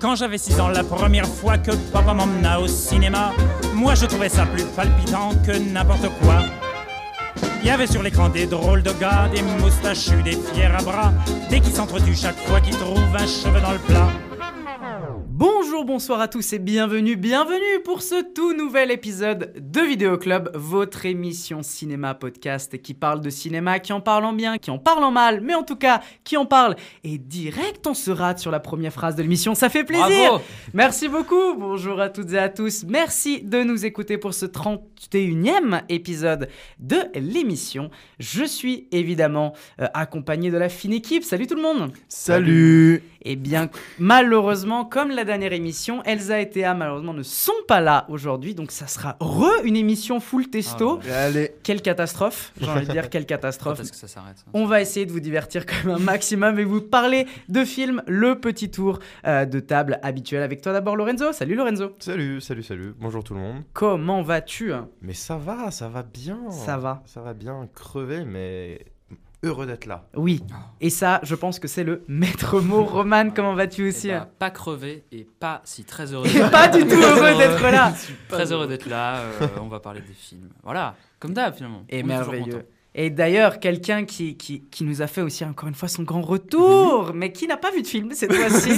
Quand j'avais 6 ans, la première fois que papa m'emmena au cinéma, moi je trouvais ça plus palpitant que n'importe quoi. Il y avait sur l'écran des drôles de gars, des moustachus, des fiers à bras, des qui s'entretuent chaque fois qu'ils trouvent un cheveu dans le plat. Bonjour, bonsoir à tous et bienvenue, bienvenue pour ce tout nouvel épisode de Vidéo Club, votre émission cinéma podcast qui parle de cinéma, qui en parle en bien, qui en parle en mal, mais en tout cas qui en parle. Et direct, on se rate sur la première phrase de l'émission, ça fait plaisir. Bravo. Merci beaucoup, bonjour à toutes et à tous. Merci de nous écouter pour ce 31e épisode de l'émission. Je suis évidemment euh, accompagné de la fine équipe. Salut tout le monde. Salut Eh bien, malheureusement, comme la dernière émission, Elsa et Théa, malheureusement, ne sont pas là aujourd'hui. Donc, ça sera re une émission full testo. Allez, Quelle catastrophe J'ai envie de dire, quelle catastrophe. est-ce que ça s'arrête ça On va essayer de vous divertir même un maximum et vous parler de films. Le petit tour euh, de table habituel avec toi d'abord, Lorenzo. Salut Lorenzo. Salut, salut, salut. Bonjour tout le monde. Comment vas-tu? Mais ça va, ça va bien. Ça va. Ça va bien, crevé, mais heureux d'être là. Oui. Et ça, je pense que c'est le maître mot. Roman, comment vas-tu Eh aussi ben, Pas crevé et pas si très heureux. Et pas du tout heureux d'être là. Très heureux d'être là. euh, on va parler des films. Voilà, comme d'hab finalement. Et On est toujours merveilleux. Et d'ailleurs, quelqu'un qui, qui, qui nous a fait aussi encore une fois son grand retour, mais qui n'a pas vu de film cette fois-ci,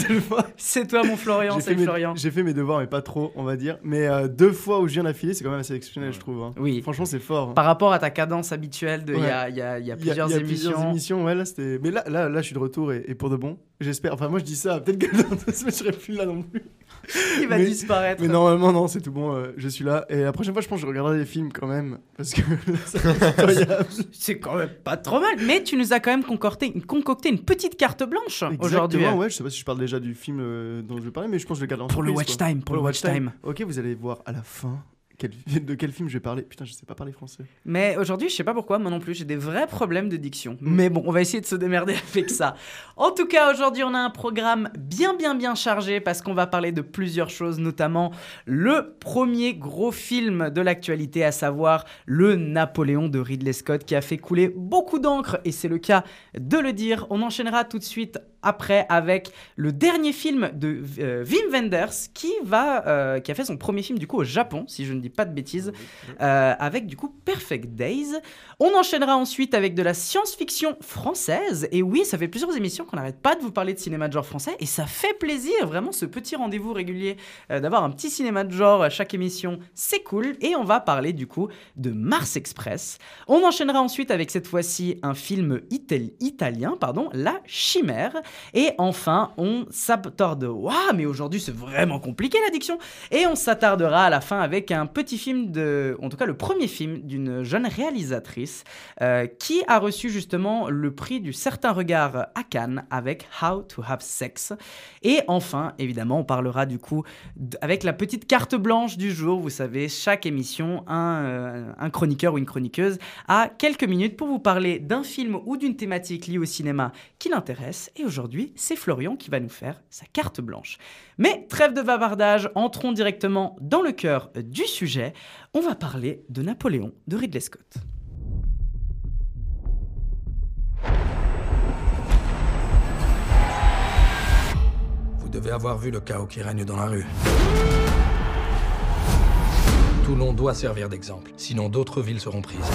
c'est toi mon Florian, j'ai c'est fait, mes- Florian. j'ai fait mes devoirs, mais pas trop, on va dire. Mais euh, deux fois où je viens d'affilée, c'est quand même assez exceptionnel, je trouve. hein. Oui. Franchement, c'est fort. hein. Par rapport à ta cadence habituelle il y, Ouais. a, y a- il y a Il y a- plusieurs y a émissions. plusieurs émissions, ouais, là. Mais là, là, là, je suis de retour et, et pour de bon. J'espère. Enfin, moi, je dis ça. Peut-être que dans deux semaines, je serai plus là non plus. Il va Mais- disparaître. Mais normalement, non, c'est tout bon. euh, je suis là. Et la prochaine fois, je pense que je regarderai des films quand même. Parce que c'est quand même pas trop mal. Mais tu nous as quand même concocté, concocté une petite carte blanche aujourd'hui. Exactement, ouais. Je sais pas si je parle déjà du film euh, dont je vais parler, mais je pense que je le garde en Pour le watch quoi. time, pour le watch time. Ok, vous allez voir à la fin quel- de quel film je vais parler? Putain, je sais pas parler français. Mais aujourd'hui, je sais pas pourquoi, moi non plus, j'ai des vrais problèmes de diction. Mais bon, on va essayer de se démerder avec ça. En tout cas, aujourd'hui, on a un programme bien, bien, bien chargé parce qu'on va parler de plusieurs choses, notamment le premier gros film de l'actualité, à savoir le Napoléon de Ridley Scott, qui a fait couler beaucoup d'encre, et c'est le cas de le dire. On enchaînera tout de suite après avec le dernier film de euh, Wim Wenders qui va euh, qui a fait son premier film du coup au Japon si je ne dis pas de bêtises euh, avec du coup Perfect Days. On enchaînera ensuite avec de la science-fiction française et oui ça fait plusieurs émissions qu'on n'arrête pas de vous parler de cinéma de genre français et ça fait plaisir vraiment ce petit rendez-vous régulier euh, d'avoir un petit cinéma de genre à chaque émission c'est cool et on va parler du coup de Mars Express. On enchaînera ensuite avec cette fois-ci un film ital- italien pardon La Chimère et enfin, on s'attarde. Waouh, mais aujourd'hui c'est vraiment compliqué l'addiction. Et on s'attardera à la fin avec un petit film de, en tout cas le premier film d'une jeune réalisatrice euh, qui a reçu justement le prix du certain regard à Cannes avec How to Have Sex. Et enfin, évidemment, on parlera du coup avec la petite carte blanche du jour. Vous savez, chaque émission, un, euh, un chroniqueur ou une chroniqueuse a quelques minutes pour vous parler d'un film ou d'une thématique liée au cinéma qui l'intéresse. Et aujourd'hui, c'est Florian qui va nous faire sa carte blanche. Mais trêve de bavardage, entrons directement dans le cœur du sujet. On va parler de Napoléon de Ridley Scott. Devez avoir vu le chaos qui règne dans la rue. Toulon doit servir d'exemple, sinon d'autres villes seront prises.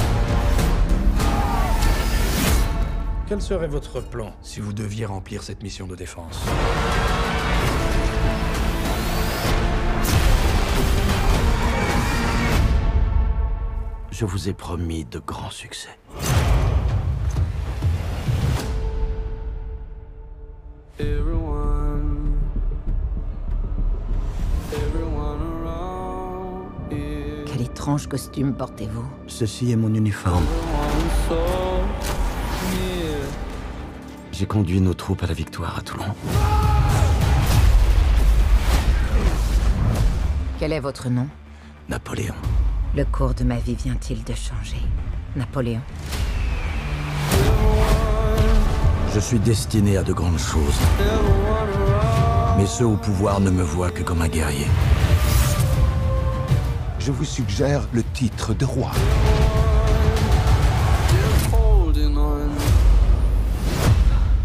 Quel serait votre plan si vous deviez remplir cette mission de défense? Je vous ai promis de grands succès. Étrange costume portez-vous Ceci est mon uniforme. J'ai conduit nos troupes à la victoire à Toulon. Quel est votre nom Napoléon. Le cours de ma vie vient-il de changer Napoléon Je suis destiné à de grandes choses. Mais ceux au pouvoir ne me voient que comme un guerrier. Je vous suggère le titre de roi.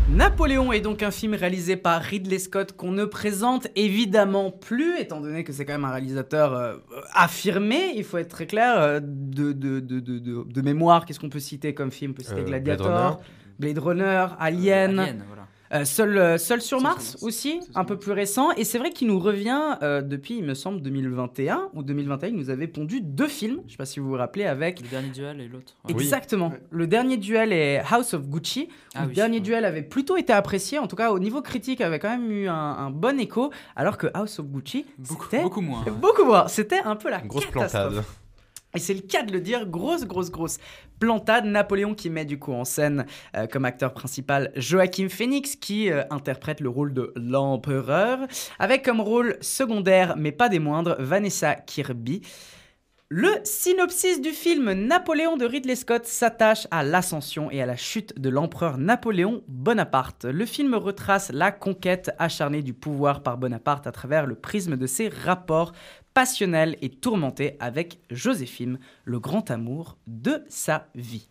Napoléon est donc un film réalisé par Ridley Scott qu'on ne présente évidemment plus, étant donné que c'est quand même un réalisateur euh, affirmé, il faut être très clair. euh, de, de, de, de, de- de mémoire, qu'est-ce qu'on peut citer comme film? On peut citer Euh, Blade Gladiator, Blade Runner, Alien. Alien, voilà. Euh, seul, euh, Seul sur Mars aussi, un peu plus récent. Et c'est vrai qu'il nous revient euh, depuis, il me semble, 2021 ou 2021. Il nous avait pondu deux films. Je sais pas si vous vous rappelez avec. Le dernier duel et l'autre. ouais. Exactement. Le dernier duel est House of Gucci. Ah le oui, dernier duel avait plutôt été apprécié, en tout cas au niveau critique, avait quand même eu un, un bon écho, alors que House of Gucci, Beaucoup, c'était beaucoup moins. beaucoup moins. C'était un peu la Une grosse catastrophe. plantade. Et c'est le cas de le dire, grosse, grosse, grosse plantade. Napoléon qui met du coup en scène euh, comme acteur principal Joachim Phoenix qui euh, interprète le rôle de l'empereur, avec comme rôle secondaire, mais pas des moindres, Vanessa Kirby. Le synopsis du film Napoléon de Ridley Scott s'attache à l'ascension et à la chute de l'empereur Napoléon Bonaparte. Le film retrace la conquête acharnée du pouvoir par Bonaparte à travers le prisme de ses rapports passionnels et tourmentés avec Joséphine, le grand amour de sa vie.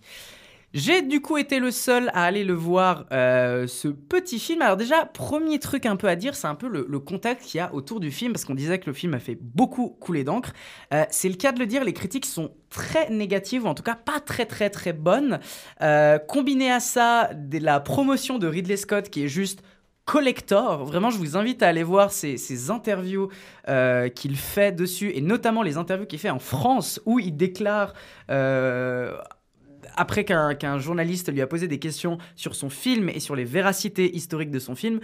J'ai du coup été le seul à aller le voir, euh, ce petit film. Alors déjà, premier truc un peu à dire, c'est un peu le, le contexte qu'il y a autour du film, parce qu'on disait que le film a fait beaucoup couler d'encre. Euh, c'est le cas de le dire, les critiques sont très négatives, ou en tout cas pas très très très bonnes. Euh, combiné à ça, de la promotion de Ridley Scott qui est juste collector. Vraiment, je vous invite à aller voir ces, interviews euh, qu'il fait dessus, et notamment les interviews qu'il fait en France, où il déclare... euh, après qu'un journaliste lui a posé des questions sur son film et sur les véracités historiques de son film,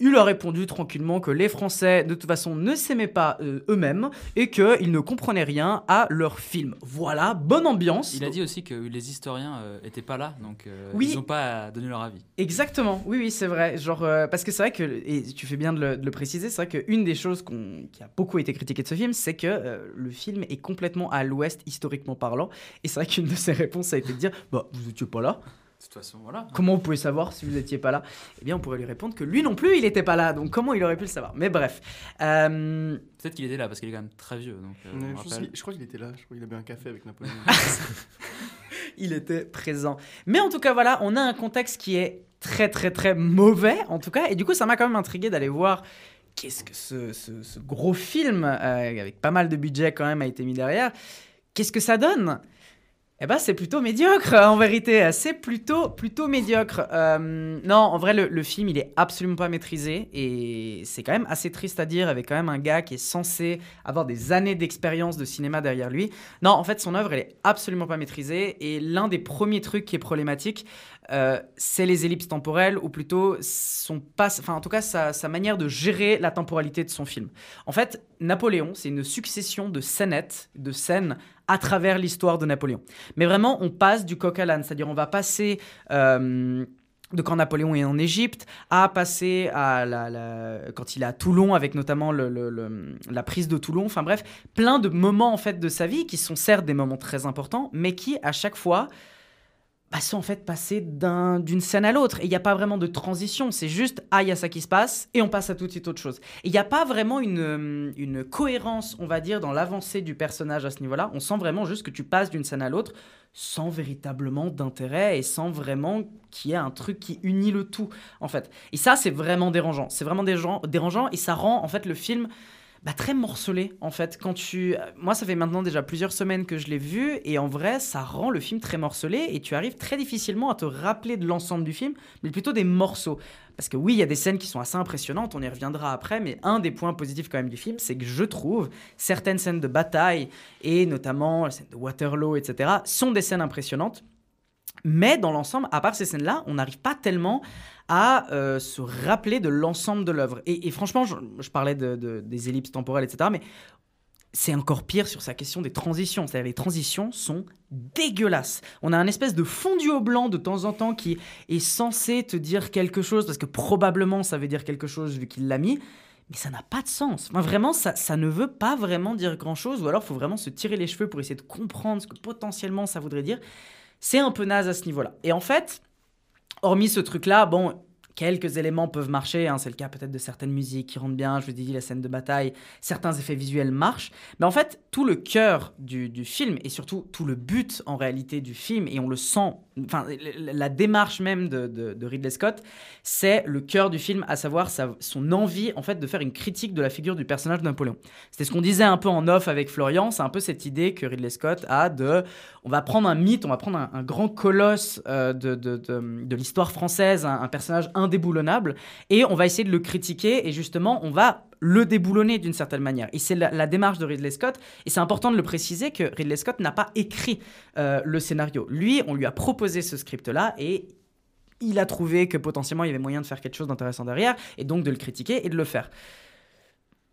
il a répondu tranquillement que les Français, de toute façon, ne s'aimaient pas euh, eux-mêmes et qu'ils ne comprenaient rien à leur film. Voilà, bonne ambiance. Il a dit aussi que les historiens euh, étaient pas là, donc euh, Oui. ils n'ont pas donné leur avis. Exactement, oui, oui, c'est vrai. Genre, euh, parce que c'est vrai que, et tu fais bien de le, de le préciser, c'est vrai qu'une des choses qui a beaucoup été critiquée de ce film, c'est que euh, le film est complètement à l'ouest, historiquement parlant. Et c'est vrai qu'une de ses réponses a été de dire Bah, vous étiez pas là. De toute façon, voilà. Comment vous pouvez savoir si vous n'étiez pas là? Eh bien, on pourrait lui répondre que lui non plus, il n'était pas là. Donc, comment il aurait pu le savoir? Mais bref. Euh, Peut-être qu'il était là parce qu'il est quand même très vieux. Donc, euh, Ouais, je, crois qu'il était là. Je crois qu'il a bu un café avec Napoléon. il était présent. Mais en tout cas, voilà, on a un contexte qui est très, très, très mauvais, en tout cas. Et du coup, ça m'a quand même intrigué d'aller voir qu'est-ce que ce, ce- ce gros film, euh, avec pas mal de budget quand même, a été mis derrière. Qu'est-ce que ça donne? Eh ben, c'est plutôt médiocre, en vérité. C'est plutôt, plutôt médiocre. Euh, non, en vrai, le, film, il est absolument pas maîtrisé. Et c'est quand même assez triste à dire, avec quand même un gars qui est censé avoir des années d'expérience de cinéma derrière lui. Non, en fait, son œuvre, elle est absolument pas maîtrisée. Et l'un des premiers trucs qui est problématique, euh, c'est les ellipses temporelles, ou plutôt son passe, enfin, en tout cas, sa, sa manière de gérer la temporalité de son film. En fait, Napoléon, c'est une succession de scénettes, de scènes à travers l'histoire de Napoléon. Mais vraiment, on passe du coq à l'âne, c'est-à-dire on va passer euh, de quand Napoléon est en Égypte à passer à la, quand il est à Toulon avec notamment la prise de Toulon. Enfin bref, plein de moments en fait de sa vie qui sont certes des moments très importants, mais qui à chaque fois bah, sont en fait passés d'un- d'une scène à l'autre. Et il n'y a pas vraiment de transition. C'est juste, ah, il y a ça qui se passe, et on passe à tout de suite autre chose. Et il n'y a pas vraiment une, euh, une cohérence, on va dire, dans l'avancée du personnage à ce niveau-là. On sent vraiment juste que tu passes d'une scène à l'autre sans véritablement d'intérêt et sans vraiment qu'il y ait un truc qui unit le tout, en fait. Et ça, c'est vraiment dérangeant. C'est vraiment dérangeant, dérangeant et ça rend, en fait, le film bah, très morcelé en fait. Quand tu, moi, ça fait maintenant déjà plusieurs semaines que je l'ai vu et en vrai, ça rend le film très morcelé et tu arrives très difficilement à te rappeler de l'ensemble du film, mais plutôt des morceaux. Parce que oui, il y a des scènes qui sont assez impressionnantes, on y reviendra après, mais un des points positifs quand même du film, c'est que je trouve certaines scènes de bataille et notamment la scène de Waterloo, etc., sont des scènes impressionnantes. Mais dans l'ensemble, à part ces scènes-là, on n'arrive pas tellement à euh, se rappeler de l'ensemble de l'œuvre. Et, franchement, je, parlais de- de- des ellipses temporelles, etc. Mais c'est encore pire sur sa question des transitions. C'est-à-dire les transitions sont dégueulasses. On a un espèce de fondu au blanc de temps en temps qui est censé te dire quelque chose, parce que probablement ça veut dire quelque chose vu qu'il l'a mis. Mais ça n'a pas de sens. Vraiment, ça, ça ne veut pas vraiment dire grand-chose. Ou alors, il faut vraiment se tirer les cheveux pour essayer de comprendre ce que potentiellement ça voudrait dire. C'est un peu naze à ce niveau-là. Et en fait, hormis ce truc-là, bon, quelques éléments peuvent marcher. hein. C'est le cas peut-être de certaines musiques qui rentrent bien. Je vous ai dit, la scène de bataille, certains effets visuels marchent. Mais en fait, tout le cœur du, du film et surtout tout le but en réalité du film, et on le sent enfin, la, démarche même de, Ridley Scott, c'est le cœur du film, à savoir sa- son envie en fait de faire une critique de la figure du personnage de Napoléon. C'était ce qu'on disait un peu en off avec Florian, c'est un peu cette idée que Ridley Scott a de, on va prendre un mythe, on va prendre un, grand colosse euh, de, de, l'histoire française, un personnage indéboulonnable, et on va essayer de le critiquer, et justement, on va le déboulonner d'une certaine manière. Et c'est la, démarche de Ridley Scott, et c'est important de le préciser que Ridley Scott n'a pas écrit euh, le scénario. Lui, on lui a proposé ce script-là, et il a trouvé que potentiellement il y avait moyen de faire quelque chose d'intéressant derrière, et donc de le critiquer et de le faire.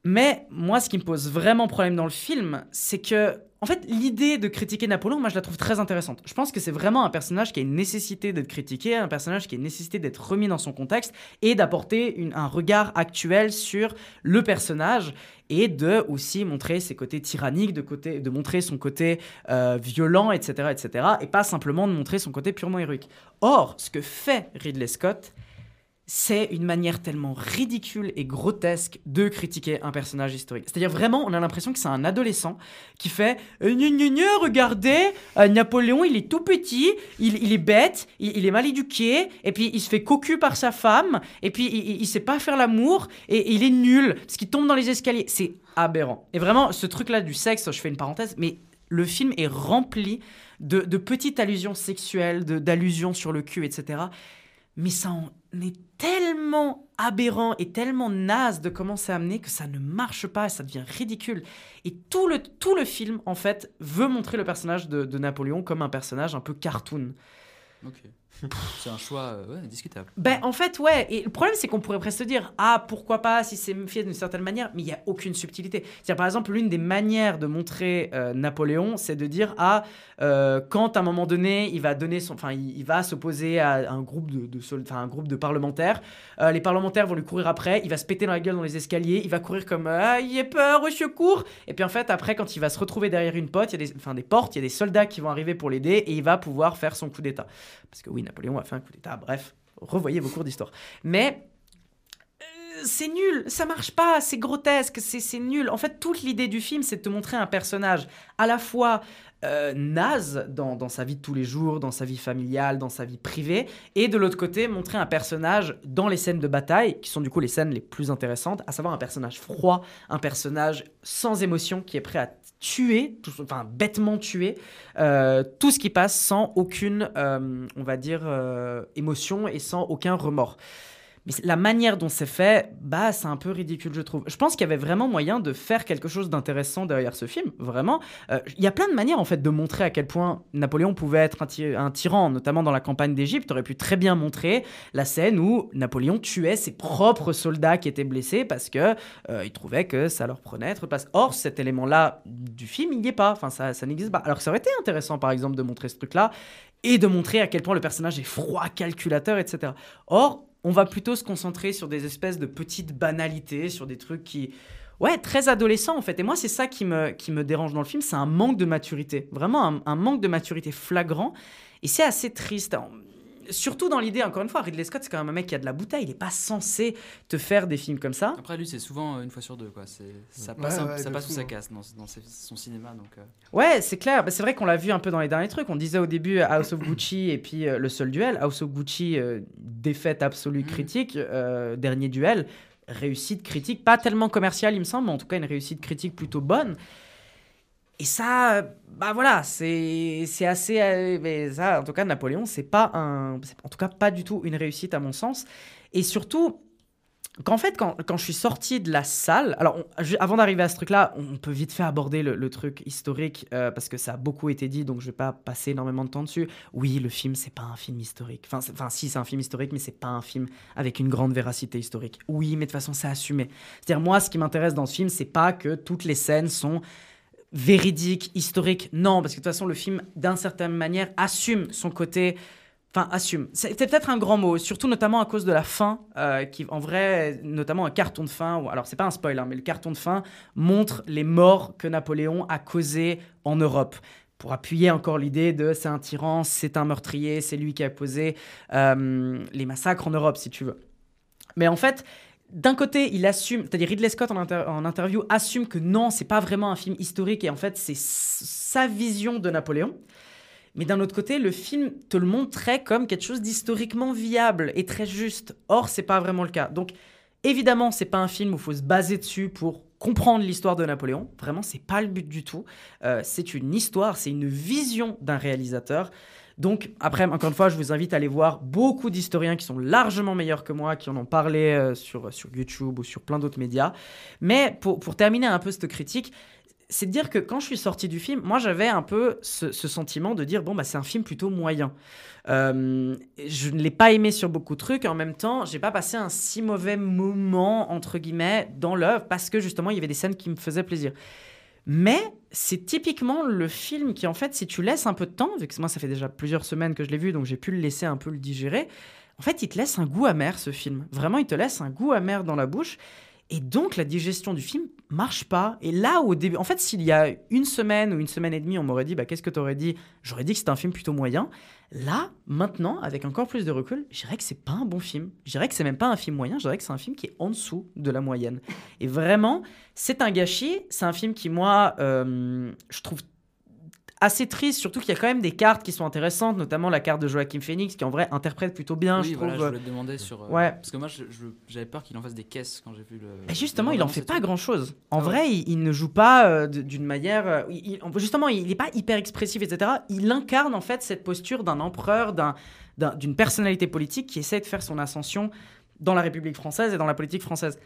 Mais moi, ce qui me pose vraiment problème dans le film, c'est que, en fait, l'idée de critiquer Napoléon, moi, je la trouve très intéressante. Je pense que c'est vraiment un personnage qui a une nécessité d'être critiqué, un personnage qui a une nécessité d'être remis dans son contexte et d'apporter un regard actuel sur le personnage et de aussi montrer ses côtés tyranniques, de, côté, de montrer son côté euh, violent, etc., etc., et pas simplement de montrer son côté purement héroïque. Or, ce que fait Ridley Scott, c'est une manière tellement ridicule et grotesque de critiquer un personnage historique. C'est-à-dire vraiment, on a l'impression que c'est un adolescent qui fait euh, regardez, euh, Napoléon, il est tout petit, il, est bête, il, est mal éduqué, et puis il se fait cocu par sa femme, et puis il, il, sait pas faire l'amour, et, il est nul, parce qu'il tombe dans les escaliers. C'est aberrant. Et vraiment, ce truc-là du sexe, je fais une parenthèse, mais le film est rempli de, de petites allusions sexuelles, d'allusions sur le cul, etc mais ça en est tellement aberrant et tellement naze de comment c'est amené que ça ne marche pas et ça devient ridicule. Et tout le, tout le film, en fait, veut montrer le personnage de, Napoléon comme un personnage un peu cartoon. C'est un choix euh, discutable. Ben, en fait, ouais. Et le problème, c'est qu'on pourrait presque dire, ah, pourquoi pas, si c'est fait d'une certaine manière, mais il n'y a aucune subtilité. C'est-à-dire, par exemple, l'une des manières de montrer euh, Napoléon, c'est de dire, ah, euh, quand à un moment donné, il va donner son, enfin, il, va s'opposer à un groupe de, de un groupe de parlementaires. Euh, les parlementaires vont lui courir après. Il va se péter dans la gueule dans les escaliers. Il va courir comme, ah, il est peur, au secours. Et puis en fait, après, quand il va se retrouver derrière une porte, il y a des, des portes, il y a des soldats qui vont arriver pour l'aider et il va pouvoir faire son coup d'état. Parce que oui, Napoléon a fait un coup d'état. Bref, revoyez vos cours d'histoire. Mais euh, c'est nul, ça marche pas, c'est grotesque, c'est nul. En fait, toute l'idée du film, c'est de te montrer un personnage à la fois euh, naze dans, dans sa vie de tous les jours, dans sa vie familiale, dans sa vie privée, et de l'autre côté, montrer un personnage dans les scènes de bataille, qui sont du coup les scènes les plus intéressantes, à savoir un personnage froid, un personnage sans émotion, qui est prêt à tuer, enfin bêtement tuer, euh, tout ce qui passe sans aucune, euh, on va dire, euh, émotion et sans aucun remords. Mais la manière dont c'est fait, bah, c'est un peu ridicule, je trouve. Je pense qu'il y avait vraiment moyen de faire quelque chose d'intéressant derrière ce film, vraiment. Euh, Il y a plein de manières, en fait, de montrer à quel point Napoléon pouvait être un, un tyran, notamment dans la campagne d'Égypte. aurait pu très bien montrer la scène où Napoléon tuait ses propres soldats qui étaient blessés parce que euh, il trouvait que ça leur prenait de place. Or, cet élément-là du film, il n'y est pas. Enfin, ça, ça n'existe pas. Alors ça aurait été intéressant, par exemple, de montrer ce truc-là et de montrer à quel point le personnage est froid, calculateur, etc. Or, on va plutôt se concentrer sur des espèces de petites banalités, sur des trucs qui... Ouais, très adolescents en fait. Et moi, c'est ça qui me, qui me dérange dans le film, c'est un manque de maturité. Vraiment un, un manque de maturité flagrant. Et c'est assez triste. Surtout dans l'idée, encore une fois, Ridley Scott, c'est quand même un mec qui a de la bouteille. Il n'est pas censé te faire des films comme ça. Après, lui, c'est souvent euh, une fois sur deux. Quoi. C'est- Ça Ouais, passe, un- ouais, ça de passe ou ça hein. casse dans, dans ses- son cinéma. Donc, euh, Ouais, c'est clair. Bah, c'est vrai qu'on l'a vu un peu dans les derniers trucs. On disait au début House of Gucci et puis euh, le seul duel. House of Gucci, euh, défaite absolue critique. euh, dernier duel, réussite critique. Pas tellement commerciale, il me semble, mais en tout cas une réussite critique plutôt bonne. Et ça, euh, bah voilà, c'est assez. euh, mais ça, en tout cas, Napoléon, c'est pas un. En tout cas, pas du tout une réussite à mon sens. Et surtout, qu'en fait, quand, quand je suis sorti de la salle, alors avant d'arriver à ce truc-là, on peut vite fait aborder le, truc historique euh, parce que ça a beaucoup été dit, donc je vais pas passer énormément de temps dessus. Oui, le film, c'est pas un film historique. Enfin, enfin si, c'est un film historique, mais c'est pas un film avec une grande véracité historique. Oui, mais de toute façon, c'est assumé. C'est-à-dire, moi, ce qui m'intéresse dans ce film, c'est pas que toutes les scènes sont véridiques, historiques. Non, parce que de toute façon, le film, d'une certaine manière, assume son côté Enfin, assume. C'était peut-être un grand mot, surtout notamment à cause de la fin, euh, qui en vrai, notamment un carton de fin, ou- alors c'est pas un spoil, hein, mais le carton de fin montre les morts que Napoléon a causés en Europe. Pour appuyer encore l'idée de c'est un tyran, c'est un meurtrier, c'est lui qui a causé euh, les massacres en Europe, si tu veux. Mais en fait, d'un côté, il assume, c'est-à-dire Ridley Scott en, inter- en interview assume que non, c'est pas vraiment un film historique et en fait, c'est sa vision de Napoléon. Mais d'un autre côté, le film te le montrait comme quelque chose d'historiquement viable et très juste. Or, c'est pas vraiment le cas. Donc, évidemment, c'est pas un film où il faut se baser dessus pour comprendre l'histoire de Napoléon. Vraiment, c'est pas le but du tout. Euh, c'est une histoire, c'est une vision d'un réalisateur. Donc, après, encore une fois, je vous invite à aller voir beaucoup d'historiens qui sont largement meilleurs que moi, qui en ont parlé euh, sur, sur YouTube ou sur plein d'autres médias. Mais pour, pour terminer un peu cette critique, c'est de dire que quand je suis sorti du film, moi j'avais un peu ce, ce sentiment de dire bon bah c'est un film plutôt moyen. Euh, je ne l'ai pas aimé sur beaucoup de trucs. En même temps, j'ai pas passé un si mauvais moment entre guillemets dans l'œuvre parce que justement il y avait des scènes qui me faisaient plaisir. Mais c'est typiquement le film qui en fait, si tu laisses un peu de temps, vu que moi ça fait déjà plusieurs semaines que je l'ai vu, donc j'ai pu le laisser un peu le digérer. En fait, il te laisse un goût amer ce film. Vraiment, il te laisse un goût amer dans la bouche. Et donc la digestion du film marche pas. Et là au début, en fait, s'il y a une semaine ou une semaine et demie, on m'aurait dit, bah qu'est-ce que tu aurais dit? J'aurais dit que c'était un film plutôt moyen. Là, maintenant, avec encore plus de recul, je dirais que c'est pas un bon film. Je dirais que c'est même pas un film moyen. Je dirais que c'est un film qui est en dessous de la moyenne. Et vraiment, c'est un gâchis. C'est un film qui moi, euh, je trouve assez triste, surtout qu'il y a quand même des cartes qui sont intéressantes, notamment la carte de Joachim Phoenix, qui en vrai interprète plutôt bien, oui, je voilà, trouve. je voulais te demander sur. euh, Ouais. Parce que moi, j'avais peur qu'il en fasse des caisses quand j'ai vu le. Et justement, il en fait pas grand chose. En Ah ouais. vrai, il, il ne joue pas euh, d'une manière. euh, il- justement, il n'est pas hyper expressif, etc. Il incarne en fait cette posture d'un empereur, d'un- d'un- d'une personnalité politique qui essaie de faire son ascension dans la République française et dans la politique française.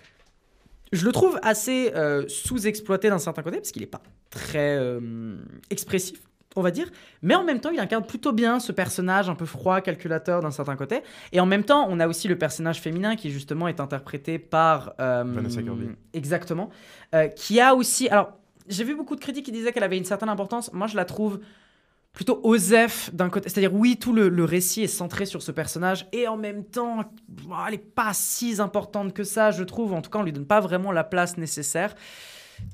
Je le trouve assez euh, sous-exploité d'un certain côté, parce qu'il n'est pas très euh, expressif, on va dire. Mais en même temps, il incarne plutôt bien ce personnage un peu froid, calculateur d'un certain côté. Et en même temps, on a aussi le personnage féminin qui, justement, est interprété par. euh, Vanessa Kirby. Exactement. Qui a aussi. Alors, j'ai vu beaucoup de critiques qui disaient qu'elle avait une certaine importance. Moi, je la trouve plutôt osef d'un côté. C'est-à-dire, oui, tout le, récit est centré sur ce personnage, et en même temps, bon, elle n'est pas si importante que ça, je trouve. En tout cas, on lui donne pas vraiment la place nécessaire.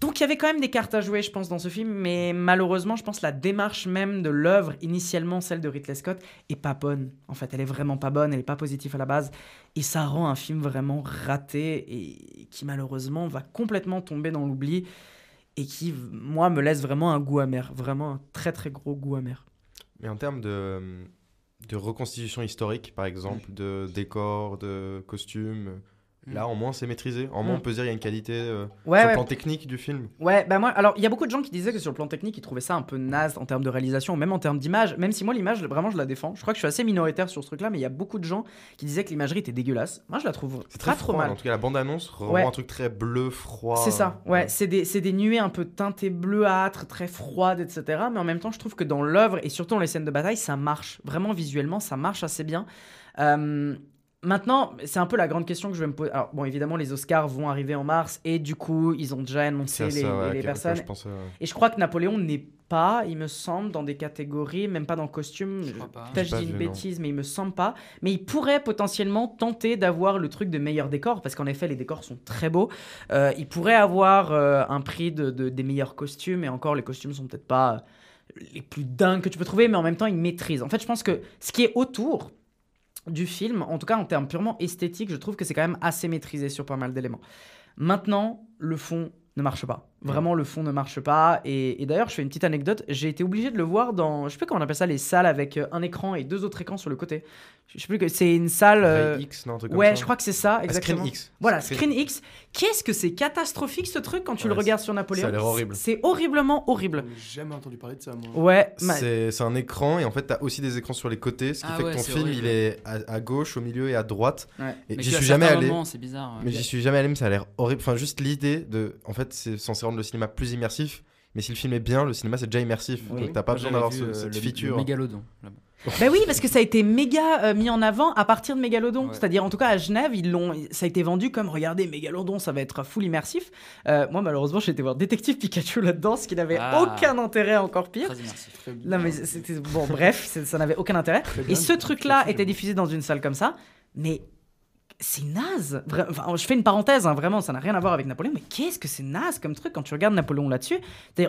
Donc, il y avait quand même des cartes à jouer, je pense, dans ce film, mais malheureusement, je pense la démarche même de l'œuvre, initialement celle de Ridley Scott, est pas bonne. En fait, elle est vraiment pas bonne, elle est pas positive à la base, et ça rend un film vraiment raté et qui malheureusement va complètement tomber dans l'oubli et qui, moi, me laisse vraiment un goût amer, vraiment un très très gros goût amer. Mais en termes de, de reconstitution historique, par exemple, de décors, de costumes, là, au moins, c'est maîtrisé. En moins, Mm. on peut dire qu'il y a une qualité euh, Ouais, sur ouais. le plan technique du film. Ouais, bah moi, alors il y a beaucoup de gens qui disaient que sur le plan technique, ils trouvaient ça un peu naze en termes de réalisation, même en termes d'image. Même si moi, l'image, vraiment, je la défends. Je crois que je suis assez minoritaire sur ce truc-là, mais il y a beaucoup de gens qui disaient que l'imagerie était dégueulasse. Moi, je la trouve C'est très pas trop froid. mal. En tout cas, la bande-annonce rend Ouais. un truc très bleu, froid. C'est ça, ouais, c'est des, des nuées un peu teintées bleuâtres, très froides, etc. Mais en même temps, je trouve que dans l'œuvre, et surtout dans les scènes de bataille, ça marche. Vraiment, visuellement, ça marche assez bien. Euh, maintenant, c'est un peu la grande question que je vais me poser. Alors, bon, évidemment, les Oscars vont arriver en mars, et du coup, ils ont déjà annoncé les, ça, ouais, personnes. Je Et je crois que Napoléon n'est pas, il me semble, dans des catégories, même pas dans costume. Je crois pas. Peut-être je pas dis une non. bêtise, mais il me semble pas. Mais il pourrait potentiellement tenter d'avoir le truc de meilleur décor, parce qu'en effet, les décors sont très beaux. Euh, il pourrait avoir euh, un prix de, de- des meilleurs costumes, et encore, les costumes sont peut-être pas les plus dingues que tu peux trouver, mais en même temps, il maîtrise. En fait, je pense que ce qui est autour du film, en tout cas en termes purement esthétiques, je trouve que c'est quand même assez maîtrisé sur pas mal d'éléments. Maintenant, le fond ne marche pas. Vraiment, le fond ne marche pas. Et, et d'ailleurs, je fais une petite anecdote. J'ai été obligé de le voir dans, je sais plus comment on appelle ça, les salles avec euh, un écran et deux autres écrans sur le côté. Je sais plus que c'est une salle. euh, Ray X, non, un truc comme Ouais, ça. je crois que c'est ça, Ah, exactement. Screen X. Voilà, Screen X. Qu'est-ce que c'est catastrophique ce truc quand tu Ouais, le regardes sur Napoléon ça a l'air horrible. C'est horriblement horrible. J'ai jamais entendu parler de ça, moi. Ouais, ma- C'est c'est un écran et en fait t'as aussi des écrans sur les côtés, ce qui Ah fait ouais, que ton c'est film horrible. il est à, à gauche, au milieu et à droite. Ouais. Et Mais j'y suis jamais certains allé. moments, C'est bizarre. ouais. Mais j'y suis jamais allé, mais ça a l'air horrible. Enfin, juste l'idée de. En fait, c'est censé rendre le cinéma plus immersif. Mais si le film est bien, le cinéma c'est déjà immersif. Oui. Donc t'as pas Moi, besoin d'avoir ce- euh, cette le- feature. Le mégalodon. là-bas. Bah oui, parce que ça a été méga euh, mis en avant à partir de Mégalodon. Ouais. C'est-à-dire, en tout cas, à Genève, ils l'ont, ça a été vendu comme regardez, Mégalodon, ça va être full immersif. Euh, moi, malheureusement, j'ai été voir Détective Pikachu là-dedans, ce qui n'avait Ah. aucun intérêt, encore pire. Très immersif. Très bien. Non, mais c'était. Bon, bref, ça n'avait aucun intérêt. Et ce truc-là était diffusé dans une salle comme ça, mais c'est naze. Vra- Enfin, je fais une parenthèse, hein, vraiment, ça n'a rien à voir avec Napoléon, mais qu'est-ce que c'est naze comme truc quand tu regardes Napoléon là-dessus?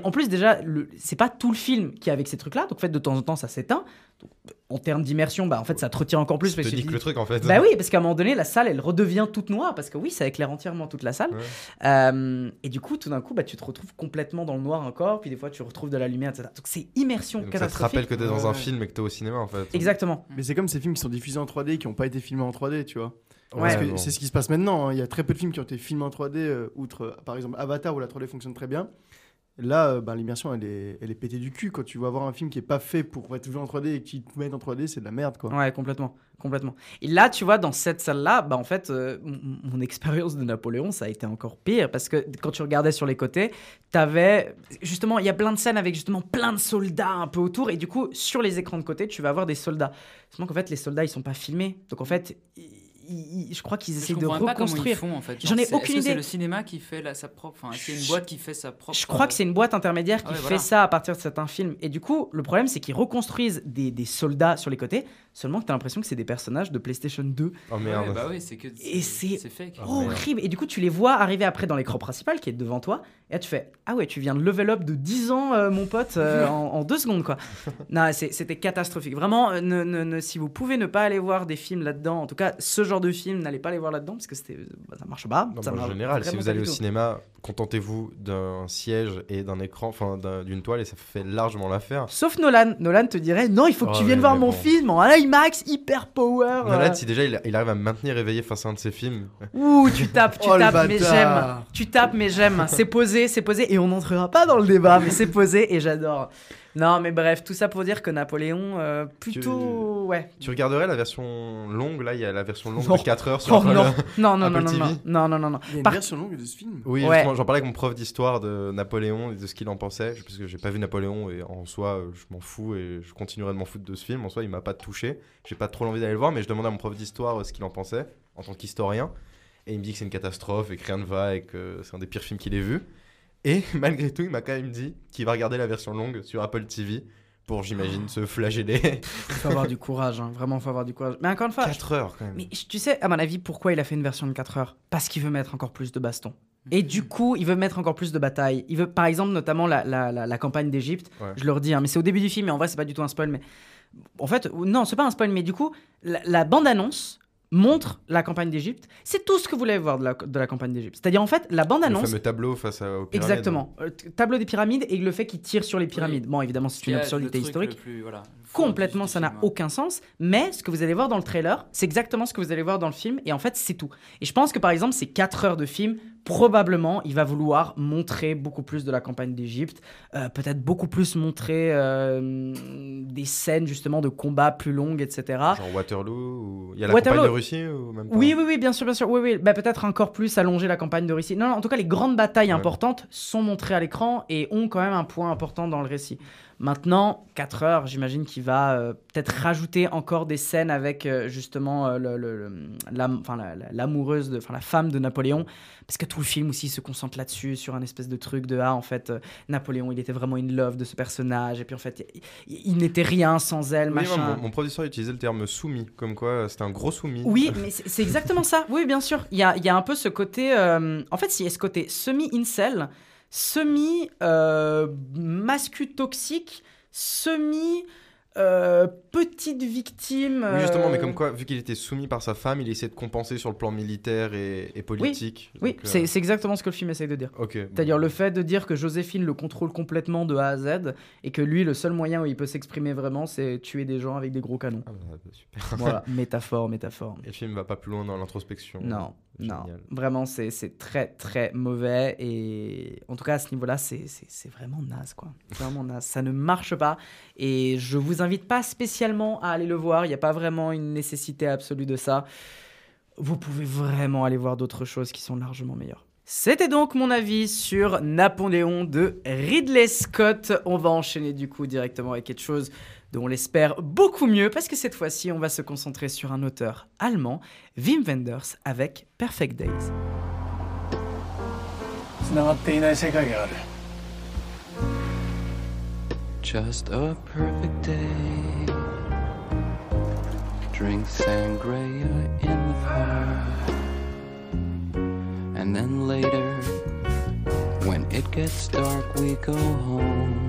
En plus, déjà, le- c'est pas tout le film qui est avec ces trucs-là, donc en fait, de temps en temps, ça s'éteint. Donc, en termes d'immersion, bah, en fait, ça te retient encore plus. Je te dis que le truc en fait. Bah oui, parce qu'à un moment donné, la salle, elle redevient toute noire, parce que oui, ça éclaire entièrement toute la salle. Ouais. Euh, et du coup, tout d'un coup, bah, tu te retrouves complètement dans le noir encore, puis des fois, tu retrouves de la lumière, etc. Donc c'est immersion Donc ça te catastrophique. rappelle que t'es dans un Ouais. film et que t'es au cinéma en fait. Exactement. Mais c'est comme ces films qui sont diffusés en 3D et qui n'ont pas été filmés en 3D, tu vois. Ouais. Parce que bon. c'est ce qui se passe maintenant. hein. Il y a très peu de films qui ont été filmés en 3D, euh, outre euh, par exemple Avatar où la 3D fonctionne très bien. Là, euh, ben, l'immersion, elle est, elle est pétée du cul. Quand tu vas voir un film qui est pas fait pour être vu en 3D et qui te met en 3D, c'est de la merde, quoi. Ouais, complètement, complètement. Et là, tu vois, dans cette salle-là, bah en fait, euh, mon, mon expérience de Napoléon, ça a été encore pire parce que quand tu regardais sur les côtés, t'avais justement, il y a plein de scènes avec justement plein de soldats un peu autour, et du coup, sur les écrans de côté, tu vas avoir des soldats. Seulement qu'en fait, les soldats, ils sont pas filmés, donc en fait, ils- ils- je crois qu'ils essaient de reconstruire. font en fait. J'en ai aucune idée. C'est le cinéma qui fait la- sa propre. Enfin, c'est une boîte qui fait sa propre. Je crois que c'est une boîte intermédiaire qui Ah ouais, fait voilà. ça à partir de certains films. Et du coup, le problème, c'est qu'ils reconstruisent des, des soldats sur les côtés, seulement que tu as l'impression que c'est des personnages de PlayStation 2. Oh Ouais, merde. bah oui, c'est que. Et c'est C'est fake. Merde. horrible. Et du coup, tu les vois arriver après dans l'écran principal qui est devant toi. Et là, tu fais Ah ouais, tu viens de level up de 10 ans, euh, mon pote, euh, en, en deux secondes, quoi. non, c'est- c'était catastrophique. Vraiment, euh, ne, ne- ne- si vous pouvez ne pas aller voir des films là-dedans, en tout cas, ce genre de film, n'allez pas les voir là-dedans parce que c'était, bah, ça marche pas. Non, ça mais en marche général, si vous allez au tout. cinéma, contentez-vous d'un siège et d'un écran, enfin d'un- d'une toile et ça fait largement l'affaire. Sauf Nolan. Nolan te dirait Non, il faut que Oh, tu viennes ouais, voir mon bon. film en IMAX, hyper power. Nolan, euh. si déjà il, il arrive à me maintenir éveillé face à un de ses films, Ouh, tu tapes, tu Oh, tapes, mais j'aime. Tu tapes, mais j'aime. C'est posé, c'est posé. Et on n'entrera pas dans le débat, mais c'est posé et j'adore. Non, mais bref, tout ça pour dire que Napoléon, euh, plutôt. Ouais. tu regarderais la version longue, là il y a la version longue Non. de 4 heures sur Oh Apple- non, non, non, Apple non, non, TV. non, non, non, non. Il y a une Par- version longue de ce film. Oui, Ouais. j'en parlais avec mon prof d'histoire de Napoléon et de ce qu'il en pensait, parce que j'ai pas vu Napoléon et en soi, je m'en fous et je continuerai de m'en foutre de ce film. En soi, il m'a pas touché. J'ai pas trop envie d'aller le voir, mais je demandais à mon prof d'histoire euh, ce qu'il en pensait en tant qu'historien. Et il me dit que c'est une catastrophe et que rien ne va et que c'est un des pires films qu'il ait vu. Et malgré tout, il m'a quand même dit qu'il va regarder la version longue sur Apple TV pour, j'imagine, se flageller. faut avoir du courage, hein. vraiment, faut avoir du courage. Mais encore une fois, 4 heures quand même. Mais tu sais, à mon avis, pourquoi il a fait une version de 4 heures? Parce qu'il veut mettre encore plus de baston. Et du coup, il veut mettre encore plus de batailles. Il veut, par exemple, notamment la, la, la, la campagne d'Égypte. Ouais. Je leur dis, hein, mais c'est au début du film, mais en vrai, c'est pas du tout un spoil. Mais en fait, non, c'est pas un spoil, mais du coup, la, la bande-annonce montre la campagne d'Égypte. C'est tout ce que vous voulez voir de la, de la campagne d'Égypte. C'est-à-dire, en fait, la Le bande-annonce. fameux tableau face à, aux pyramides. Exactement. Euh, tableau des pyramides et le fait qu'il tire sur les pyramides. Bon, évidemment, c'est une le absurdité historique. le plus- voilà, le fond Complètement, ça n'a aucun sens. Mais ce que vous allez voir dans le trailer, c'est exactement ce que vous allez voir dans le film. Et en fait, c'est tout. Et je pense que par exemple, ces 4 heures de film, probablement, il va vouloir montrer beaucoup plus de la campagne d'Égypte. euh, Peut-être beaucoup plus montrer euh, des scènes justement de combats plus longues, etc. Genre Waterloo ou... Il y a la Waterloo. campagne de Russie ou même pas Oui, oui, oui, bien sûr, bien sûr. Oui, oui. Bah, peut-être encore plus allonger la campagne de Russie. Non, non, en tout cas, les grandes batailles Ouais. importantes sont montrées à l'écran et ont quand même un point important dans le récit. Maintenant, 4 heures, j'imagine qu'il va euh, peut-être rajouter encore des scènes avec euh, justement euh, le- le- la- la- l'amoureuse, de- enfin la femme de Napoléon, parce que tout le film aussi se concentre là-dessus, sur un espèce de truc de ah en fait Napoléon, il était vraiment in love de ce personnage et puis en fait il, n'était rien sans elle, Oui, machin. moi, mon, mon prof d'histoire utilisait le terme soumis, comme quoi c'était un gros soumis. Oui, mais c'est exactement ça. Oui, bien sûr. Il y a, il y a un peu ce côté. en fait, il y a ce côté semi-incel, semi-mascu toxique, semi. euh, petite victime. Oui, justement, mais euh, comme quoi, vu qu'il était soumis par sa femme, il essayait de compenser sur le plan militaire et, et politique. Oui, euh, c'est exactement ce que le film essaye de dire. Ok. C'est-à-dire le fait de dire que Joséphine le contrôle complètement de A à Z et que lui, le seul moyen où il peut s'exprimer vraiment, c'est tuer des gens avec des gros canons. Ah bah, super. Voilà, métaphore, métaphore. Et le film va pas plus loin dans l'introspection. Non, non. Génial. Vraiment, c'est très, très mauvais. Et en tout cas, à ce niveau-là, c'est vraiment naze, quoi. Vraiment naze. Ça ne marche pas. Et je vous invite pas spécialement à aller le voir. Il n'y a pas vraiment une nécessité absolue de ça. Vous pouvez vraiment aller voir d'autres choses qui sont largement meilleures. C'était donc mon avis sur Napoléon de Ridley Scott. On va enchaîner du coup directement avec quelque chose dont on l'espère beaucoup mieux, parce que cette fois-ci, on va se concentrer sur un auteur allemand, Wim Wenders, avec Perfect Days. Just a perfect day. Drink sangria in the park. And then later, when it gets dark, we go home.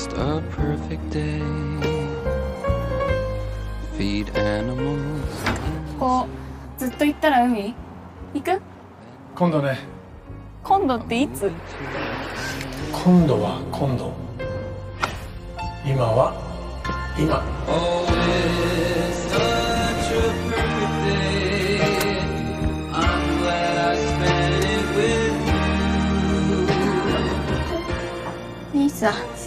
just a perfect こうずっと行ったら海？行く？今度ね。今度っていつ？今度は今度。今は今。兄さん。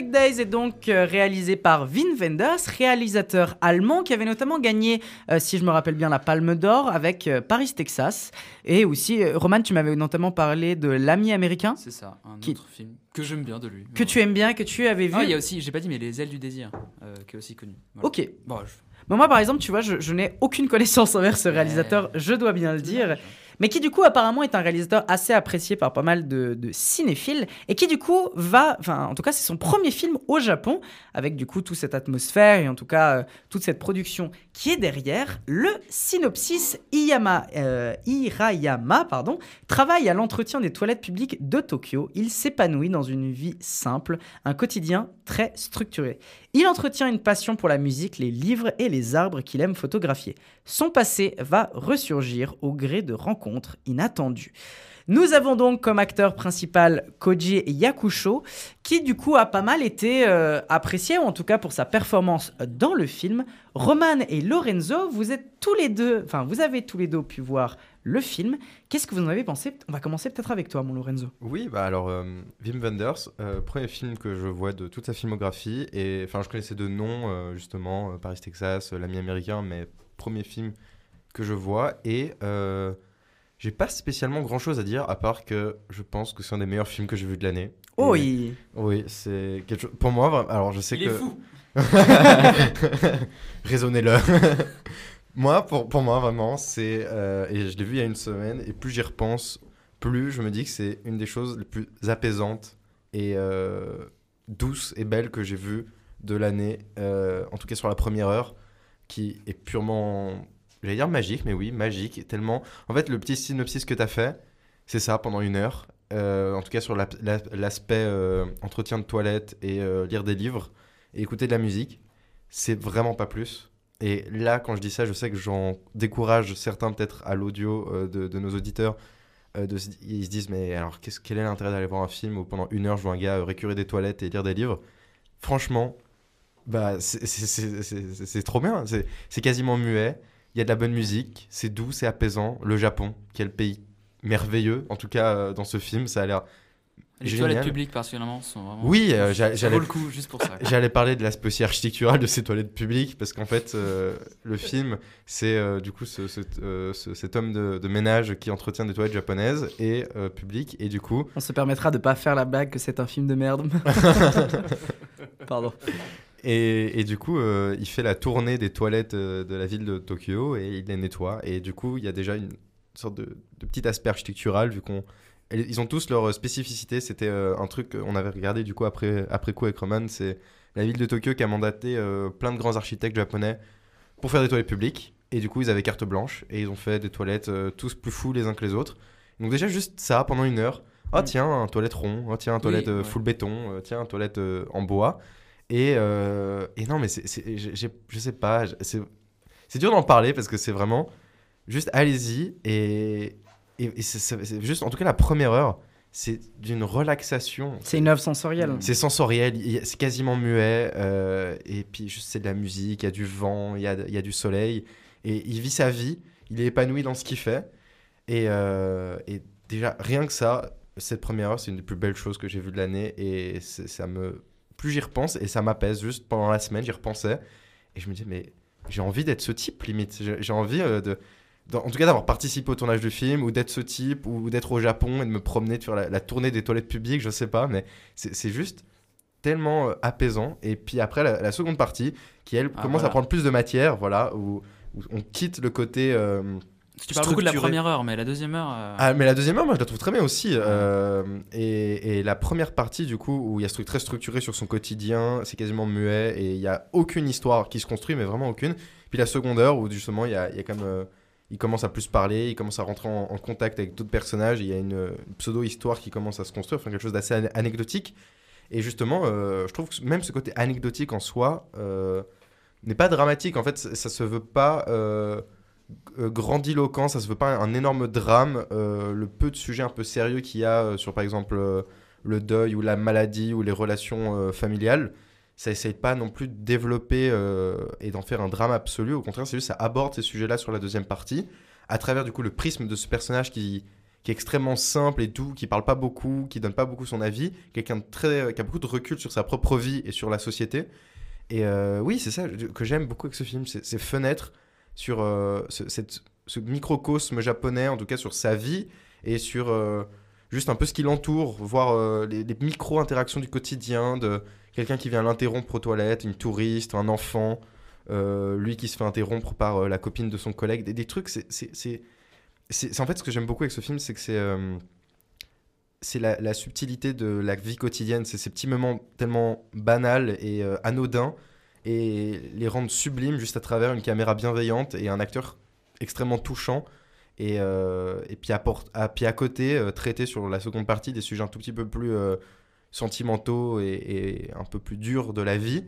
Perfect Days est donc euh, réalisé par Wim Wenders, réalisateur allemand qui avait notamment gagné, euh, si je me rappelle bien, la Palme d'Or avec euh, Paris, Texas. Et aussi, euh, Roman, tu m'avais notamment parlé de L'ami américain, C'est ça, un Qui- autre film que j'aime bien de lui. que tu aimes bien, que tu avais vu. Ah, il y a aussi, j'ai pas dit, mais Les ailes du désir, qui est aussi connu. Voilà. Ok. Bon, je- Mais moi, par exemple, tu vois, je, je n'ai aucune connaissance envers ce réalisateur, je dois bien le dire. Mais qui, du coup, apparemment, est un réalisateur assez apprécié par pas mal de, cinéphiles. Et qui, du coup, va. Enfin, en tout cas, c'est son premier film au Japon. Avec, du coup, toute cette atmosphère et en tout cas, euh, toute cette production qui est derrière. Le synopsis Iyama, euh, Hirayama pardon, travaille à l'entretien des toilettes publiques de Tokyo. Il s'épanouit dans une vie simple, un quotidien très structuré. Il entretient une passion pour la musique, les livres et les arbres qu'il aime photographier. Son passé va ressurgir au gré de rencontres inattendues. Nous avons donc comme acteur principal Koji Yakusho, qui du coup a pas mal été euh, apprécié, ou en tout cas pour sa performance dans le film. Roman et Lorenzo, vous êtes tous les deux, enfin vous avez tous les deux pu voir le film. Qu'est-ce que vous en avez pensé? On va commencer peut-être avec toi, mon Lorenzo. Oui, bah alors, euh, Wim Wenders, euh, premier film que je vois de toute sa filmographie, et enfin, je connaissais de nom, euh, justement, euh, Paris, Texas, euh, L'ami américain, mais premier film que je vois, et euh, j'ai pas spécialement grand chose à dire, à part que je pense que c'est un des meilleurs films que j'ai vu de l'année. Oh, il- Oui, c'est quelque chose. Pour moi, alors je sais Il que. est fou. Raisonnez-le. moi, pour, pour moi, vraiment, c'est. euh, et je l'ai vu il y a une semaine, et plus j'y repense, plus je me dis que c'est une des choses les plus apaisantes et euh, douces et belles que j'ai vues de l'année, euh, en tout cas sur la première heure, qui est purement. J'allais dire magique, mais oui, magique. Tellement. En fait, le petit synopsis que tu as fait, c'est ça pendant une heure. En tout cas, sur la- la- l'aspect entretien de toilette et lire des livres et écouter de la musique, c'est vraiment pas plus. Et là, quand je dis ça, je sais que j'en décourage certains peut-être à l'audio euh, de, nos auditeurs. euh, ils se disent, mais alors, quel est l'intérêt d'aller voir un film où pendant une heure, je vois un gars euh, récurer des toilettes et lire des livres? Franchement, bah, c'est, c'est- trop bien. C'est, quasiment muet. Il y a de la bonne musique. C'est doux, c'est apaisant. Le Japon, quel pays merveilleux. En tout cas, dans ce film, ça a l'air Les génial. toilettes publiques, particulièrement, sont vraiment. Oui, euh, j'allais vaut le coup juste pour ça. quoi. J'allais parler de l'aspect aussi architectural de ces toilettes publiques parce qu'en fait, euh, le film, c'est euh, du coup ce- ce- euh, ce- cet homme de, de ménage qui entretient des toilettes japonaises et euh, publiques et du coup, On se permettra de pas faire la blague que c'est un film de merde. Pardon. et, et du coup, euh, il fait la tournée des toilettes euh, de la ville de Tokyo et il les nettoie et du coup, il y a déjà une sorte de, de petit aspect architectural vu qu'on ils ont tous leur spécificité. C'était euh, un truc qu'on avait regardé du coup après, après coup avec Roman. C'est la ville de Tokyo qui a mandaté euh, plein de grands architectes japonais pour faire des toilettes publiques. Et du coup, ils avaient carte blanche et ils ont fait des toilettes euh, tous plus fous les uns que les autres. Donc déjà juste ça pendant une heure. Ah tiens, un toilette rond. Ah tiens, un toilette euh, ouais. full béton. Euh, tiens, un toilette euh, en bois. Et, euh, et non, mais c'est, c'est- j'ai- je sais pas. C'est, c'est dur d'en parler parce que c'est vraiment juste allez-y et, et, et c'est, juste, en tout cas, la première heure, c'est d'une relaxation. C'est une œuvre sensorielle. C'est sensoriel, c'est quasiment muet, euh, et puis juste c'est de la musique, il y a du vent, il y a, y a du soleil, et il vit sa vie, il est épanoui dans ce qu'il fait, et, euh, et déjà rien que ça, cette première heure, c'est une des plus belles choses que j'ai vues de l'année, et ça me, plus j'y repense, et ça m'apaise, juste pendant la semaine, j'y repensais, et je me dis mais j'ai envie d'être ce type limite, j'ai j'ai envie euh, de dans- en tout cas d'avoir participé au tournage du film, ou d'être ce type, ou d'être au Japon et de me promener, de faire la, la tournée des toilettes publiques, je sais pas, mais c'est juste tellement euh, apaisant. Et puis après, la, la seconde partie, qui elle Ah, commence à prendre plus de matière, voilà, où, où on quitte le côté. euh, Tu parles beaucoup de la première heure, mais la deuxième heure. euh, Ah, mais la deuxième heure, moi, je la trouve très bien aussi. euh, et, et la première partie, du coup, où il y a ce truc très structuré sur son quotidien, c'est quasiment muet, et il y a aucune histoire qui se construit, mais vraiment aucune. Puis la seconde heure, où justement, il y a, il y a comme. Il commence à plus parler, il commence à rentrer en, contact avec d'autres personnages, il y a une, pseudo-histoire qui commence à se construire, enfin quelque chose d'assez an- anecdotique. Et justement, euh, je trouve que même ce côté anecdotique en soi euh, n'est pas dramatique. En fait, ça, ça se veut pas euh, grandiloquent, ça se veut pas un énorme drame. Le peu de sujets un peu sérieux qu'il y a sur, par exemple, le deuil ou la maladie ou les relations familiales, ça essaye pas non plus de développer euh, et d'en faire un drame absolu. Au contraire, c'est juste ça aborde ces sujets-là sur la deuxième partie, à travers du coup le prisme de ce personnage qui, est extrêmement simple et doux, qui parle pas beaucoup, qui donne pas beaucoup son avis, quelqu'un très qui a beaucoup de recul sur sa propre vie et sur la société. Et euh, oui, c'est ça que j'aime beaucoup avec ce film, ces fenêtres sur euh, ce, cette- ce microcosme japonais, en tout cas sur sa vie et sur euh, juste un peu ce qui l'entoure, voir euh, les, les micro-interactions du quotidien de quelqu'un qui vient l'interrompre aux toilettes, une touriste, un enfant, euh, lui qui se fait interrompre par euh, la copine de son collègue, des, trucs, c'est- en fait ce que j'aime beaucoup avec ce film, c'est que c'est euh, la, subtilité de la vie quotidienne, c'est ces petits moments tellement banals et anodins et les rendre sublimes juste à travers une caméra bienveillante et un acteur extrêmement touchant. Et, puis, à, à, puis à côté, traiter sur la seconde partie des sujets un tout petit peu plus sentimentaux et, et un peu plus durs de la vie.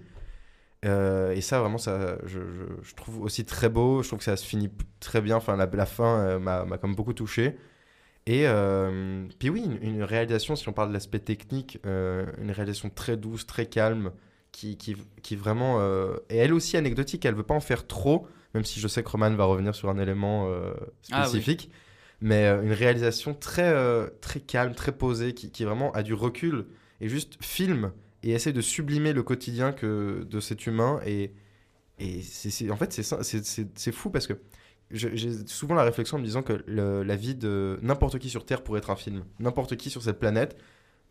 Euh, et ça, vraiment, ça, je, je- je trouve aussi très beau. Je trouve que ça se finit très bien. Enfin, la, la fin euh, m'a m'a comme beaucoup touché. Et euh, puis oui, une, une réalisation, si on parle de l'aspect technique, euh, une réalisation très douce, très calme, qui, qui, qui vraiment est elle aussi anecdotique. Elle veut pas en faire trop, même si je sais que Roman va revenir sur un élément Ah oui. spécifique. Mais une réalisation très, très calme, très posée, qui, qui vraiment a du recul et juste filme et essaie de sublimer le quotidien que, de cet humain. Et, et c'est, en fait, c'est, fou parce que j'ai souvent la réflexion en me disant que la vie de n'importe qui sur Terre pourrait être un film. N'importe qui sur cette planète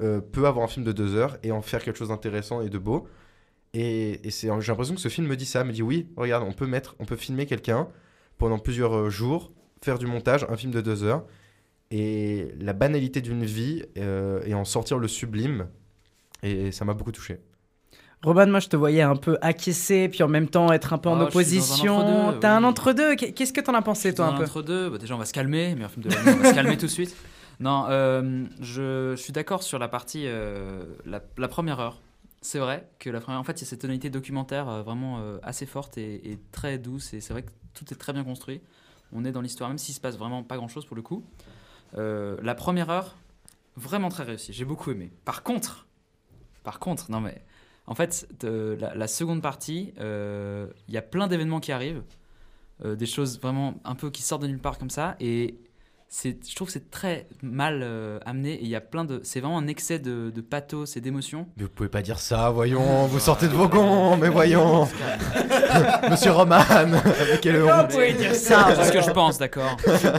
euh, peut avoir un film de deux heures et en faire quelque chose d'intéressant et de beau. Et, et j'ai l'impression que ce film me dit ça, me dit oui, regarde, on peut mettre, on peut filmer quelqu'un pendant plusieurs euh, jours, faire du montage, un film de deux heures, et la banalité d'une vie euh, et en sortir le sublime. Et ça m'a beaucoup touché. Roman, moi je te voyais un peu acquiescer, puis en même temps être un peu en Oh, un opposition. entre-deux, T'as un oui. entre-deux. Qu'est- Qu'est-ce que t'en as pensé, toi, un peu Entre deux, bah, déjà on va se calmer, mais un film de on va se calmer tout de suite. Non, euh, je, je suis d'accord sur la partie, euh, la, la première heure. C'est vrai que la première, en fait, il y a cette tonalité documentaire euh, vraiment euh, assez forte et, et très douce, et c'est vrai que tout est très bien construit. On est dans l'histoire, même s'il se passe vraiment pas grand-chose pour le coup. Euh, la première heure, vraiment très réussie. J'ai beaucoup aimé. Par contre, par contre, non mais, en fait, la, seconde partie, euh, il y a plein d'événements qui arrivent, euh, des choses vraiment un peu qui sortent de nulle part comme ça, et je trouve que c'est très mal euh, amené. Et il y a plein de, c'est vraiment un excès de, de pathos et d'émotions. Mais vous pouvez pas dire ça, voyons, vous sortez de vos gonds, mais voyons. Monsieur Roman, avec quelle honte. C'est ce que je pense, d'accord.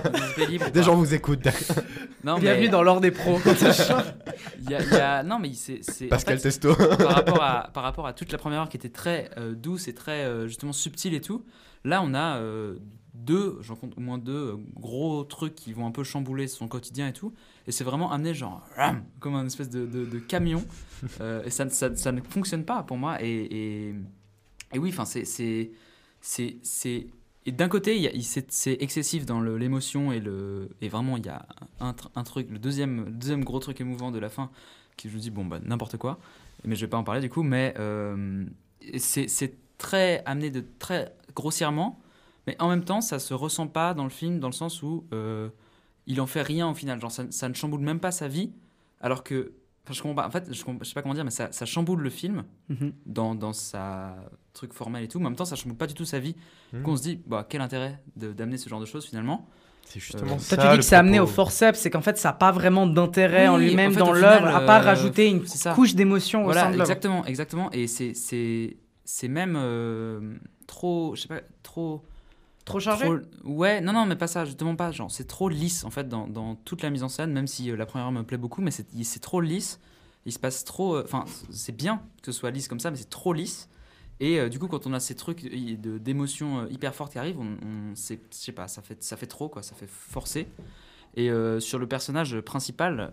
Des gens vous écoutent. d'accord. Non, Bienvenue mais- dans l'ordre des pros. Il y a, il y a- non mais c'est c'est- en Pascal fait, Testo. par rapport à par rapport à toute la première heure qui était très euh, douce et très euh, justement subtile et tout là on a euh, deux j'en compte au moins deux gros trucs qui vont un peu chambouler son quotidien et tout. Et c'est vraiment amené genre ram, comme un espèce de, de- de camion. Euh, et ça, ne- ça, ça ne fonctionne pas pour moi. Et, et, et oui enfin c'est et d'un côté, c'est excessif dans l'émotion et le et vraiment il y a un, tr- un truc, le deuxième le deuxième gros truc émouvant de la fin qui je vous dis bon bah n'importe quoi, mais je vais pas en parler du coup, mais euh, c'est c'est très amené de très grossièrement, mais en même temps ça se ressent pas dans le film dans le sens où euh, il en fait rien au final, genre ça, ça ne chamboule même pas sa vie, alors que enfin, je comprends pas, en fait je, je sais pas comment dire, mais ça, ça chamboule le film Mhm. dans, dans sa truc formel et tout, mais en même temps ça chamboule pas du tout sa vie. Mhm. Qu'on se dit, bah, quel intérêt de- d'amener ce genre de choses finalement C'est justement Euh, ça. Toi, tu dis que c'est amené au forceps, c'est qu'en fait, ça n'a pas vraiment d'intérêt en lui-même en fait, dans au l'œuvre, à part euh, rajouter une ça. couche d'émotion au Voilà, sein de l'œuvre. exactement, exactement. Et c'est c'est c'est même euh, trop, je sais pas, trop Trop chargé Ouais, non, non, mais pas ça, justement pas. Genre, c'est trop lisse en fait dans, dans toute la mise en scène, même si euh, la première heure me plaît beaucoup, mais c'est trop lisse. Il se passe trop. euh, Enfin, c'est bien que ce soit lisse comme ça, mais c'est trop lisse. Et euh, du coup, quand on a ces trucs d'émotions hyper fortes qui arrivent, on, on je sais pas, ça fait, ça fait trop, quoi, ça fait forcer. Et sur le personnage principal,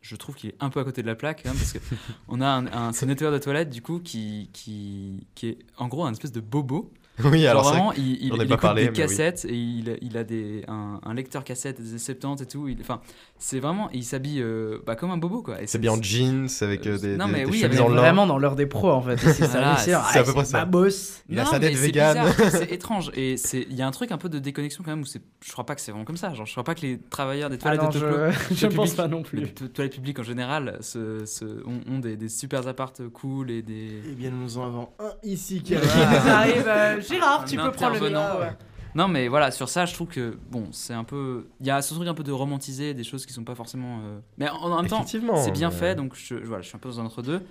je trouve qu'il est un peu à côté de la plaque, hein, parce que on a un, un nettoyeur de toilette du coup qui, qui, qui est en gros un espèce de bobo. Oui, Genre alors c'est vraiment, vrai il, il, il écoute parlé, des oui. cassettes et il, il a des, un, un lecteur cassette des années 70 et tout. Enfin, c'est vraiment, il s'habille euh, bah, comme un bobo quoi. C'est bien en jeans avec euh, des, non, des- mais des oui, chemises en. Vraiment dans l'heure des pros en fait. Voilà, c'est c'est- c'est à peu près ça. Ma boss. Il a sa dette c'est vegan. c'est étrange et c'est il y a un truc un peu de déconnexion quand même où je crois pas que c'est vraiment comme ça genre je crois pas que les travailleurs des Ah toilettes non, de je, Tokyo je toilettes pense publiques- pas non plus. les to- toilettes publiques en général se, se- ont, ont des, des super appartes cool et des Eh bien, nous en avons un ici Qui arrive. Euh, Gérard, tu peux prendre le micro. ouais. Non, mais voilà, sur ça, je trouve que, bon, c'est un peu. Il y a ce truc un peu de romantiser des choses qui sont pas forcément. euh, Mais en, en même temps, c'est bien mais- fait, donc je, voilà, je suis un peu dans un entre-deux.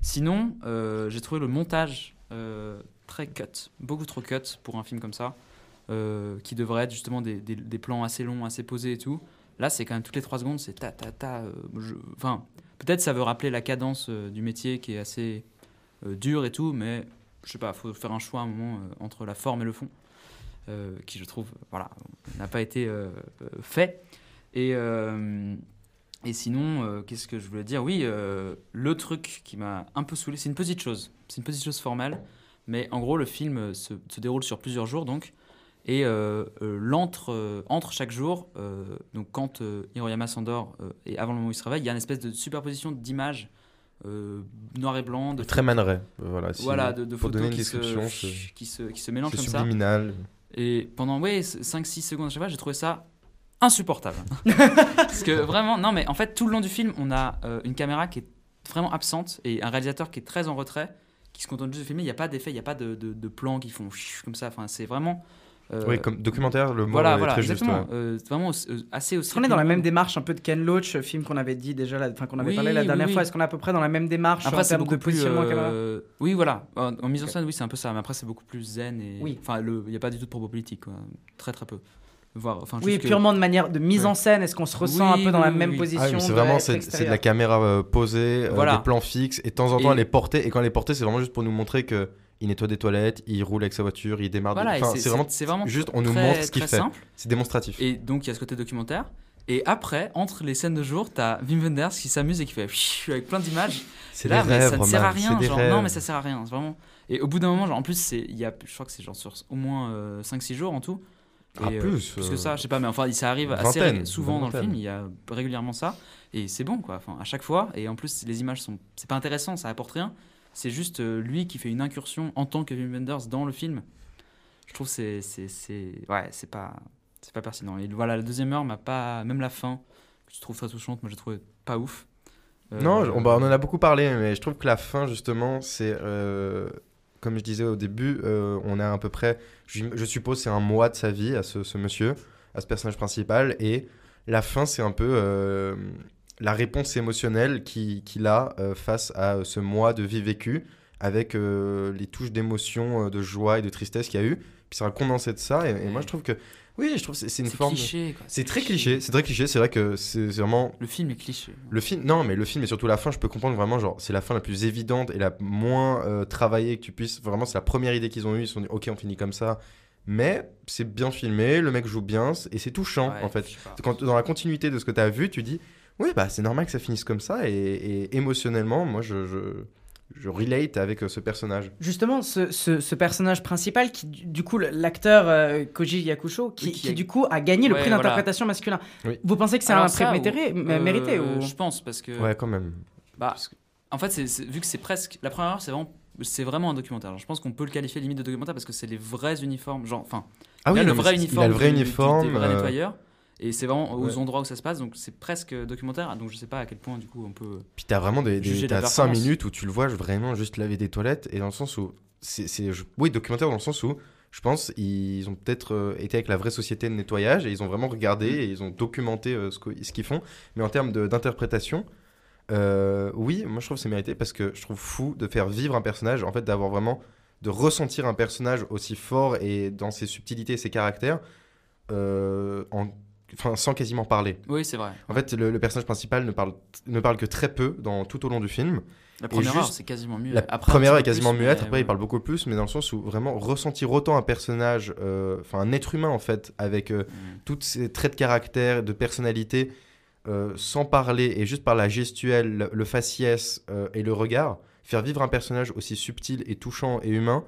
Sinon, euh, j'ai trouvé le montage euh, très cut, beaucoup trop cut pour un film comme ça, euh, qui devrait être justement des, des- des plans assez longs, assez posés et tout. Là, c'est quand même toutes les 3 secondes, c'est ta ta ta. euh, je- Enfin, peut-être ça veut rappeler la cadence euh, du métier qui est assez euh, dure et tout, mais je sais pas, faut faire un choix à un moment euh, entre la forme et le fond, euh, qui je trouve, voilà, n'a pas été euh, fait. Et, sinon, qu'est-ce que je voulais dire? Oui, le truc qui m'a un peu saoulé, c'est une petite chose, c'est une petite chose formelle, mais en gros, le film se, déroule sur plusieurs jours, donc, et entre chaque jour, donc quand Hiroyama s'endort et avant le moment où il se réveille, il y a une espèce de superposition d'images euh, noir et blanc, de Très manerais. Voilà, si- voilà, de, photos qui, se, qui, se, qui se mélangent comme ça. subliminal. Et pendant ouais, 5-6 secondes à chaque fois, j'ai trouvé ça insupportable. Parce que vraiment, non, mais en fait, tout le long du film, on a euh, une caméra qui est vraiment absente et un réalisateur qui est très en retrait, qui se contente juste de filmer. Il n'y a pas d'effet, il n'y a pas de, de, de plans qui font comme ça. Enfin, c'est vraiment. Euh, Oui, comme documentaire, le mot voilà, est voilà, très juste. exactement. Euh, vraiment euh, assez aussi. Est-ce qu'on est dans la même démarche un peu de Ken Loach, film qu'on avait dit déjà, enfin qu'on avait Oui, parlé la dernière oui. fois Est-ce qu'on est à peu près dans la même démarche Après, en c'est termes beaucoup de plus. positionnement euh, Oui, voilà. En, en mise en scène, oui, c'est un peu ça. Mais après, c'est beaucoup plus zen et. Oui. Enfin, il n'y a pas du tout de propos politique, quoi. Très, très peu. Voir, enfin, Oui, que- purement de manière de mise Ouais. en scène. Est-ce qu'on se ressent Oui, un peu dans oui, la oui, même oui. position Ah c'est vraiment c'est de la caméra euh, posée, euh, Voilà. des plans fixes, et de temps en temps Et- elle est portée. Et quand elle est portée, c'est vraiment juste pour nous montrer que il nettoie des toilettes, il roule avec sa voiture, il démarre. de- Voilà, et enfin, c'est- vraiment, juste on nous très- montre ce qu'il fait. simple. C'est démonstratif. Et donc, il y a ce côté documentaire. Et après, entre les scènes de jour, t'as Wim Wenders qui s'amuse et qui fait avec plein d'images. C'est Là, des mais rêves, ça ne sert à rien. c'est des Genre, rêves. non, mais ça sert à rien. Vraiment. Et au bout d'un moment, genre, en plus, c'est, y a, je crois que c'est genre sur au moins 5-6 jours en tout. Ah, Et, euh, plus, plus que euh, ça, je sais pas, mais enfin, ça arrive assez souvent dans le film. Il y a régulièrement ça. Et c'est bon, quoi. Enfin, à chaque fois. Et en plus, les images sont. C'est pas intéressant, ça apporte rien. C'est juste euh, lui qui fait une incursion en tant que Wim Wenders dans le film. Je trouve c'est. c'est. Ouais, c'est pas. C'est pas pertinent. Et voilà, la deuxième heure m'a pas. Même la fin, que je trouve très touchante, moi j'ai trouvé pas ouf. Euh, Non, on, bah, on en a beaucoup parlé, mais je trouve que la fin, justement, c'est. euh, comme je disais au début, on a à peu près. Je, je suppose c'est un mois de sa vie à ce, monsieur, à ce personnage principal. Et la fin, c'est un peu. La réponse émotionnelle qui- qu'il a euh, face à euh, ce mois de vie vécue, avec euh, les touches d'émotion, de joie et de tristesse qu'il y a eu. Puis c'est un condensé de ça. Et, et moi, je trouve que. Oui, je trouve que c'est une forme. cliché. C'est très cliché, c'est très cliché. C'est vrai que c'est vraiment Le film est cliché. le film, non, mais le film et surtout la fin, je peux comprendre vraiment, genre, c'est la fin la plus évidente et la moins euh, travaillée que tu puisses. Vraiment, c'est la première idée qu'ils ont eue. Ils se sont dit, ok, on finit comme ça. Mais c'est bien filmé, le mec joue bien et c'est touchant Ouais, en fait. Quand, dans la continuité de ce que tu as vu, tu dis, oui, bah c'est normal que ça finisse comme ça et, et émotionnellement, moi, je, je, je relate avec euh, ce personnage. Justement, ce, ce- ce personnage principal, qui du coup, l'acteur euh, Koji Yakusho, qui, Oui, qui qui, a- du coup a gagné le Ouais, prix voilà. d'interprétation masculin. Oui. Vous pensez que c'est un prix ou- mérité, euh, mérité ou... Je pense, parce que. Ouais, quand même. Bah, en fait, vu que c'est presque. La première heure, c'est vraiment, c'est vraiment un documentaire. Je pense qu'on peut le qualifier limite de documentaire parce que c'est les vrais uniformes. Genre, enfin, Ah oui, a le vrai c'est- il a uniforme. le vrai uniforme, Des vrais euh, nettoyeurs. Et c'est vraiment aux ouais. endroits où ça se passe. Donc, c'est presque documentaire. Donc, je sais pas à quel point, du coup, on peut. Puis t'as vraiment des, des t'as cinq performance. minutes où tu le vois vraiment juste laver des toilettes et dans le sens où c'est, oui documentaire dans le sens où je pense ils ont peut-être euh, été avec la vraie société de nettoyage et ils ont vraiment regardé Mm. et ils ont documenté euh, ce, qu'ils font mais en termes de- d'interprétation euh, oui moi je trouve que c'est mérité parce que je trouve fou de faire vivre un personnage en fait d'avoir vraiment de ressentir un personnage aussi fort et dans ses subtilités et ses caractères euh, en, enfin, sans quasiment parler. Oui, c'est vrai. En fait, le, le personnage principal ne parle, ne parle que très peu dans, tout au long du film. La première heure, c'est quasiment mieux. La Après, première heure est quasiment plus, muette, après ouais. il parle beaucoup plus, mais dans le sens où vraiment ressentir autant un personnage, euh, enfin un être humain en fait, avec euh, Mm. tous ces traits de caractère, de personnalité, euh, sans parler et juste par la gestuelle, le, le faciès euh, et le regard, faire vivre un personnage aussi subtil et touchant et humain,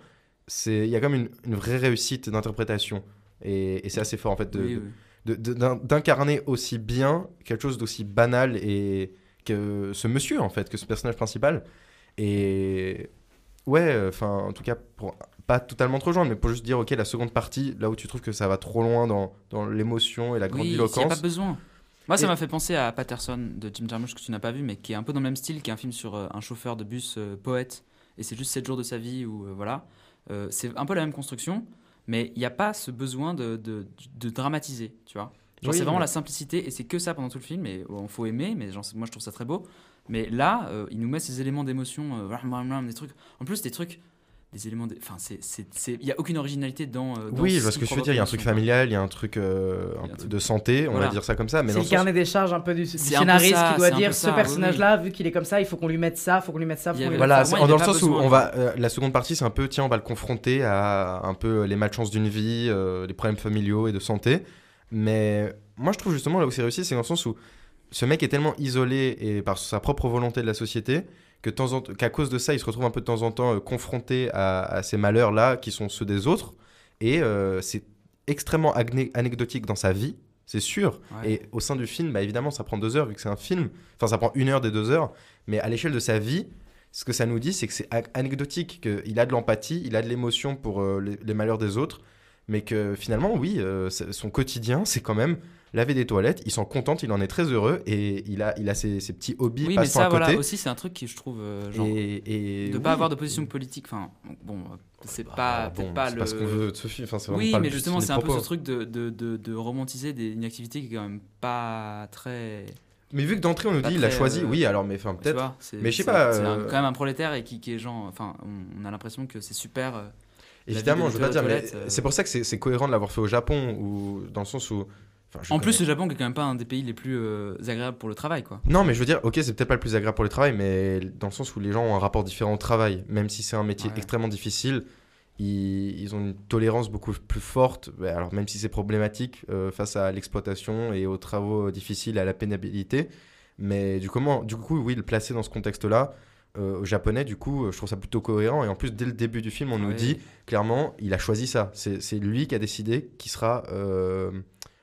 c'est il y a comme une, une vraie réussite d'interprétation. Et, et c'est assez fort en fait de- Oui, oui. D'incarner aussi bien quelque chose d'aussi banal et que ce monsieur en fait, que ce personnage principal. Et ouais, enfin en tout cas pour pas totalement trop rejoindre, mais pour juste dire ok la seconde partie, là où tu trouves que ça va trop loin dans, dans l'émotion et la Oui, il n'y a grandiloquence. pas besoin. Moi, ça Et- m'a fait penser à Patterson de Jim Jarmusch que tu n'as pas vu, mais qui est un peu dans le même style, qui est un film sur euh, un chauffeur de bus euh, poète, et c'est juste 7 jours de sa vie, ou euh, voilà. C'est un peu la même construction, mais il n'y a pas ce besoin de, de, de dramatiser, tu vois. Genre, Oui, c'est vraiment la simplicité, et c'est que ça pendant tout le film, et il faut aimer, mais genre, moi je trouve ça très beau. Mais là, euh, il nous met ces éléments d'émotion, euh, des trucs. En plus, des trucs, des éléments. d'é- Enfin, c'est, c'est, c'est- il n'y a aucune originalité dans. euh, dans Oui, je ce vois ce qui que tu veux dire. Il y a un truc familial, il y a un truc, euh, un truc- de santé, on Voilà. va dire ça comme ça. Mais C'est le carnet des charges un peu du, peu scénariste ça, qui doit dire ce oui, personnage-là, vu qu'il est comme ça, il faut qu'on lui mette ça, il faut qu'on lui mette ça, faut Il y qu'on lui Voilà, dans le sens où on va, euh, la seconde partie, c'est un peu, tiens, on va le confronter à un peu les malchances d'une vie, euh, les problèmes familiaux et de santé. Mais moi, je trouve justement là où c'est réussi, c'est dans le sens où ce mec est tellement isolé et par sa propre volonté de la société que qu'à cause de ça, il se retrouve un peu de temps en temps euh, confronté à, à ces malheurs-là qui sont ceux des autres. Et euh, c'est extrêmement anecdotique dans sa vie, c'est sûr. Ouais. Et au sein du film, bah, évidemment, ça prend deux heures vu que c'est un film. Enfin, ça prend une heure des deux heures. Mais à l'échelle de sa vie, ce que ça nous dit, c'est que c'est anecdotique, qu'il a de l'empathie, il a de l'émotion pour euh, les, les malheurs des autres, mais que finalement, oui, euh, son quotidien, c'est quand même laver des toilettes. Il s'en contente, il en est très heureux et il a, il a ses, ses petits hobbies Oui, mais ça, à côté. voilà, aussi, c'est un truc qui, je trouve, euh, genre, et, et de oui. pas avoir de position politique. Enfin, bon, c'est Bah, pas, bon, pas le. pas ce qu'on veut de ce film. Enfin, oui, mais justement, c'est un peu ce truc de, de, de, de romantiser des, une activité qui est quand même pas très. Mais vu que d'entrée on nous dit il a choisi, euh, oui, alors mais enfin peut-être. Mais je sais pas. C'est euh, quand même un prolétaire et qui, qui est genre. Enfin, on, a l'impression que c'est super. euh, Évidemment, de je veux pas dire, mais c'est pour ça que c'est c'est cohérent de l'avoir fait au Japon, ou dans le sens où. Enfin, En plus, le Japon qui est quand même pas un des pays les plus euh, agréables pour le travail, quoi. Non, mais je veux dire, ok, c'est peut-être pas le plus agréable pour le travail, mais dans le sens où les gens ont un rapport différent au travail. Même si c'est un métier Ouais. extrêmement difficile, ils, ils ont une tolérance beaucoup plus forte. bah, Alors, même si c'est problématique euh, face à l'exploitation et aux travaux difficiles, à la pénibilité. Mais du, comment, du coup, oui, le placer dans ce contexte-là, euh, au japonais, du coup, je trouve ça plutôt cohérent. Et en plus, dès le début du film, on nous dit clairement, il a choisi ça. C'est lui qui a décidé qu'il sera euh,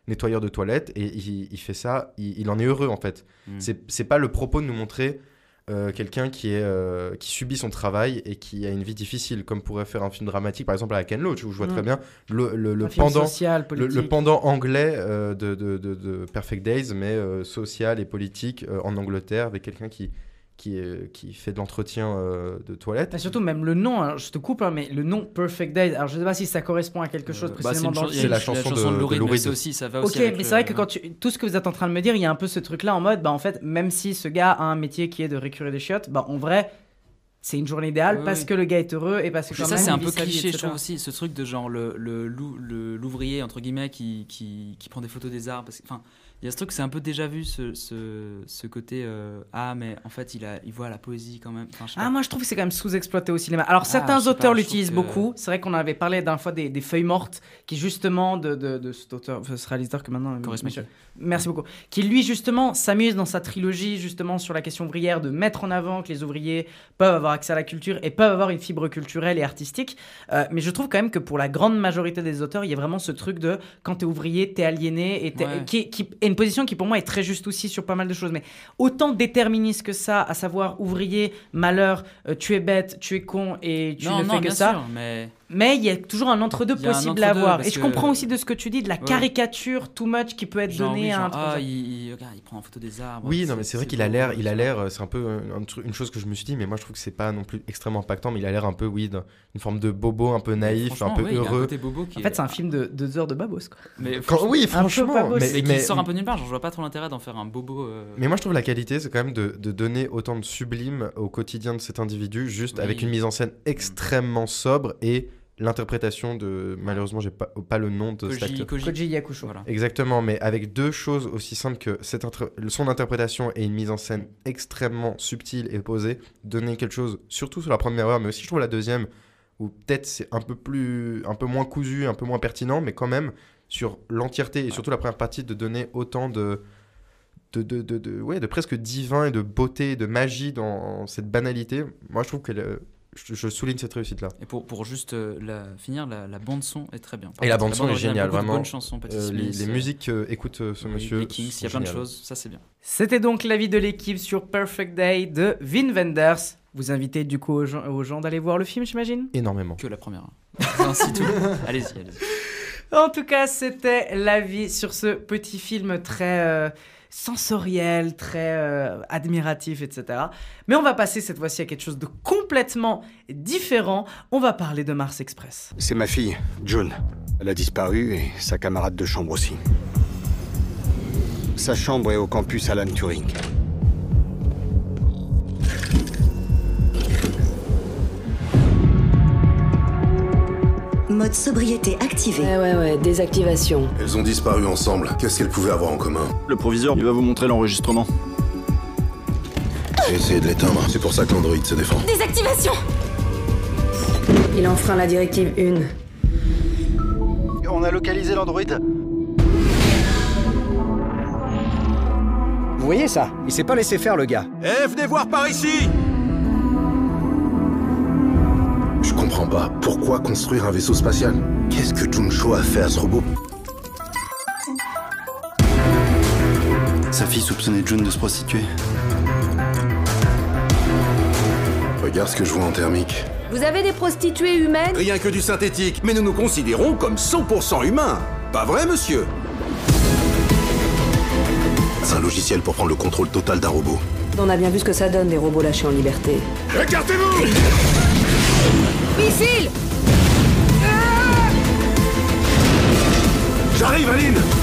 nettoyeur de toilettes et il, il fait ça, il, il en est heureux en fait. Mm. C'est pas le propos de nous montrer euh, quelqu'un qui, est, euh, qui subit son travail et qui a une vie difficile, comme pourrait faire un film dramatique, par exemple à Ken Loach, où je vois Mm. très bien le, le, pendant. social, Le, pendant anglais euh, de, de, de, de Perfect Days, mais euh, social et politique euh, en Angleterre, avec quelqu'un qui, qui, est- qui fait de l'entretien euh, de toilette. Et surtout, même le nom, hein, je te coupe, hein, mais le nom Perfect Days, alors je sais pas si ça correspond à quelque chose Euh, bah, précisément dans le. C'est la chanson de- de Lou Reed, Lou mais Reed. ça aussi, ça va Ok, aussi. avec mais c'est vrai que quand tu, tout ce que vous êtes en train de me dire, il y a un peu ce truc-là en mode, bah en fait, même si ce gars a un métier qui est de récurer des chiottes, bah en vrai, c'est une journée idéale Oui, parce oui. que le gars est heureux et parce que quand ça, c'est un peu cliché, je trouve aussi, ce truc de genre le le- lou- le- l'ouvrier, entre guillemets, qui, qui, qui prend des photos des arbres. parce que- Enfin, il y a ce truc, c'est un peu déjà vu, ce, ce, ce côté euh, Ah, mais en fait, il, a, il voit la poésie quand même. Enfin, Ah, moi je trouve que c'est quand même sous-exploité au cinéma. Alors Ah, certains auteurs l'utilisent que- beaucoup. C'est vrai qu'on en avait parlé d'un fois des, des feuilles mortes, qui justement de, de, de cet auteur, enfin, ce réalisateur que maintenant. Monsieur-. Merci beaucoup. Qui lui justement s'amuse dans sa trilogie justement sur la question ouvrière de mettre en avant que les ouvriers peuvent avoir accès à la culture et peuvent avoir une fibre culturelle et artistique. Euh, mais je trouve quand même que pour la grande majorité des auteurs, il y a vraiment ce truc de quand t'es ouvrier, t'es aliéné et Ouais. qui, qui est une position qui pour moi est très juste aussi sur pas mal de choses. Mais autant déterministe que ça, à savoir ouvrier, malheur, euh, tu es bête, tu es con et tu non, ne non, fais que ça. sûr, mais Mais il y a toujours un entre-deux possible à avoir. Et je que- comprends aussi de ce que tu dis, de la Ouais. caricature too much qui peut être donnée à un ah, il, il- regarde, il prend en photo des arbres. Oui, non, mais c'est vrai qu'il a l'air, il a l'air, c'est un peu une chose que je me suis dit, mais moi je trouve que c'est pas non plus extrêmement impactant, mais il a l'air un peu, oui, une forme de bobo, un peu naïf, un peu oui, il a un heureux. côté bobo qui En est- fait, c'est un film de deux heures de babos. Quoi. Mais Quand- oui, franchement, babos. mais, mais qui sort un peu nulle part. Genre, je vois pas trop l'intérêt d'en faire un bobo. euh, Mais moi, je trouve la qualité, c'est quand même de, de donner autant de sublime au quotidien de cet individu, juste avec une mise en scène extrêmement sobre et l'interprétation de. Malheureusement, j'ai pas, pas le nom de Koji. Koji. Koji Yakusho. Voilà. Exactement, mais avec deux choses aussi simples que cette inter- son interprétation et une mise en scène extrêmement subtile et posée, donner quelque chose, surtout sur la première heure, mais aussi je trouve la deuxième, où peut-être c'est un peu plus, un peu moins cousu, un peu moins pertinent, mais quand même sur l'entièreté et surtout la première partie de donner autant de de, de, de, de- ouais, de presque divin et de beauté, et de magie dans cette banalité. Moi, je trouve que le- je, je souligne cette réussite-là. Et pour, pour juste euh, la, finir, la, la bande-son est très bien. Par Et la bande-son est géniale, vraiment. bonnes chansons, Euh, les, les euh, musiques euh, écoute euh, ce oui, monsieur. les Kings, il y a plein de choses, ça c'est bien. C'était donc l'avis de l'équipe sur Perfect Day de Vin Wenders. Vous invitez du coup aux gens, aux gens d'aller voir le film, j'imagine? Énormément. Que la première. hein. Ainsi tout. Allez-y, allez-y. En tout cas, c'était l'avis sur ce petit film très euh, sensoriel, très euh, admiratif, etc. Mais on va passer cette fois-ci à quelque chose de complètement différent. On va parler de Mars Express. C'est ma fille, June. Elle a disparu et sa camarade de chambre aussi. Sa chambre est au campus Alan Turing. Mode sobriété activé. Ouais, ouais, ouais, désactivation. Elles ont disparu ensemble. Qu'est-ce qu'elles pouvaient avoir en commun Le proviseur, il va vous montrer l'enregistrement. J'ai essayé de l'éteindre. C'est pour ça que l'android se défend. Désactivation Il enfreint la directive 1. On a localisé l'android. Vous voyez ça? Il s'est pas laissé faire le gars. Eh, venez voir par ici comprends pas. Pourquoi construire un vaisseau spatial? Qu'est-ce que Juncho a fait à ce robot? Sa fille soupçonnait June de se prostituer. Regarde ce que je vois en thermique. Vous avez des prostituées humaines? Rien que du synthétique, mais nous nous considérons comme 100% humains. Pas vrai, monsieur? C'est un logiciel pour prendre le contrôle total d'un robot. On a bien vu ce que ça donne, des robots lâchés en liberté. Écartez-vous Missile. J'arrive, Aline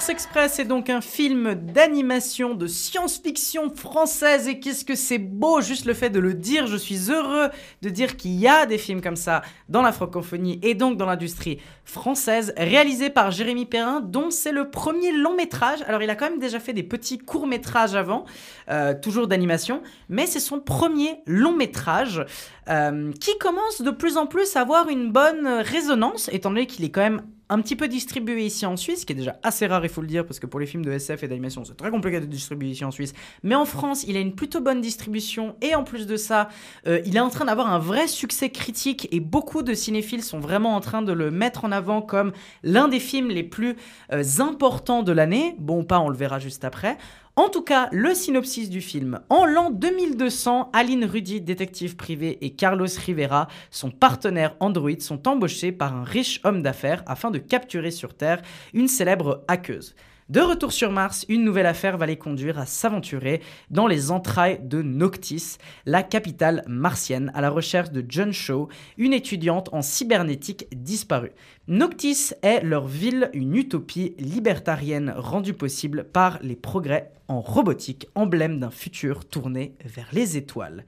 Mars Express est donc un film d'animation de science-fiction française et qu'est-ce que c'est beau juste le fait de le dire. Je suis heureux de dire qu'il y a des films comme ça dans la francophonie et donc dans l'industrie française réalisés par Jérémy Perrin dont c'est le premier long métrage. Alors il a quand même déjà fait des petits courts métrages avant, euh, toujours d'animation, mais c'est son premier long métrage euh, qui commence de plus en plus à avoir une bonne résonance étant donné qu'il est quand même un petit peu distribué ici en Suisse, qui est déjà assez rare, il faut le dire, parce que pour les films de SF et d'animation, c'est très compliqué de distribuer ici en Suisse. Mais en France, il a une plutôt bonne distribution, et en plus de ça, euh, il est en train d'avoir un vrai succès critique, et beaucoup de cinéphiles sont vraiment en train de le mettre en avant comme l'un des films les plus euh, importants de l'année. Bon, pas, on le verra juste après. En tout cas, le synopsis du film. En l'an 2200, Aline Rudy, détective privé, et Carlos Rivera, son partenaire Android, sont embauchés par un riche homme d'affaires afin de capturer sur Terre une célèbre hackeuse. De retour sur Mars, une nouvelle affaire va les conduire à s'aventurer dans les entrailles de Noctis, la capitale martienne, à la recherche de John Shaw, une étudiante en cybernétique disparue. Noctis est leur ville, une utopie libertarienne rendue possible par les progrès en robotique, emblème d'un futur tourné vers les étoiles.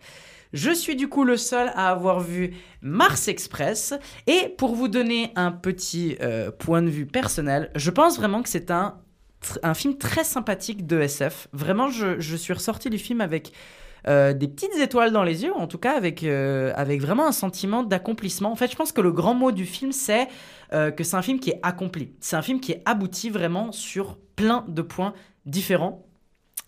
Je suis du coup le seul à avoir vu Mars Express et pour vous donner un petit euh, point de vue personnel, je pense vraiment que c'est un, un film très sympathique de SF. Vraiment, je, je suis ressorti du film avec euh, des petites étoiles dans les yeux, en tout cas avec, euh, avec vraiment un sentiment d'accomplissement. En fait, je pense que le grand mot du film, c'est euh, que c'est un film qui est accompli. C'est un film qui est abouti vraiment sur plein de points différents.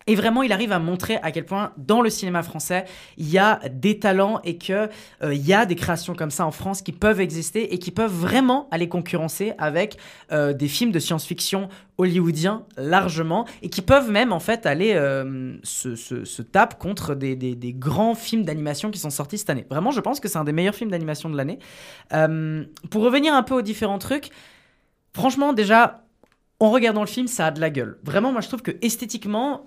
Et vraiment, il arrive à montrer à quel point, dans le cinéma français, il y a des talents et que euh, il y a des créations comme ça en France qui peuvent exister et qui peuvent vraiment aller concurrencer avec euh, des films de science-fiction hollywoodiens largement et qui peuvent même en fait aller euh, se, se, taper contre des grands films d'animation qui sont sortis cette année. Vraiment, je pense que c'est un des meilleurs films d'animation de l'année. Euh, pour revenir un peu aux différents trucs, franchement, déjà, en regardant le film, ça a de la gueule. Vraiment, moi, je trouve que esthétiquement,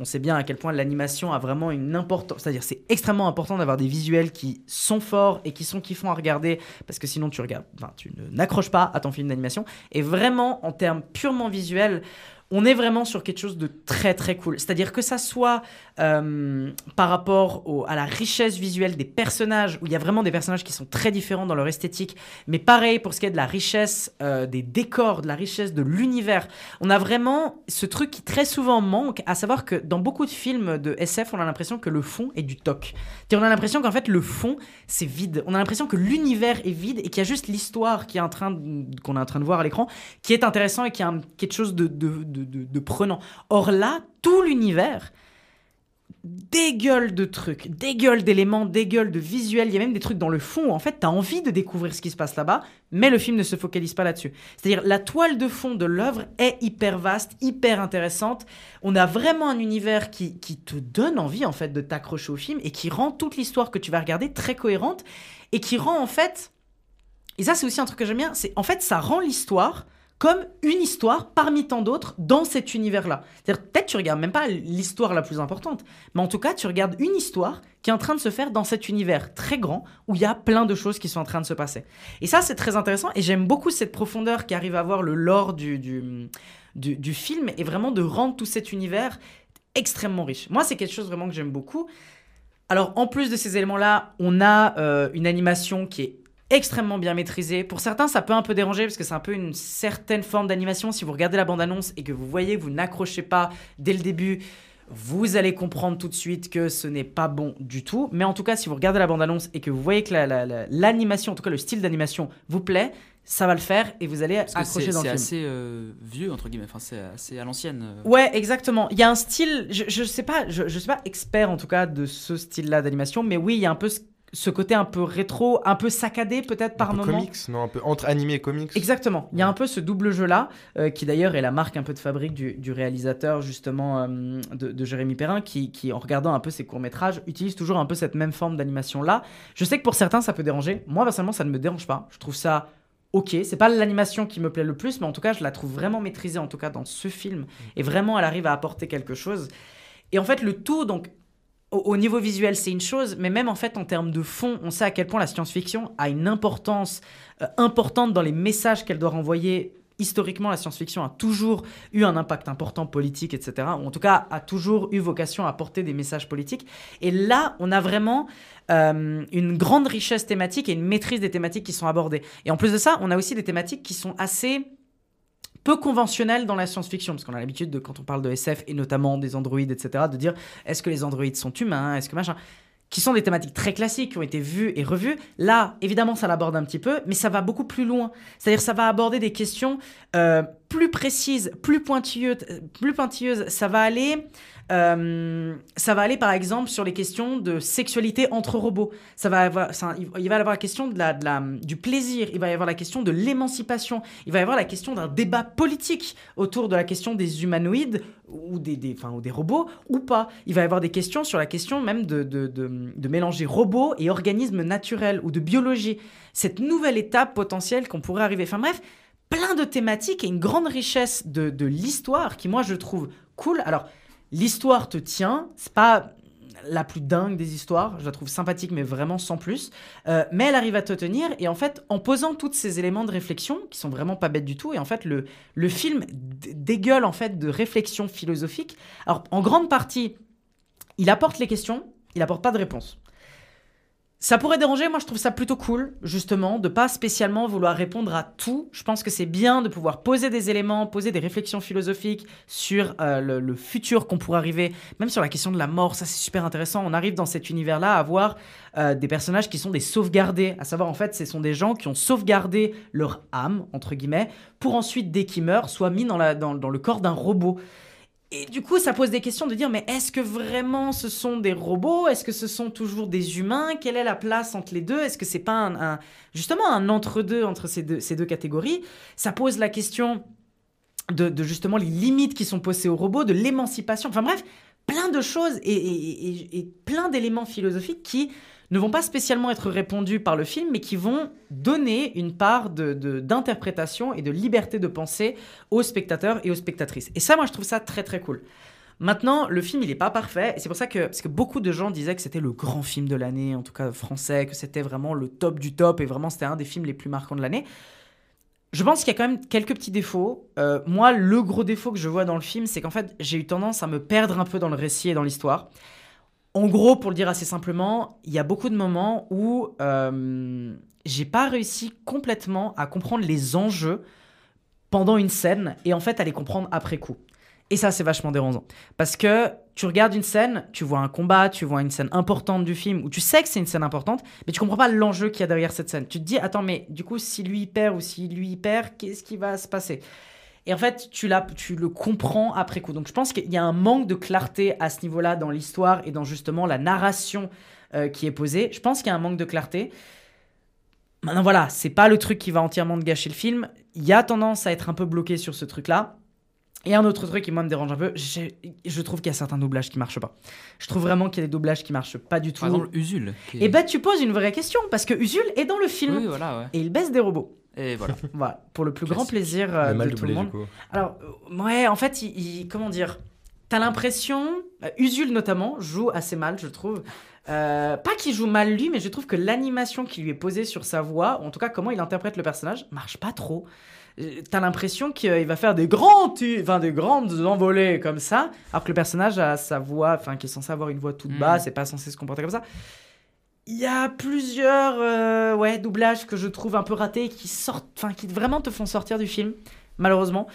on sait bien à quel point l'animation a vraiment une importance. C'est-à-dire, c'est extrêmement important d'avoir des visuels qui sont forts et qui sont kiffants à regarder, parce que sinon tu tu n'accroches pas à ton film d'animation. Et vraiment, en termes purement visuels, on est vraiment sur quelque chose de très très cool. C'est-à-dire que ça soit euh, par rapport à la richesse visuelle des personnages, où il y a vraiment des personnages qui sont très différents dans leur esthétique, mais pareil pour ce qui est de la richesse euh, des décors, de la richesse de l'univers. On a vraiment ce truc qui très souvent manque, à savoir que dans beaucoup de films de SF, on a l'impression que le fond est du toc. Et on a l'impression qu'en fait le fond c'est vide. On a l'impression que l'univers est vide et qu'il y a juste l'histoire qui est en train qu'on est en train de voir à l'écran qui est intéressant et qui a quelque chose de, de- de- de prenant. Or là, tout l'univers dégueule de trucs, dégueule d'éléments, dégueule de visuels. Il y a même des trucs dans le fond où en fait, tu as envie de découvrir ce qui se passe là-bas, mais le film ne se focalise pas là-dessus. C'est-à-dire, la toile de fond de l'œuvre est hyper vaste, hyper intéressante. On a vraiment un univers qui, qui te donne envie en fait de t'accrocher au film et qui rend toute l'histoire que tu vas regarder très cohérente et qui rend en fait. Et ça, c'est aussi un truc que j'aime bien. C'est en fait, ça rend l'histoire comme une histoire parmi tant d'autres dans cet univers-là. C'est-à-dire, peut-être tu regardes même pas l'histoire la plus importante, mais en tout cas, tu regardes une histoire qui est en train de se faire dans cet univers très grand où il y a plein de choses qui sont en train de se passer. Et ça, c'est très intéressant et j'aime beaucoup cette profondeur qui arrive à voir le lore du, du, du, du film et vraiment de rendre tout cet univers extrêmement riche. Moi, c'est quelque chose vraiment que j'aime beaucoup. Alors, en plus de ces éléments-là, on a euh, une animation qui est extrêmement bien maîtrisée. Pour certains, ça peut un peu déranger parce que c'est un peu une certaine forme d'animation. Si vous regardez la bande-annonce et que vous voyez que vous n'accrochez pas dès le début, vous allez comprendre tout de suite que ce n'est pas bon du tout. Mais en tout cas, si vous regardez la bande-annonce et que vous voyez que la- la- la- l'animation, en tout cas le style d'animation, vous plaît, ça va le faire et vous allez Parce accrocher c'est dans le c'est film. assez euh, vieux, entre guillemets. Enfin, c'est assez à l'ancienne. euh. Ouais, exactement. Il y a un style, je, je sais pas, je, je suis pas expert en tout cas de ce style-là d'animation, mais oui, il y a un peu ce, ce côté un peu rétro, un peu saccadé peut-être par peu moment. comics, non Un peu entre animé et comics Exactement. Il y a un peu ce double jeu-là, euh, qui d'ailleurs est la marque un peu de fabrique du, du réalisateur, justement, euh, de, de Jérémy Perrin, qui, qui, en regardant un peu ses courts-métrages, utilise toujours un peu cette même forme d'animation-là. Je sais que pour certains, ça peut déranger. Moi, personnellement, ça ne me dérange pas. Je trouve ça ok. C'est pas l'animation qui me plaît le plus, mais en tout cas, je la trouve vraiment maîtrisée, en tout cas, dans ce film. Et vraiment, elle arrive à apporter quelque chose. Et en fait, le tout, donc, au, au niveau visuel, c'est une chose, mais même en fait, en termes de fond, on sait à quel point la science-fiction a une importance euh, importante dans les messages qu'elle doit renvoyer. Historiquement, la science-fiction a toujours eu un impact important politique, etc. Ou en tout cas, a toujours eu vocation à porter des messages politiques. Et là, on a vraiment euh, une grande richesse thématique et une maîtrise des thématiques qui sont abordées. Et en plus de ça, on a aussi des thématiques qui sont assez peu conventionnelles dans la science-fiction, parce qu'on a l'habitude de, quand on parle de SF, et notamment des androïdes, etc., de dire est-ce que les androïdes sont humains, est-ce que machin qui sont des thématiques très classiques, qui ont été vues et revues. Là, évidemment, ça l'aborde un petit peu, mais ça va beaucoup plus loin. C'est-à-dire, ça va aborder des questions euh, plus précises, plus pointilleuses, plus pointilleuses. Ça va aller, euh, ça va aller par exemple sur les questions de sexualité entre robots. Ça va avoir, il va y avoir la question de la, du plaisir. Il va y avoir la question de l'émancipation. Il va y avoir la question d'un débat politique autour de la question des humanoïdes ou des, des, enfin, ou des robots ou pas. Il va y avoir des questions sur la question même de, de, de, de mélanger robots et organismes naturels ou de biologie. Cette nouvelle étape potentielle qu'on pourrait arriver. Enfin bref, plein de thématiques et une grande richesse de, de l'histoire qui, moi, je trouve cool. Alors, l'histoire te tient, c'est pas la plus dingue des histoires, je la trouve sympathique, mais vraiment sans plus. Euh, mais elle arrive à te tenir, et en fait, en posant tous ces éléments de réflexion, qui sont vraiment pas bêtes du tout, et en fait, le, le film dégueule en fait de réflexion philosophique. Alors, en grande partie, il apporte les questions, il apporte pas de réponse. Ça pourrait déranger, moi je trouve ça plutôt cool, justement, de pas spécialement vouloir répondre à tout. Je pense que c'est bien de pouvoir poser des éléments, poser des réflexions philosophiques sur euh, le, futur qu'on pourrait arriver, même sur la question de la mort, ça c'est super intéressant. On arrive dans cet univers-là à avoir euh, des personnages qui sont des sauvegardés, à savoir en fait, ce sont des gens qui ont sauvegardé leur âme, entre guillemets, pour ensuite, dès qu'ils meurent, soit mis dans le corps d'un robot. Et du coup, ça pose des questions de dire, mais est-ce que vraiment ce sont des robots? Est-ce que ce sont toujours des humains? Quelle est la place entre les deux? Est-ce que c'est pas un, justement un entre-deux entre ces deux, ces deux catégories? Ça pose la question de, justement les limites qui sont posées aux robots, de l'émancipation. Enfin bref, plein de choses et plein d'éléments philosophiques qui ne vont pas spécialement être répondus par le film, mais qui vont donner une part d'interprétation et de liberté de pensée aux spectateurs et aux spectatrices. Et ça, moi, je trouve ça très très cool. Maintenant, le film, il est pas parfait. C'est pour ça que, que beaucoup de gens disaient que c'était le grand film de l'année, en tout cas français, que c'était vraiment le top du top et vraiment c'était un des films les plus marquants de l'année. Je pense qu'il y a quand même quelques petits défauts. Euh, moi, le gros défaut que je vois dans le film, c'est qu'en fait, j'ai eu tendance à me perdre un peu dans le récit et dans l'histoire. En gros, pour le dire assez simplement, il y a beaucoup de moments où euh, j'ai pas réussi complètement à comprendre les enjeux pendant une scène et en fait à les comprendre après coup. Et ça, c'est vachement dérangeant. Parce que tu regardes une scène, tu vois un combat, tu vois une scène importante du film, où tu sais que c'est une scène importante, mais tu comprends pas l'enjeu qu'il y a derrière cette scène. Tu te dis, attends, mais du coup, si lui perd ou si lui perd, qu'est-ce qui va se passer? Et en fait, tu, le comprends après coup. Donc je pense qu'il y a un manque de clarté à ce niveau-là dans l'histoire et dans justement la narration euh, qui est posée. Je pense qu'il y a un manque de clarté. Maintenant, voilà, c'est pas le truc qui va entièrement te gâcher le film. Il y a tendance à être un peu bloqué sur ce truc-là. Et un autre truc qui moi me dérange un peu, je trouve qu'il y a certains doublages qui marchent pas. Je trouve vraiment qu'il y a des doublages qui marchent pas du tout. Par exemple, Usul. est- Et bah tu poses une vraie question parce que Usul est dans le film Oui, voilà, ouais. et il baisse des robots. Et voilà. Voilà, pour le plus grand plaisir euh, de tout le monde. du coup. Alors, euh, ouais, en fait, il, il- comment dire? T'as l'impression, euh, Usul notamment, joue assez mal, je trouve. Euh, pas qu'il joue mal lui, mais je trouve que l'animation qui lui est posée sur sa voix, ou en tout cas comment il interprète le personnage, marche pas trop. T'as l'impression qu'il va faire des grands, enfin des grandes envolées comme ça, alors que le personnage a sa voix, enfin qui est censé avoir une voix toute Mhm. basse, c'est pas censé se comporter comme ça. Il y a plusieurs euh, doublages que je trouve un peu ratés qui sortent, enfin qui vraiment te font sortir du film, malheureusement.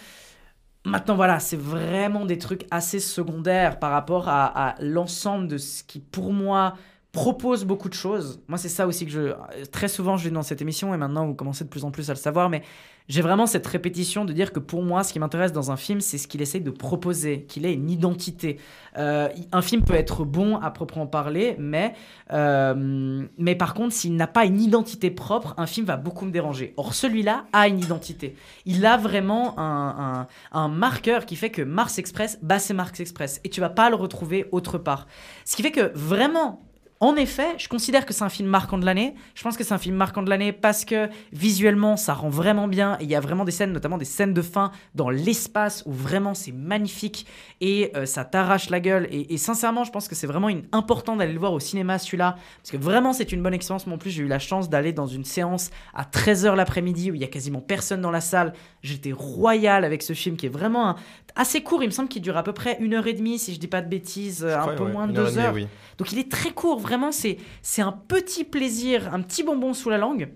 Maintenant voilà, c'est vraiment des trucs assez secondaires par rapport à l'ensemble de ce qui pour moi propose beaucoup de choses. Moi c'est ça aussi que je très souvent je dis dans cette émission et maintenant vous commencez de plus en plus à le savoir, mais j'ai vraiment cette répétition de dire que pour moi ce qui m'intéresse dans un film c'est ce qu'il essaye de proposer, qu'il ait une identité. Euh, un film peut être bon à proprement parler, mais euh, mais par contre, s'il n'a pas une identité propre, un film va beaucoup me déranger. Or, celui-là a une identité. Il a vraiment un, un- un marqueur qui fait que Mars Express, bah c'est Mars Express. Et tu vas pas le retrouver autre part. Ce qui fait que vraiment, en effet, je considère que c'est un film marquant de l'année. Je pense que c'est un film marquant de l'année parce que visuellement, ça rend vraiment bien. Et il y a vraiment des scènes, notamment des scènes de fin dans l'espace où vraiment c'est magnifique et euh, ça t'arrache la gueule. Et, et sincèrement, je pense que c'est vraiment une- important d'aller le voir au cinéma celui-là parce que vraiment c'est une bonne expérience. Moi en plus, j'ai eu la chance d'aller dans une séance à 13h l'après-midi où il y a quasiment personne dans la salle. J'étais royal avec ce film qui est vraiment un- assez court. Il me semble qu'il dure à peu près une heure et demie, si je dis pas de bêtises, un crois, peu ouais, moins de deux demie, heures. oui. Donc il est très court, vraiment, c'est un petit plaisir, un petit bonbon sous la langue,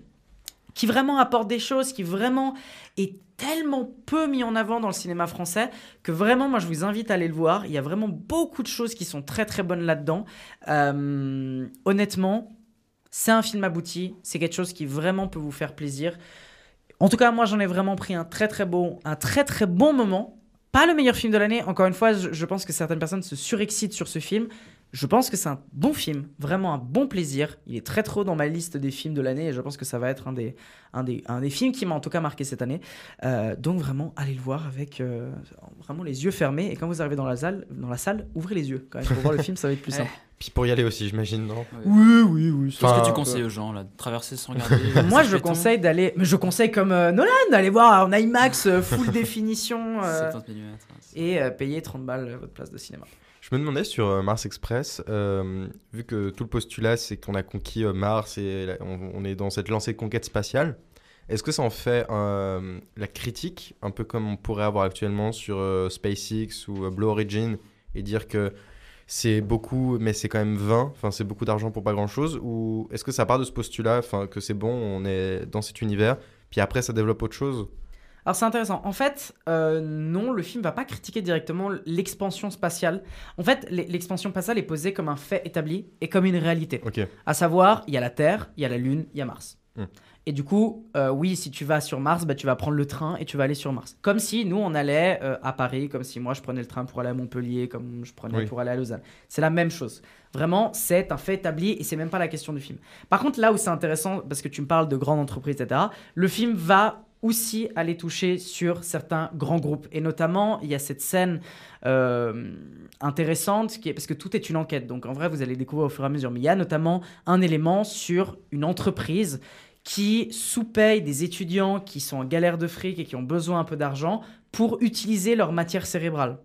qui vraiment apporte des choses, qui vraiment est tellement peu mis en avant dans le cinéma français, que vraiment, moi, je vous invite à aller le voir. Il y a vraiment beaucoup de choses qui sont très très bonnes là-dedans. Euh, honnêtement, c'est un film abouti, c'est quelque chose qui vraiment peut vous faire plaisir. En tout cas, moi, j'en ai vraiment pris un très très bon, un très très bon moment. Pas le meilleur film de l'année. Encore une fois, je pense que certaines personnes se surexcitent sur ce film. Je pense que c'est un bon film, vraiment un bon plaisir. Il est très trop dans ma liste des films de l'année et je pense que ça va être un des, un des, un des films qui m'a en tout cas marqué cette année. Euh, donc vraiment, allez le voir avec euh, vraiment les yeux fermés et quand vous arrivez dans la salle, dans la salle, ouvrez les yeux quand même pour voir le film, ça va être plus simple. Puis pour y aller aussi, j'imagine, non? Oui, oui, oui. Qu'est-ce Enfin, que tu conseilles aux gens là, de traverser sans regarder Moi, je conseille d'aller. Mais je conseille comme euh, Nolan d'aller voir en IMAX full définition euh, 70 mm. et euh, payer 30 balles votre place de cinéma. Je me demandais sur euh, Mars Express, euh, vu que tout le postulat c'est qu'on a conquis euh, Mars et on, est dans cette lancée de conquête spatiale, est-ce que ça en fait la critique, un peu comme on pourrait avoir actuellement sur SpaceX ou Blue Origin, et dire que c'est beaucoup, mais c'est quand même vain, enfin c'est beaucoup d'argent pour pas grand chose, ou est-ce que ça part de ce postulat, enfin que c'est bon, on est dans cet univers, puis après ça développe autre chose? Alors c'est intéressant. En fait, euh, non, le film va pas critiquer directement l'expansion spatiale. En fait, l'e- l'expansion spatiale est posée comme un fait établi et comme une réalité. Ok. À savoir, il y a la Terre, il y a la Lune, il y a Mars. Hmm. Et du coup, euh, oui, si tu vas sur Mars, bah, tu vas prendre le train et tu vas aller sur Mars. Comme si nous, on allait euh, à Paris, comme si moi, je prenais le train pour aller à Montpellier, comme je prenais Oui. pour aller à Lausanne. C'est la même chose. Vraiment, c'est un fait établi et c'est même pas la question du film. Par contre, là où c'est intéressant, parce que tu me parles de grandes entreprises, etc., le film va aussi aller toucher sur certains grands groupes. Et notamment, il y a cette scène euh, intéressante, qui est, parce que tout est une enquête. Donc en vrai, vous allez découvrir au fur et à mesure. Mais il y a notamment un élément sur une entreprise qui sous-paye des étudiants qui sont en galère de fric et qui ont besoin un peu d'argent pour utiliser leur matière cérébrale.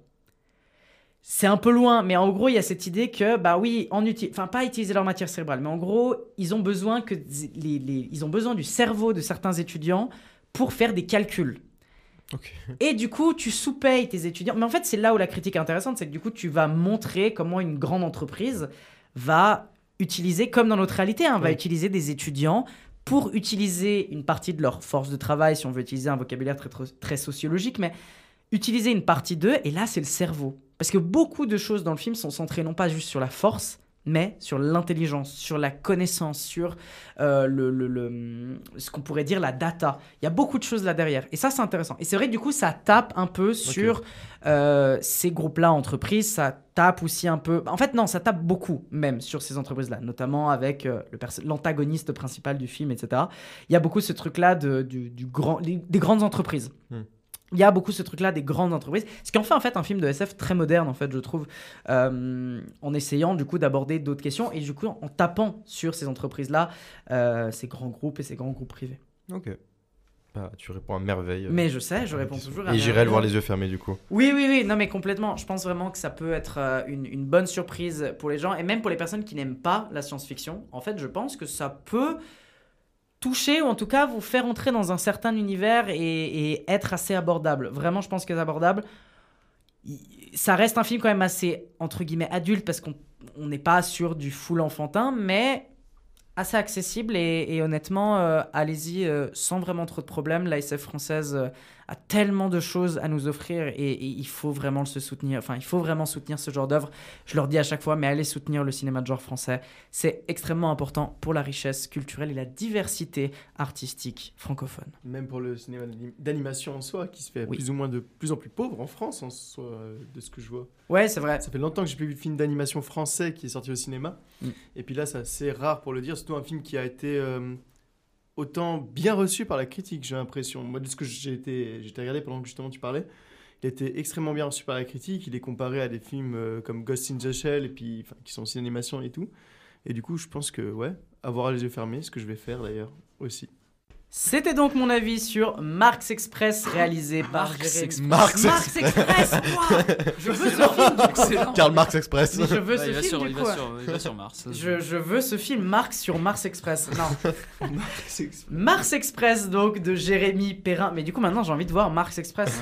c'est un peu loin, mais en gros, il y a cette idée que, bah oui, en enfin pas utiliser leur matière cérébrale, mais en gros, ils ont besoin que les- ils ont besoin du cerveau de certains étudiants pour faire des calculs. Et du coup, tu sous-payes tes étudiants. Mais en fait, c'est là où la critique est intéressante, c'est que du coup, tu vas montrer comment une grande entreprise va utiliser, comme dans notre réalité, hein, va utiliser des étudiants pour utiliser une partie de leur force de travail, si on veut utiliser un vocabulaire très, très, très sociologique, mais utiliser une partie d'eux, et là, c'est le cerveau. Parce que beaucoup de choses dans le film sont centrées non pas juste sur la force, mais sur l'intelligence, sur la connaissance, sur euh, le, le- le- ce qu'on pourrait dire la data. Il y a beaucoup de choses là derrière. Et ça, c'est intéressant. Et c'est vrai que du coup, ça tape un peu sur euh, ces groupes-là, entreprises. Ça tape aussi un peu. En fait, non, ça tape beaucoup même sur ces entreprises-là, notamment avec euh, l'antagoniste principal du film, etc. Il y a beaucoup ce truc-là de, du, du grand, les- des grandes entreprises. Hmm. Il y a beaucoup ce truc-là des grandes entreprises, ce qui en fait en fait un film de SF très moderne en fait je trouve, euh, en essayant du coup d'aborder d'autres questions et du coup en tapant sur ces entreprises-là, euh, ces grands groupes et ces grands groupes privés. Ok. Bah, tu réponds à merveille. euh, Mais je sais, je réponds toujours à Et j'irai le voir les yeux fermés du coup. Oui, oui, oui, non, mais complètement. Je pense vraiment que ça peut être euh, une, une bonne surprise pour les gens et même pour les personnes qui n'aiment pas la science-fiction. En fait, je pense que ça peut toucher ou en tout cas vous faire entrer dans un certain univers et, être assez abordable. Vraiment, je pense que abordable. Ça reste un film quand même assez, entre guillemets, adulte parce qu'on on n'est pas sur du full enfantin, mais assez accessible et, et honnêtement, euh, allez-y euh, sans vraiment trop de problèmes. La SF française euh, a tellement de choses à nous offrir et, et il faut vraiment se soutenir. Enfin, il faut vraiment soutenir ce genre d'œuvre. Je leur dis à chaque fois, mais allez soutenir le cinéma de genre français. C'est extrêmement important pour la richesse culturelle et la diversité artistique francophone. Même pour le cinéma d'anim- d'animation en soi, qui se fait Oui. plus ou moins de plus en plus pauvre en France, en soi, euh, de ce que je vois. Ouais, c'est vrai. Ça fait longtemps que j'ai plus vu de film d'animation français qui est sorti au cinéma. Mm. Et puis là, c'est assez rare pour le dire, surtout un film qui a été euh, autant bien reçu par la critique, j'ai l'impression. Moi, de ce que j'ai été, été regardé pendant que justement tu parlais, il a été extrêmement bien reçu par la critique. Il est comparé à des films euh, comme Ghost in the Shell, et puis, qui sont aussi d'animation et tout. Et du coup, je pense que, ouais, avoir les yeux fermés, ce que je vais faire d'ailleurs aussi. C'était donc mon avis sur Marx Express réalisé par Marx Express. Marx Marx Express. Quoi Je veux ce film du coup. Excellent. Karl Marx Express. Mais je veux Ouais, ce il va film sur- du il coup. va sur- il va sur Mars. Je, je veux ce film Marx sur Mars Express. Non. Marx Express. Mars Express donc de Jérémy Perrin. Mais du coup maintenant j'ai envie de voir Mars Express.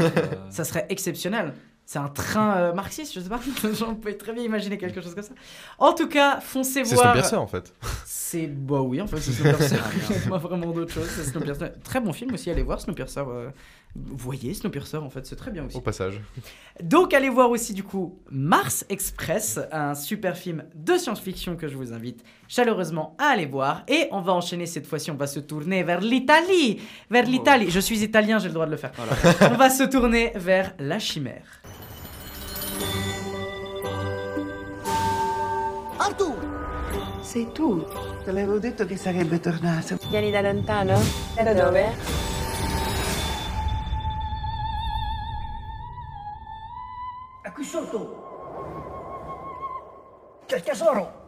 ça serait exceptionnel. C'est un train euh, marxiste, je sais pas. J'en peux très bien imaginer quelque chose comme ça. En tout cas, foncez C'est voir. Snowpiercer en fait. C'est bah oui, en fait, c'est Snowpiercer. pas vraiment d'autre chose. C'est Snowpiercer. Très bon film aussi. Allez voir Snowpiercer. euh, voyez Snowpiercer en fait, c'est très bien aussi. Au passage. Donc allez voir aussi du coup Mars Express, un super film de science-fiction que je vous invite chaleureusement à aller voir. Et on va enchaîner cette fois-ci, on va se tourner vers l'Italie. Vers l'Italie. Je suis italien, j'ai le droit de le faire. on va se tourner vers la chimère. Artù! Sei tu? Te l'avevo detto che sarebbe tornato. Vieni da lontano? Da dove? È qui sotto! C'è il tesoro!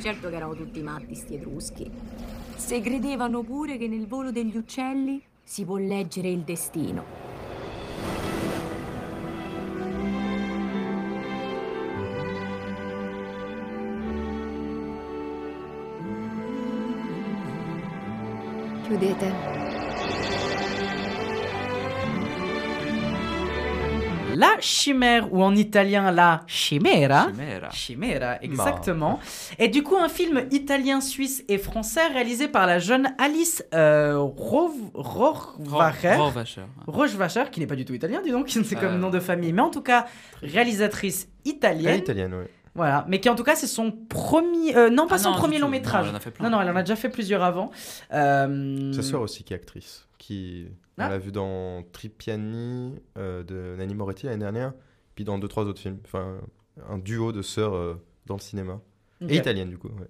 Certo che erano tutti matti sti etruschi. Se credevano pure che nel volo degli uccelli si può leggere il destino. Chiudete. La chimère, ou en italien la chimera. Chimera. Chimera, exactement. Et du coup, un film italien, suisse et français réalisé par la jeune Alice euh. Rohrwacher, qui n'est pas du tout italien, dis donc, c'est comme Euh. nom de famille, mais en tout cas, réalisatrice Elle italienne. est italienne, ouais. Voilà, mais qui en tout cas c'est son premier, euh, non pas Ah son non, premier long Non, métrage. elle en a fait plein. Non non, elle en a déjà fait plusieurs avant. Euh, Sa sœur aussi qui est actrice. Qui... On Ah. l'a vu dans Tripiani euh, de Nanni Moretti l'année dernière. Puis dans deux, trois autres films. Enfin, un duo de sœurs euh, dans le cinéma. Et italienne du coup. ouais.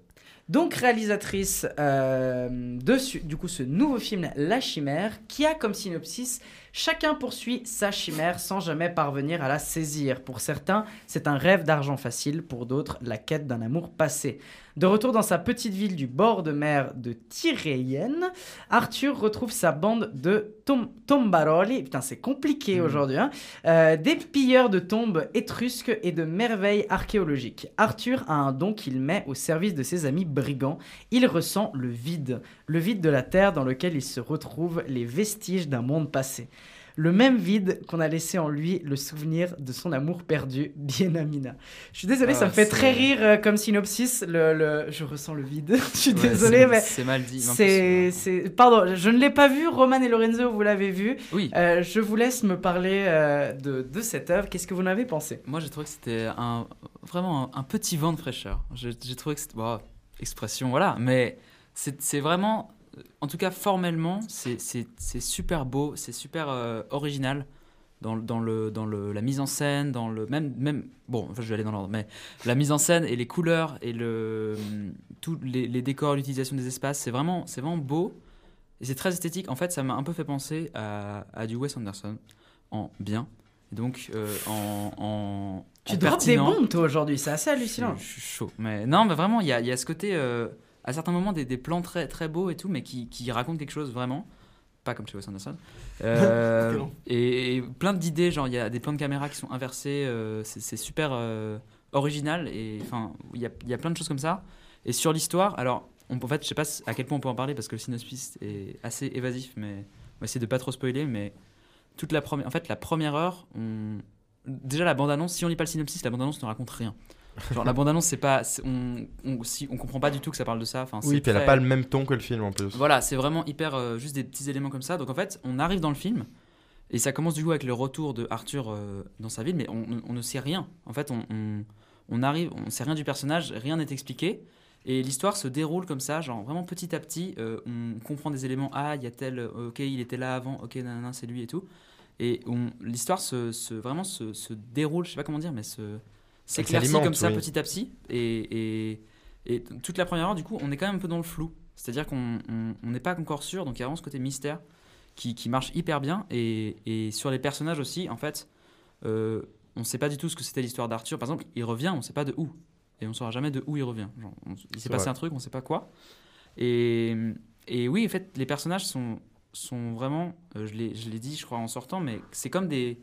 Donc réalisatrice euh, de du coup ce nouveau film La Chimère, qui a comme synopsis Chacun poursuit sa chimère sans jamais parvenir à la saisir. Pour certains, c'est un rêve d'argent facile, pour d'autres, la quête d'un amour passé. De retour dans sa petite ville du bord de mer de Tyrrhéenne, Arthur retrouve sa bande de tom tombaroli. Putain, c'est compliqué aujourd'hui. hein. Euh, des pilleurs de tombes étrusques et de merveilles archéologiques. Arthur a un don qu'il met au service de ses amis brigands. Il ressent le vide, le vide de la terre dans lequel il se retrouve les vestiges d'un monde passé. Le même vide qu'on a laissé en lui le souvenir de son amour perdu, bien Amina. Je suis désolé, Ah, ça me fait c'est- très rire euh, comme synopsis. Le, le- Je ressens le vide. je suis Ouais, désolé, mais c'est mal dit, C'est, pardon, je ne l'ai pas vu. Roman et Lorenzo, vous l'avez vu. Oui. Euh, je vous laisse me parler euh, de, de cette œuvre. Qu'est-ce que vous en avez pensé? Moi, j'ai trouvé que c'était un, vraiment un, un petit vent de fraîcheur. J'ai trouvé que c'était. bon, expression, voilà. Mais c'est vraiment. En tout cas, formellement, c'est super beau, c'est super euh, original dans, dans, le, dans le, la mise en scène, dans le. Même. même bon, enfin, je vais aller dans l'ordre, mais la mise en scène et les couleurs et le, tous les, les décors, l'utilisation des espaces, c'est vraiment, c'est vraiment beau. Et c'est très esthétique. En fait, ça m'a un peu fait penser à, à du Wes Anderson en bien. Et donc, euh, en, en. Tu en drops des bombes, toi, aujourd'hui. C'est assez hallucinant. Je, je suis chaud. Mais non, mais vraiment, il y a, y a ce côté, euh, à certains moments, des, des plans très, très beaux et tout, mais qui, qui racontent quelque chose vraiment. Pas comme chez Wes Anderson. Euh, et, et plein d'idées, genre il y a des plans de caméra qui sont inversés, euh, c'est super euh, original. Et enfin, il y a, il y a plein de choses comme ça. Et sur l'histoire, alors, on, en fait, je sais pas à quel point on peut en parler parce que le synopsis est assez évasif, mais on va essayer de pas trop spoiler. Mais toute la première, en fait, la première heure, on... déjà la bande-annonce, si on lit pas le synopsis, la bande-annonce ne raconte rien. Genre la bande-annonce, c'est pas, on, on, si, on comprend pas du tout que ça parle de ça. Enfin, Oui, puis elle a pas le même ton que le film en plus. Voilà, c'est vraiment hyper, euh, juste des petits éléments comme ça. Donc en fait, on arrive dans le film et ça commence du coup avec le retour de Arthur euh, dans sa ville, mais on, ne sait rien. En fait, on, on, on arrive, on sait rien du personnage, rien n'est expliqué. Et l'histoire se déroule comme ça, genre vraiment petit à petit, euh, on comprend des éléments. Ah, il y a tel, ok, il était là avant, ok, nanana, c'est lui et tout. Et l'histoire se, se- vraiment se, se déroule, je sais pas comment dire, mais se s'éclaircit comme ça oui. petit à petit. Et, et, et toute la première heure, du coup, on est quand même un peu dans le flou. C'est-à-dire qu'on on- on n'est pas encore sûr, donc il y a vraiment ce côté mystère qui, qui marche hyper bien. Et, et sur les personnages aussi, en fait, euh, on ne sait pas du tout ce que c'était l'histoire d'Arthur. Par exemple, il revient, on ne sait pas de où. Et on ne saura jamais de où il revient. Genre, on- il s'est passé vrai. un truc, on ne sait pas quoi. Et, et oui, en fait, les personnages sont, sont vraiment, euh, je l'ai je l'ai dit, je crois, en sortant, mais c'est comme des,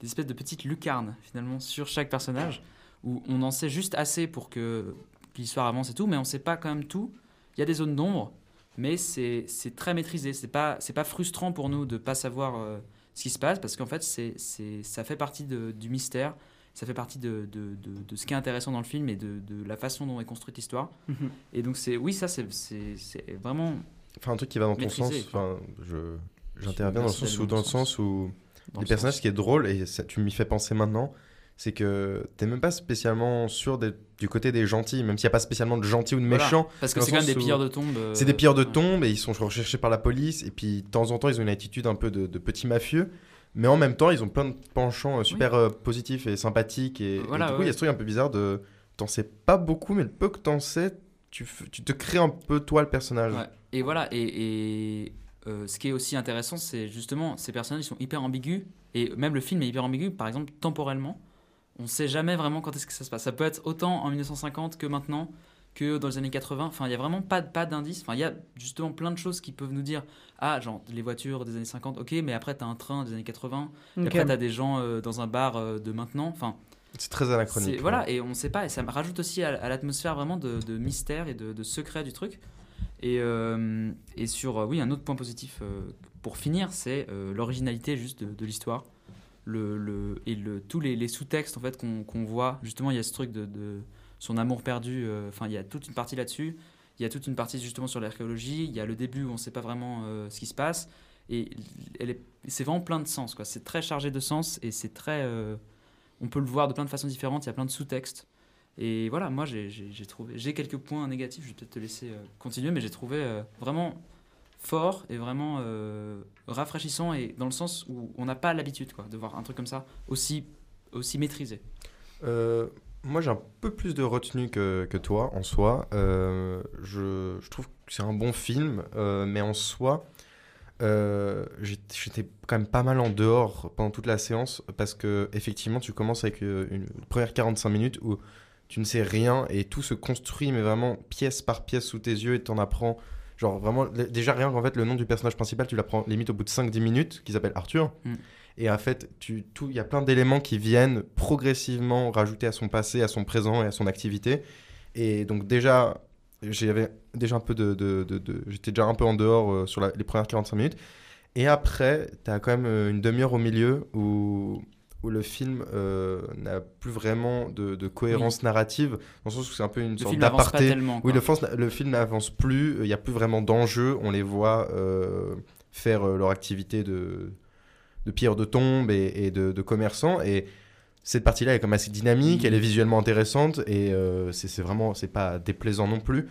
des espèces de petites lucarnes, finalement, sur chaque personnage, où on en sait juste assez pour que l'histoire avance et tout, mais on ne sait pas quand même tout. Il y a des zones d'ombre, mais c'est très maîtrisé. C'est pas, c'est pas frustrant pour nous de pas savoir euh, ce qui se passe, parce qu'en fait, c'est ça fait partie de- du mystère, ça fait partie de, de, de- de ce qui est intéressant dans le film et de, de la façon dont est construite l'histoire. Mhm. Et donc, c'est oui, ça, c'est- vraiment. Enfin, un truc qui va dans ton sens, quoi. enfin, je, j'interviens dans le sens où, dans le ton sens où Dans les le personnages, sens. ce qui est drôle, et ça, tu m'y fais penser maintenant, c'est que t'es même pas spécialement sûr d'être du côté des gentils, même s'il n'y a pas spécialement de gentils ou de Voilà, méchants. parce que c'est quand même des pilleurs de tombes, euh, C'est des pilleurs de tombes, et ils sont recherchés par la police, et puis de temps en temps, ils ont une attitude un peu de, de petits mafieux. Mais en même temps, ils ont plein de penchants euh, super euh, positifs et sympathiques. Et, et Voilà, du coup, il y a ce truc un peu bizarre de. T'en sais pas beaucoup, mais le peu que t'en sais, tu, tu te crées un peu toi le personnage. Ouais. Et voilà, et, et, euh, ce qui est aussi intéressant, c'est justement ces personnages ils sont hyper ambigus, et même le film est hyper ambigu, par exemple temporellement. On sait jamais vraiment quand est-ce que ça se passe. Ça peut être autant en 1950 que maintenant, que dans les années 80. Enfin, il y a vraiment pas, pas d'indice. Enfin, il y a justement plein de choses qui peuvent nous dire Ah, genre les voitures des années 50, ok, mais après t'as un train des années 80, et Ok. après t'as des gens euh, dans un bar euh, de maintenant. Enfin, C'est très anachronique, Voilà, et on sait pas, et ça me rajoute aussi à, à l'atmosphère vraiment de, de mystère et de, de secret du truc. Et, euh, et sur, euh, oui, un autre point positif euh, pour finir, c'est euh, l'originalité juste de, de l'histoire. Le, le, et le, tous les, sous-textes en fait qu'on voit, justement, il y a ce truc de, son amour perdu, euh, enfin, il y a toute une partie là-dessus. Il y a toute une partie justement sur l'archéologie. Il y a le début où on ne sait pas vraiment euh, ce qui se passe. Et c'est vraiment plein de sens. C'est très chargé de sens et c'est très. euh, on peut le voir de plein de façons différentes. Il y a plein de sous-textes. Et voilà, moi j'ai trouvé. J'ai quelques points négatifs. Je vais peut-être te laisser continuer, mais j'ai trouvé vraiment fort et vraiment euh, rafraîchissant et dans le sens où on n'a pas l'habitude quoi de voir un truc comme ça aussi aussi maîtrisé. Euh, Moi, j'ai un peu plus de retenue que, que toi, en soi. Euh, je, je trouve que c'est un bon film, mais en soi, j'étais quand même pas mal en dehors pendant toute la séance, parce que effectivement, tu commences avec euh, une première 45 minutes où tu ne sais rien et tout se construit, mais vraiment pièce par pièce sous tes yeux et t'en apprends. Genre vraiment, déjà rien qu'en fait, le nom du personnage principal, tu l'apprends limite au bout de 5-10 minutes, qui s'appelle Arthur. Mm. Et en fait, tu- tout- il y a plein d'éléments qui viennent progressivement rajouter à son passé, à son présent et à son activité. Et donc déjà, j'avais déjà un peu de, de- de- de- j'étais déjà un peu en dehors euh, sur la- les premières 45 minutes. Et après, tu as quand même euh, une demi-heure au milieu où, où le film euh, n'a plus vraiment de, de cohérence narrative, dans le sens où c'est un peu une Le sorte d'aparté. Oui, le, le film n'avance plus, il n'y a plus vraiment d'enjeux, on les voit euh, faire euh, leur activité de, de pierre de tombe et, et de, de commerçants. Et cette partie-là est quand même assez dynamique, elle est visuellement intéressante et euh, c'est c'est vraiment, c'est pas déplaisant non plus.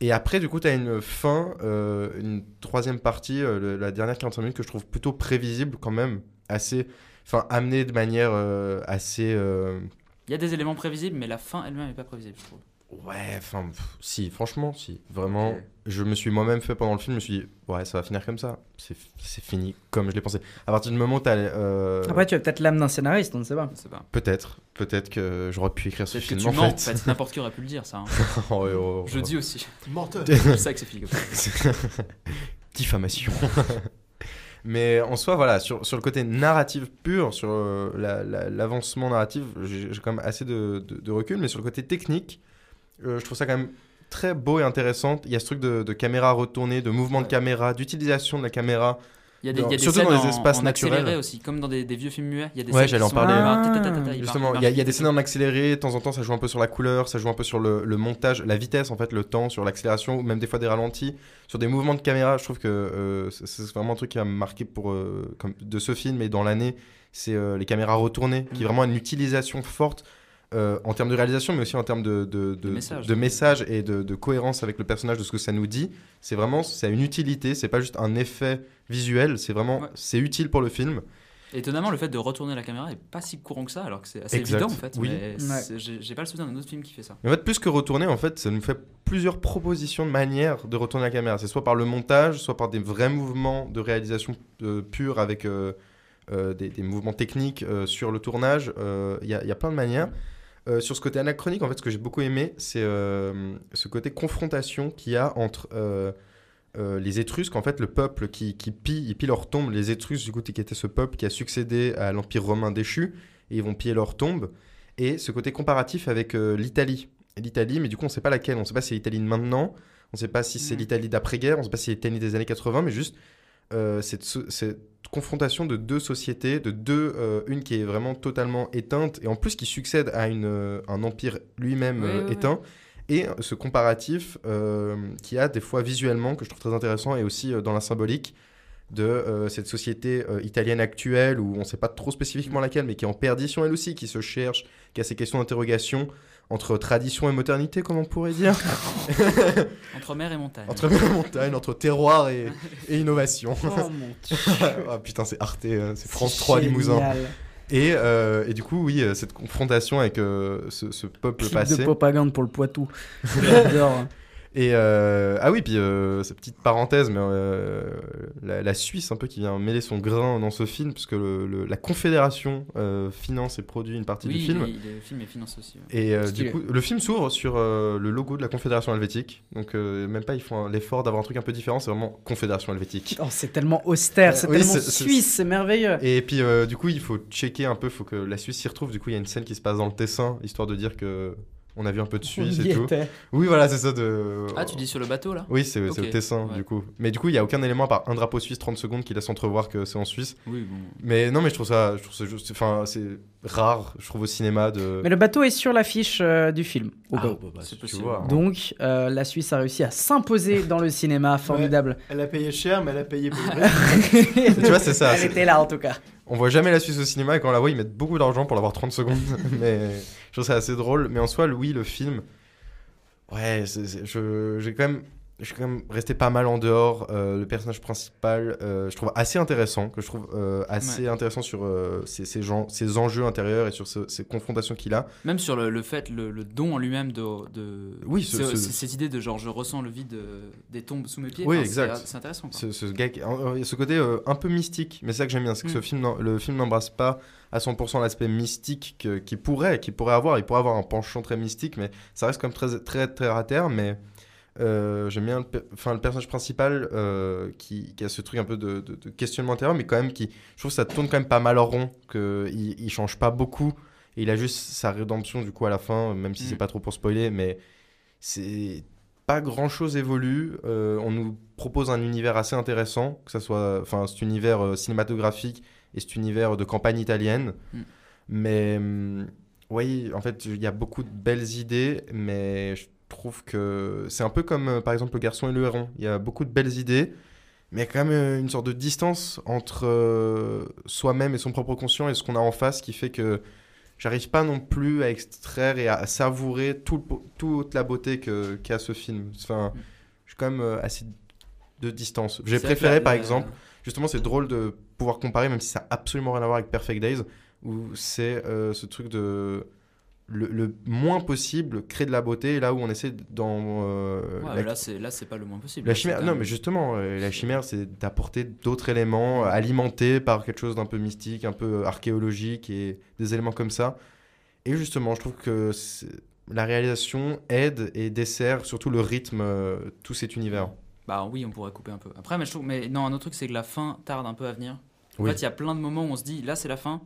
Et après, du coup, tu as une fin, euh, une troisième partie, euh, le- la dernière 45 minutes que je trouve plutôt prévisible quand même, assez, enfin, amenée de manière euh, assez. euh, Il y a des éléments prévisibles, mais la fin elle-même n'est pas prévisible, je trouve. Ouais, enfin, pff, si, franchement, si. Vraiment, je me suis moi-même fait pendant le film, je me suis dit, ouais, ça va finir comme ça. C'est c'est fini comme je l'ai pensé. À partir du moment où t'as. euh, Après, tu as peut-être l'âme d'un scénariste, on ne sait pas. Peut-être, peut-être que j'aurais pu écrire ce Peut-être que film tu en mens, fait. en fait, n'importe qui aurait pu le dire, ça, hein. Oh, oh, oh, Je oh. dis aussi. Menteur. C'est ça que c'est fini comme ça. Diffamation. Mais en soi, voilà, sur, sur le côté narratif pur, sur euh, la- la- l'avancement narratif, j'ai j'ai quand même assez de, de- de recul. Mais sur le côté technique, euh, je trouve ça quand même très beau et intéressant. Il y a ce truc de, de caméra retournée, de mouvement de caméra, d'utilisation de la caméra. Il y a des, dans- y a des surtout scènes dans les espaces en naturels. aussi, comme dans des, des vieux films muets. Il y a des Ouais, scènes j'allais en parler. Ah, Justement, il y, a- y a des scènes en accéléré, de temps en temps ça joue un peu sur la couleur, ça joue un peu sur le, le montage, la vitesse en fait, le temps, sur l'accélération, ou même des fois des ralentis, sur des mouvements de caméra. Je trouve que euh, c'est- vraiment un truc qui va me marquer pour, euh, comme, de ce film et dans l'année, c'est euh, les caméras retournées, qui est vraiment une utilisation forte. Euh, en termes de réalisation, mais aussi en termes de, de, de, message. de message et de, de cohérence avec le personnage, de ce que ça nous dit. C'est vraiment, c'est une utilité, c'est pas juste un effet visuel, c'est vraiment, c'est utile pour le film. Étonnamment, le fait de retourner la caméra est pas si courant que ça, alors que c'est assez Exact, évident en fait. oui. mais Ouais. j'ai pas le souvenir d'un autre film qui fait ça. Mais en fait, plus que retourner, en fait, ça nous fait plusieurs propositions de manière de retourner la caméra. C'est soit par le montage, soit par des vrais mouvements de réalisation euh, pure avec euh, euh, des, des mouvements techniques euh, sur le tournage. Euh, Il y, a- il y a plein de manières. Euh, sur ce côté anachronique, en fait, ce que j'ai beaucoup aimé, c'est euh, ce côté confrontation qu'il y a entre euh, les Étrusques, en fait, le peuple qui, qui pille, ils pillent leur tombe. Les Étrusques, du coup, qui était ce peuple qui a succédé à l'Empire romain déchu, et ils vont piller leur tombe. Et ce côté comparatif avec l'Italie. L'Italie, mais du coup, on ne sait pas laquelle. On ne sait pas si c'est l'Italie de maintenant, on ne sait pas si c'est l'Italie d'après-guerre, on ne sait pas si c'est l'Italie des années 80, mais juste cette, so- cette confrontation de deux sociétés, de deux, euh, une qui est vraiment totalement éteinte, et en plus qui succède à une, euh, un empire lui-même euh, éteint. Et ce comparatif euh, qui a des fois visuellement, que je trouve très intéressant, et aussi euh, dans la symbolique, de euh, cette société euh, italienne actuelle, où on ne sait pas trop spécifiquement laquelle, mais qui est en perdition elle aussi, qui se cherche, qui a ces questions d'interrogation entre tradition et modernité, comme on pourrait dire. Entre mer et montagne. Entre mer et montagne, entre terroir et, et innovation. Oh, mon Dieu. Ah, putain, c'est Arte, euh, c'est France C'est 3 Limousin. Et, euh, et du coup, oui, euh, cette confrontation avec euh, ce, ce peuple Clip passé. de propagande pour le Poitou. J'adore. Et euh, ah oui, puis euh, cette petite parenthèse, mais euh, la, la Suisse un peu qui vient mêler son grain dans ce film, puisque le- le- la Confédération euh, finance et produit une partie Oui, du film. il est- le film est financé aussi. ouais. Et euh, du coup, le film s'ouvre sur euh, le logo de la Confédération helvétique. Donc euh, même pas, ils font l'effort d'avoir un truc un peu différent. C'est vraiment Confédération helvétique. Oh, c'est tellement austère, c'est Oui, tellement suisse, c'est merveilleux. Et puis euh, du coup, il faut checker un peu, il faut que la Suisse s'y retrouve. Du coup, il y a une scène qui se passe dans le Tessin, histoire de dire que on a vu un peu de Suisse y et tout. Oui, voilà, c'est ça. De... Ah, tu dis sur le bateau là? Oui, c'est c'est Ok, au Tessin, ouais. du coup. Mais du coup, il y a aucun élément à part un drapeau suisse 30 secondes qui laisse entrevoir que c'est en Suisse. Oui, bon. Mais non, mais je trouve ça, je trouve ça juste, enfin, c'est rare, je trouve au cinéma de. Mais le bateau est sur l'affiche euh, du film. au Ah, bah, bah, C'est tu possible. vois. Donc, euh, la Suisse a réussi à s'imposer dans le cinéma, formidable. Elle a payé cher, mais elle a payé pour tu vois, c'est ça. Elle était là en tout cas. On voit jamais la Suisse au cinéma et quand on la voit, ils mettent beaucoup d'argent pour l'avoir 30 secondes. mais je trouve ça assez drôle. Mais en soi, oui, le film. Ouais, c'est- c'est- je- j'ai quand même je suis quand même resté pas mal en dehors. Euh, le personnage principal, euh, je trouve assez intéressant, que je trouve euh, assez Ouais. intéressant sur ses, ses, gens, ses enjeux intérieurs et sur ce- ces confrontations qu'il a. Même sur le, le fait, le, le don en lui-même de, de. Oui, ce- ce- cette idée de genre je ressens le vide des tombes sous mes pieds. Oui, Enfin, exact. C'est intéressant. quoi. Ce, gars, qui- il y a ce côté un peu mystique, mais c'est ça que j'aime bien, c'est que ce Mm. film, le film n'embrasse pas à 100% l'aspect mystique que- qu'il pourrait, qu'il pourrait avoir. Il pourrait avoir un penchant très mystique, mais ça reste quand même très, très, très à terre. Mais euh, j'aime bien le, pe- le personnage principal euh, qui, qui a ce truc un peu de, de- de questionnement intérieur, mais quand même qui, je trouve que ça tourne quand même pas mal en rond, qu'il il change pas beaucoup. Et il a juste sa rédemption du coup à la fin, même si Mm. c'est pas trop pour spoiler, mais c'est pas grand chose évolue. Euh, on nous propose un univers assez intéressant, que ça soit, enfin, cet univers euh, cinématographique et cet univers de campagne italienne. Mm. Mais hum, oui, en fait, il y a beaucoup de belles idées, mais je trouve que c'est un peu comme euh, par exemple Le Garçon et le Héron. Il y a beaucoup de belles idées, mais il y a quand même euh, une sorte de distance entre euh, soi-même et son propre conscient et ce qu'on a en face qui fait que j'arrive pas non plus à extraire et à savourer tout le beau- toute la beauté qu'a ce film. Enfin, j'ai quand même assez de distance. J'ai préféré, par exemple, justement, c'est drôle de pouvoir comparer, même si ça n'a absolument rien à voir avec Perfect Days, où c'est euh, ce truc de le, le moins possible créer de la beauté, là où on essaie dans euh, Ouais, la- mais là, c'est là, c'est pas le moins possible. la chimère, non, mais justement, euh, la chimère, c'est d'apporter d'autres éléments, euh, alimentés par quelque chose d'un peu mystique, un peu archéologique et des éléments comme ça. Et justement, je trouve que la réalisation aide et dessert surtout le rythme, euh, tout cet univers. Bah oui, on pourrait couper un peu. Après, mais je trouve, mais non, un autre truc, c'est que la fin tarde un peu à venir. En Oui. fait, il y a plein de moments où on se dit, là, c'est la fin,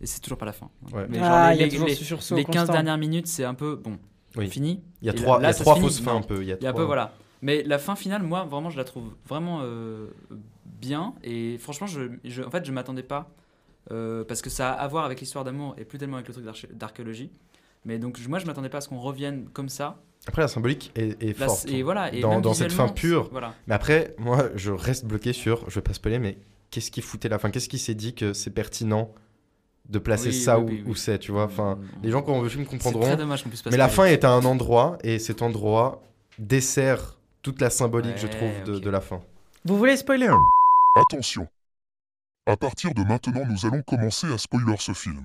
et c'est toujours pas la fin. Ouais. Mais Ah, genre, il y a les, toujours les, ce sursaut les 15 constant. dernières minutes, c'est un peu bon, Oui. fini. Il y a trois- il y a trois fausses fins un peu, il y a un peu voilà. Mais la fin finale, moi, vraiment, je la trouve vraiment euh, bien. Et franchement, je, je- en fait, je m'attendais pas euh, parce que ça a à voir avec l'histoire d'amour et plus tellement avec le truc d'arché- d'archéologie. Mais donc, moi, je m'attendais pas à ce qu'on revienne comme ça. Après, la symbolique est, est Là, forte. et voilà, et dans, cette fin pure. voilà. Mais après, moi, je reste bloqué sur, je vais pas spoiler, mais qu'est-ce qui foutait la fin? Qu'est-ce qui s'est dit que c'est pertinent de placer Oui, ça oui, où, oui, oui. où c'est, tu vois Enfin, les gens qui ont vu le film comprendront. très dommage qu'on puisse pas Mais la fin est à un endroit, et cet endroit dessert toute la symbolique, je trouve, de, de la fin. Vous voulez spoiler Attention. À partir de maintenant, nous allons commencer à spoiler ce film.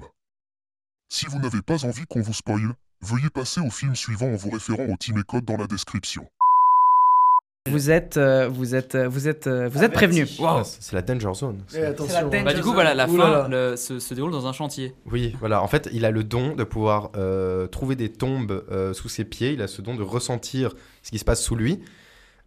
Si vous n'avez pas envie qu'on vous spoile, veuillez passer au film suivant en vous référant au team et code dans la description. Vous êtes, euh, vous êtes, euh, vous êtes, euh, vous êtes prévenus. Ah, c'est la danger zone. Et attention. Bah, du coup, voilà, la Ouh là fin là. le- se, se déroule dans un chantier. Oui, voilà. En fait, il a le don de pouvoir euh, trouver des tombes euh, sous ses pieds. Il a ce don de ressentir ce qui se passe sous lui.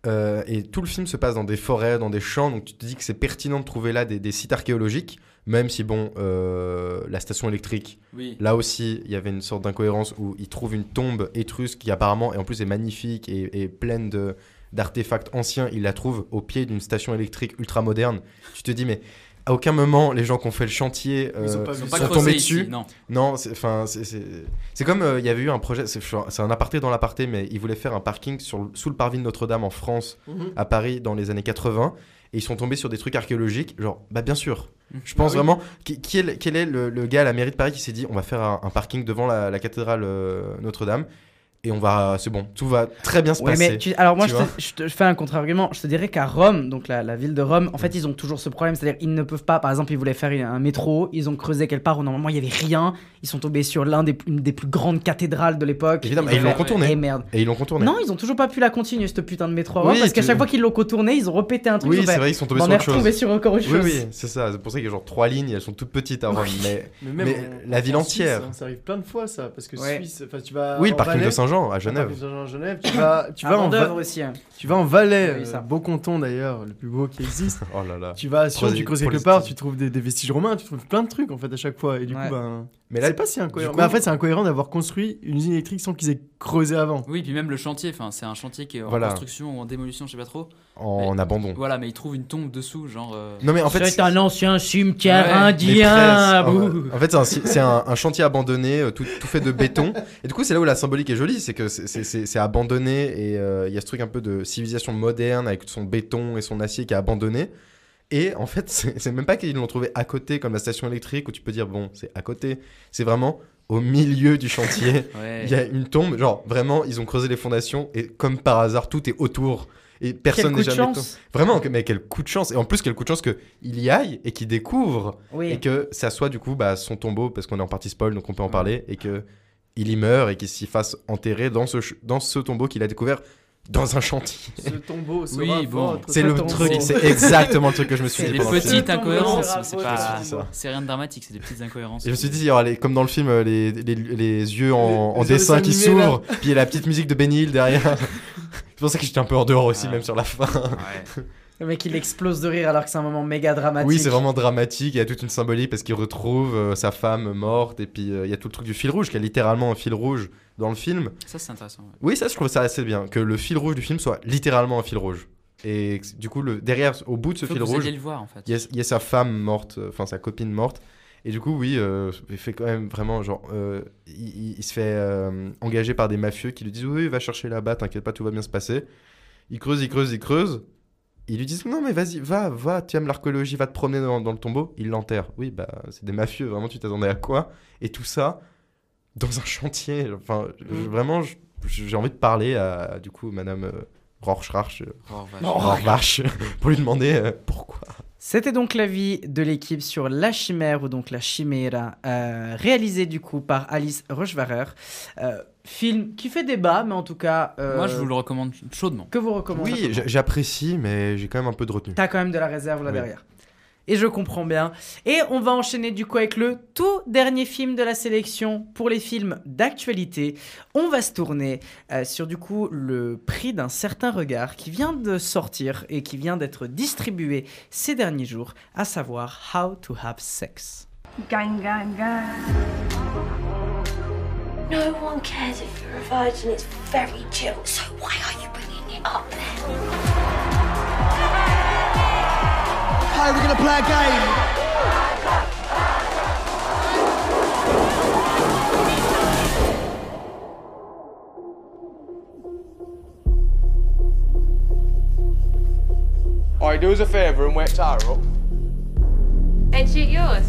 Euh, et tout le film se passe dans des forêts, dans des champs. Donc tu te dis que c'est pertinent de trouver là des, des sites archéologiques. Même si, bon, euh, la station électrique, Oui. là aussi, il y avait une sorte d'incohérence où il trouve une tombe étrusque qui apparemment, et en plus est magnifique et, et pleine de d'artefacts anciens. Il la trouve au pied d'une station électrique ultra moderne. Tu te dis, mais à aucun moment, les gens qui ont fait le chantier Ils ont euh, pas vu sont. Pas tombés ici, dessus. non. Non, c'est enfin c'est c'est c'est comme euh, il y avait eu un projet, c'est un aparté dans l'aparté, mais ils voulaient faire un parking sur sous le parvis de Notre-Dame en France, Mhm. à Paris dans les années 80, et ils sont tombés sur des trucs archéologiques, genre bah bien sûr. Mhm. Je pense Ah oui. vraiment qui, qui est quel est le, le gars à la mairie de Paris qui s'est dit on va faire un, un parking devant la, la cathédrale euh, Notre-Dame et on va c'est bon, tout va très bien se Ouais, passer. mais tu- alors moi, tu je, te, je te fais un contre-argument. Je te dirais qu'à Rome, donc la, la ville de Rome, en fait, ils ont toujours ce problème. C'est-à-dire, ils ne peuvent pas. Par exemple, ils voulaient faire un métro. Ils ont creusé quelque part où normalement il y avait rien. Ils sont tombés sur l'un des, une des plus grandes cathédrales de l'époque. Évidemment, et ils l'ont ont- contourné. Et merde. Et ils l'ont contourné. Non, ils ont toujours pas pu la continuer cette putain de métro à Rome Oui, parce qu'à chaque fois qu'ils l'ont contourné, ils ont répété un truc. Oui, c'est vrai, ils sont tombés sur autre chose. sur encore autre Oui, chose. oui, c'est ça. C'est pour ça qu'il y a genre trois lignes, elles sont toutes petites à Rome, mais, Mais mais, même en- la ville en entière. Suisse, hein, ça arrive plein de fois ça, parce que. Suisse, enfin tu vas. Oui, le parking de Saint-Jean, à Genève. parking de Saint-Jean à Genève, tu vas, tu À vas en Va- aussi. hein. Tu vas en Valais, Oui, euh, ça. beau canton d'ailleurs, le plus beau qui existe. Oh là là. Tu vas à Sion, Prosi- tu creuses quelque part, tu trouves des, des vestiges romains, tu trouves plein de trucs en fait à chaque fois. Et du Ouais. coup, ben. Mais là, c'est pas si incohérent. coup- mais en fait, c'est incohérent d'avoir construit une usine électrique sans qu'ils aient creusé avant. Oui, puis même le chantier, enfin, c'est un chantier qui est en Voilà. construction ou en démolition, je sais pas trop. En Mais- abandon. Voilà, mais ils trouvent une tombe dessous, genre. euh, Non mais en fait, C'est un ancien cimetière Ouais, indien. En, fait, c'est un, c'est un- un chantier abandonné, euh, tout, tout fait de béton. Et du coup, c'est là où la symbolique est jolie, c'est que c'est abandonné et euh, il y a ce truc un peu de civilisation moderne avec son béton et son acier qui est abandonné. Et en fait, c'est même pas qu'ils l'ont trouvé à côté comme la station électrique où tu peux dire bon, c'est à côté. C'est vraiment au milieu du chantier. Ouais. Il y a une tombe, genre vraiment, ils ont creusé les fondations et comme par hasard, tout est autour. Et personne coup n'est de jamais. Vraiment, mais quel coup de chance. Et en plus, quel coup de chance qu'il y aille et qu'il découvre. Oui. Et que ça soit du coup bah, son tombeau, parce qu'on est en partie spoil, donc on peut en parler. Et que il y meurt et qu'il s'y fasse enterrer dans ce, dans ce tombeau qu'il a découvert dans un chantier. Ce tombeau sera Oui, bon. C'est le tombeau. truc, c'est exactement le truc que je me suis C'est dit. des pendant le film. petites incohérences, c'est pas. C'est rien de dramatique, c'est des petites incohérences. Et je me suis dit, il y aura les- comme dans le film, les, les, les yeux en, Les- en les dessin qui s'ouvrent, puis il y a la petite musique de Benny Hill derrière. C'est pour ça que j'étais un peu en dehors aussi, Ah. même sur la fin. Le mec, il explose de rire alors que c'est un moment méga dramatique. Oui, c'est vraiment dramatique. Il y a toute une symbolique parce qu'il retrouve euh, sa femme morte. Et puis euh, il y a tout le truc du fil rouge, qui a littéralement un fil rouge dans le film. Ça, c'est intéressant. ouais. Oui, ça, je trouve ça assez bien. Que le fil rouge du film soit littéralement un fil rouge. Et du coup, le, derrière, au bout de ce Faut fil que vous rouge, alliez le voir, en fait. il y, a- il y a sa femme morte, euh, enfin sa copine morte. Et du coup, oui, euh, il fait quand même vraiment genre. euh, il, il- il se fait euh, engager par des mafieux qui lui disent Oui, va chercher là-bas, t'inquiète pas, tout va bien se passer. Il creuse, il creuse, il creuse. Ils lui disent Non, mais vas-y, va, va, tu aimes l'archéologie, va te promener dans, dans le tombeau. Il l'enterre. Oui, bah, c'est des mafieux, vraiment, tu t'attendais à quoi? Et tout ça dans un chantier. Enfin, je- Mm. vraiment, j'ai envie de parler à, du coup, madame euh, Rorschach, euh, Rorschach. Rorschach, pour lui demander euh, pourquoi. C'était donc l'avis de l'équipe sur La Chimère, ou donc La Chimera, euh, réalisé du coup par Alice Rochevarer. Film qui fait débat, mais en tout cas. euh, Moi, je vous le recommande chaudement. Que vous recommandez Oui, j'apprécie, mais j'ai quand même un peu de retenue. T'as quand même de la réserve là Oui. derrière. Et je comprends bien. Et on va enchaîner du coup avec le tout dernier film de la sélection pour les films d'actualité. On va se tourner euh, sur du coup le prix d'un certain regard qui vient de sortir et qui vient d'être distribué ces derniers jours, à savoir How to Have Sex. Gang, gang, gang. No one cares if you're a virgin. It's very chill. So why are you bringing it up then? Hey, we're gonna play a game. Alright, do us a favour and wake Tara up. And shoot yours.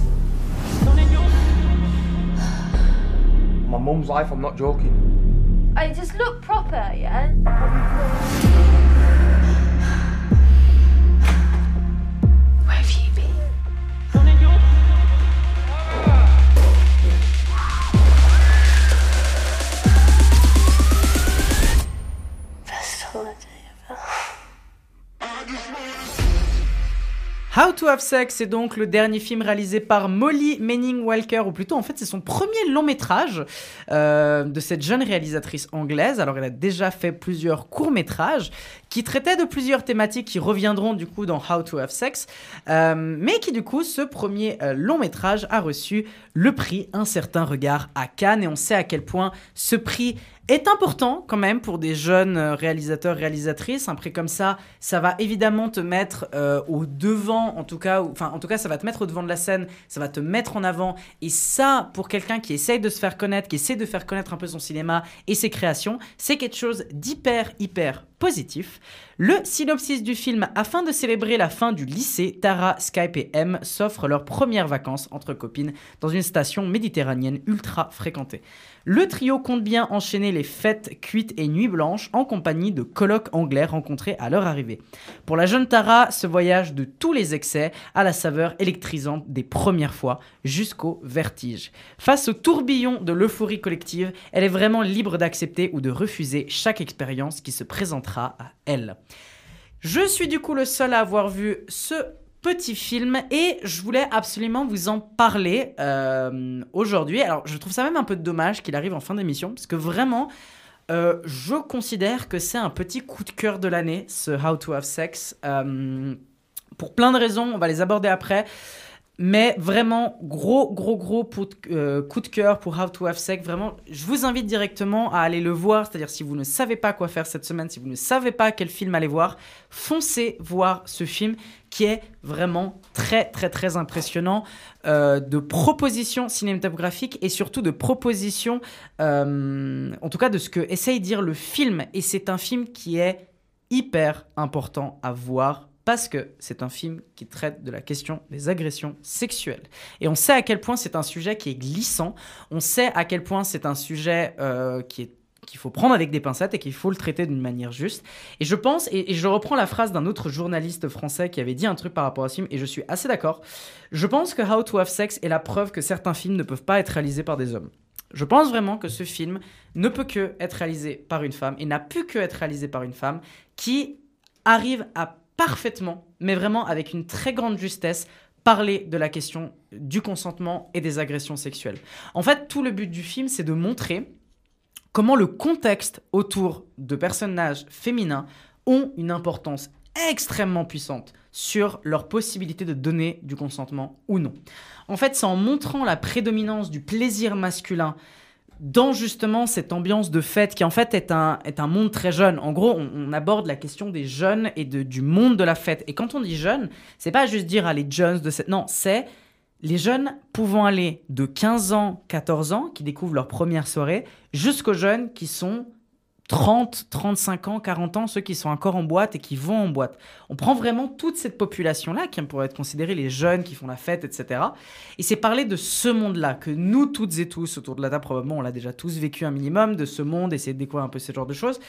My mum's life, I'm not joking. I just look proper, yeah? How to Have Sex est donc le dernier film réalisé par Molly Manning Walker, ou plutôt en fait c'est son premier long métrage euh, de cette jeune réalisatrice anglaise. Alors elle a déjà fait plusieurs courts métrages qui traitaient de plusieurs thématiques qui reviendront du coup dans How to Have Sex, euh, mais qui du coup ce premier euh, long métrage a reçu le prix Un certain regard à Cannes et on sait à quel point ce prix est important quand même pour des jeunes euh, réalisateurs, réalisatrices. Un prix comme ça, ça va évidemment te mettre euh, au devant, en tout cas, enfin en tout cas, ça va te mettre au devant de la scène, ça va te mettre en avant. Et ça, pour quelqu'un qui essaye de se faire connaître, qui essaie de faire connaître un peu son cinéma et ses créations, c'est quelque chose d'hyper, hyper positif. Le synopsis du film, afin de célébrer la fin du lycée, Tara, Skype et M s'offrent leurs premières vacances entre copines dans une station méditerranéenne ultra fréquentée. Le trio compte bien enchaîner les fêtes, cuites et nuits blanches en compagnie de colocs anglais rencontrés à leur arrivée. Pour la jeune Tara, ce voyage de tous les excès a la saveur électrisante des premières fois jusqu'au vertige. Face au tourbillon de l'euphorie collective, elle est vraiment libre d'accepter ou de refuser chaque expérience qui se à elle. Je suis du coup le seul à avoir vu ce petit film et je voulais absolument vous en parler euh, aujourd'hui. Alors je trouve ça même un peu dommage qu'il arrive en fin d'émission parce que vraiment euh, je considère que c'est un petit coup de cœur de l'année ce How to Have Sex euh, pour plein de raisons, on va les aborder après. Mais vraiment, gros, gros, gros coup de, euh, coup de cœur pour How to Have Sex. Vraiment, je vous invite directement à aller le voir. C'est-à-dire, si vous ne savez pas quoi faire cette semaine, si vous ne savez pas quel film aller voir, foncez voir ce film qui est vraiment très, très, très impressionnant euh, de propositions cinématographiques et surtout de propositions, euh, en tout cas de ce que essaye dire le film. Et c'est un film qui est hyper important à voir Parce que c'est un film qui traite de la question des agressions sexuelles. Et on sait à quel point c'est un sujet qui est glissant, on sait à quel point c'est un sujet euh, qui est qu'il faut prendre avec des pincettes et qu'il faut le traiter d'une manière juste. Et je pense, et, et je reprends la phrase d'un autre journaliste français qui avait dit un truc par rapport à ce film, et je suis assez d'accord, je pense que How to Have Sex est la preuve que certains films ne peuvent pas être réalisés par des hommes. Je pense vraiment que ce film ne peut que être réalisé par une femme, et n'a pu que être réalisé par une femme, qui arrive à parfaitement, mais vraiment avec une très grande justesse, parler de la question du consentement et des agressions sexuelles. En fait, tout le but du film, c'est de montrer comment le contexte autour de personnages féminins ont une importance extrêmement puissante sur leur possibilité de donner du consentement ou non. En fait, c'est en montrant la prédominance du plaisir masculin dans justement cette ambiance de fête qui en fait est un, est un monde très jeune. En gros, on, aborde la question des jeunes et de, du monde de la fête. Et quand on dit jeunes, c'est pas juste dire les jeunes de cette... Non, c'est les jeunes pouvant aller de 15 ans, 14 ans, qui découvrent leur première soirée, jusqu'aux jeunes qui sont 30, 35 ans, 40 ans, ceux qui sont encore en boîte et qui vont en boîte. On prend vraiment toute cette population-là, qui pourrait être considérée les jeunes qui font la fête, etc. Et c'est parler de ce monde-là, que nous toutes et tous, autour de la table, probablement, on l'a déjà tous vécu un minimum, de ce monde, essayer de découvrir un peu ce genre de choses.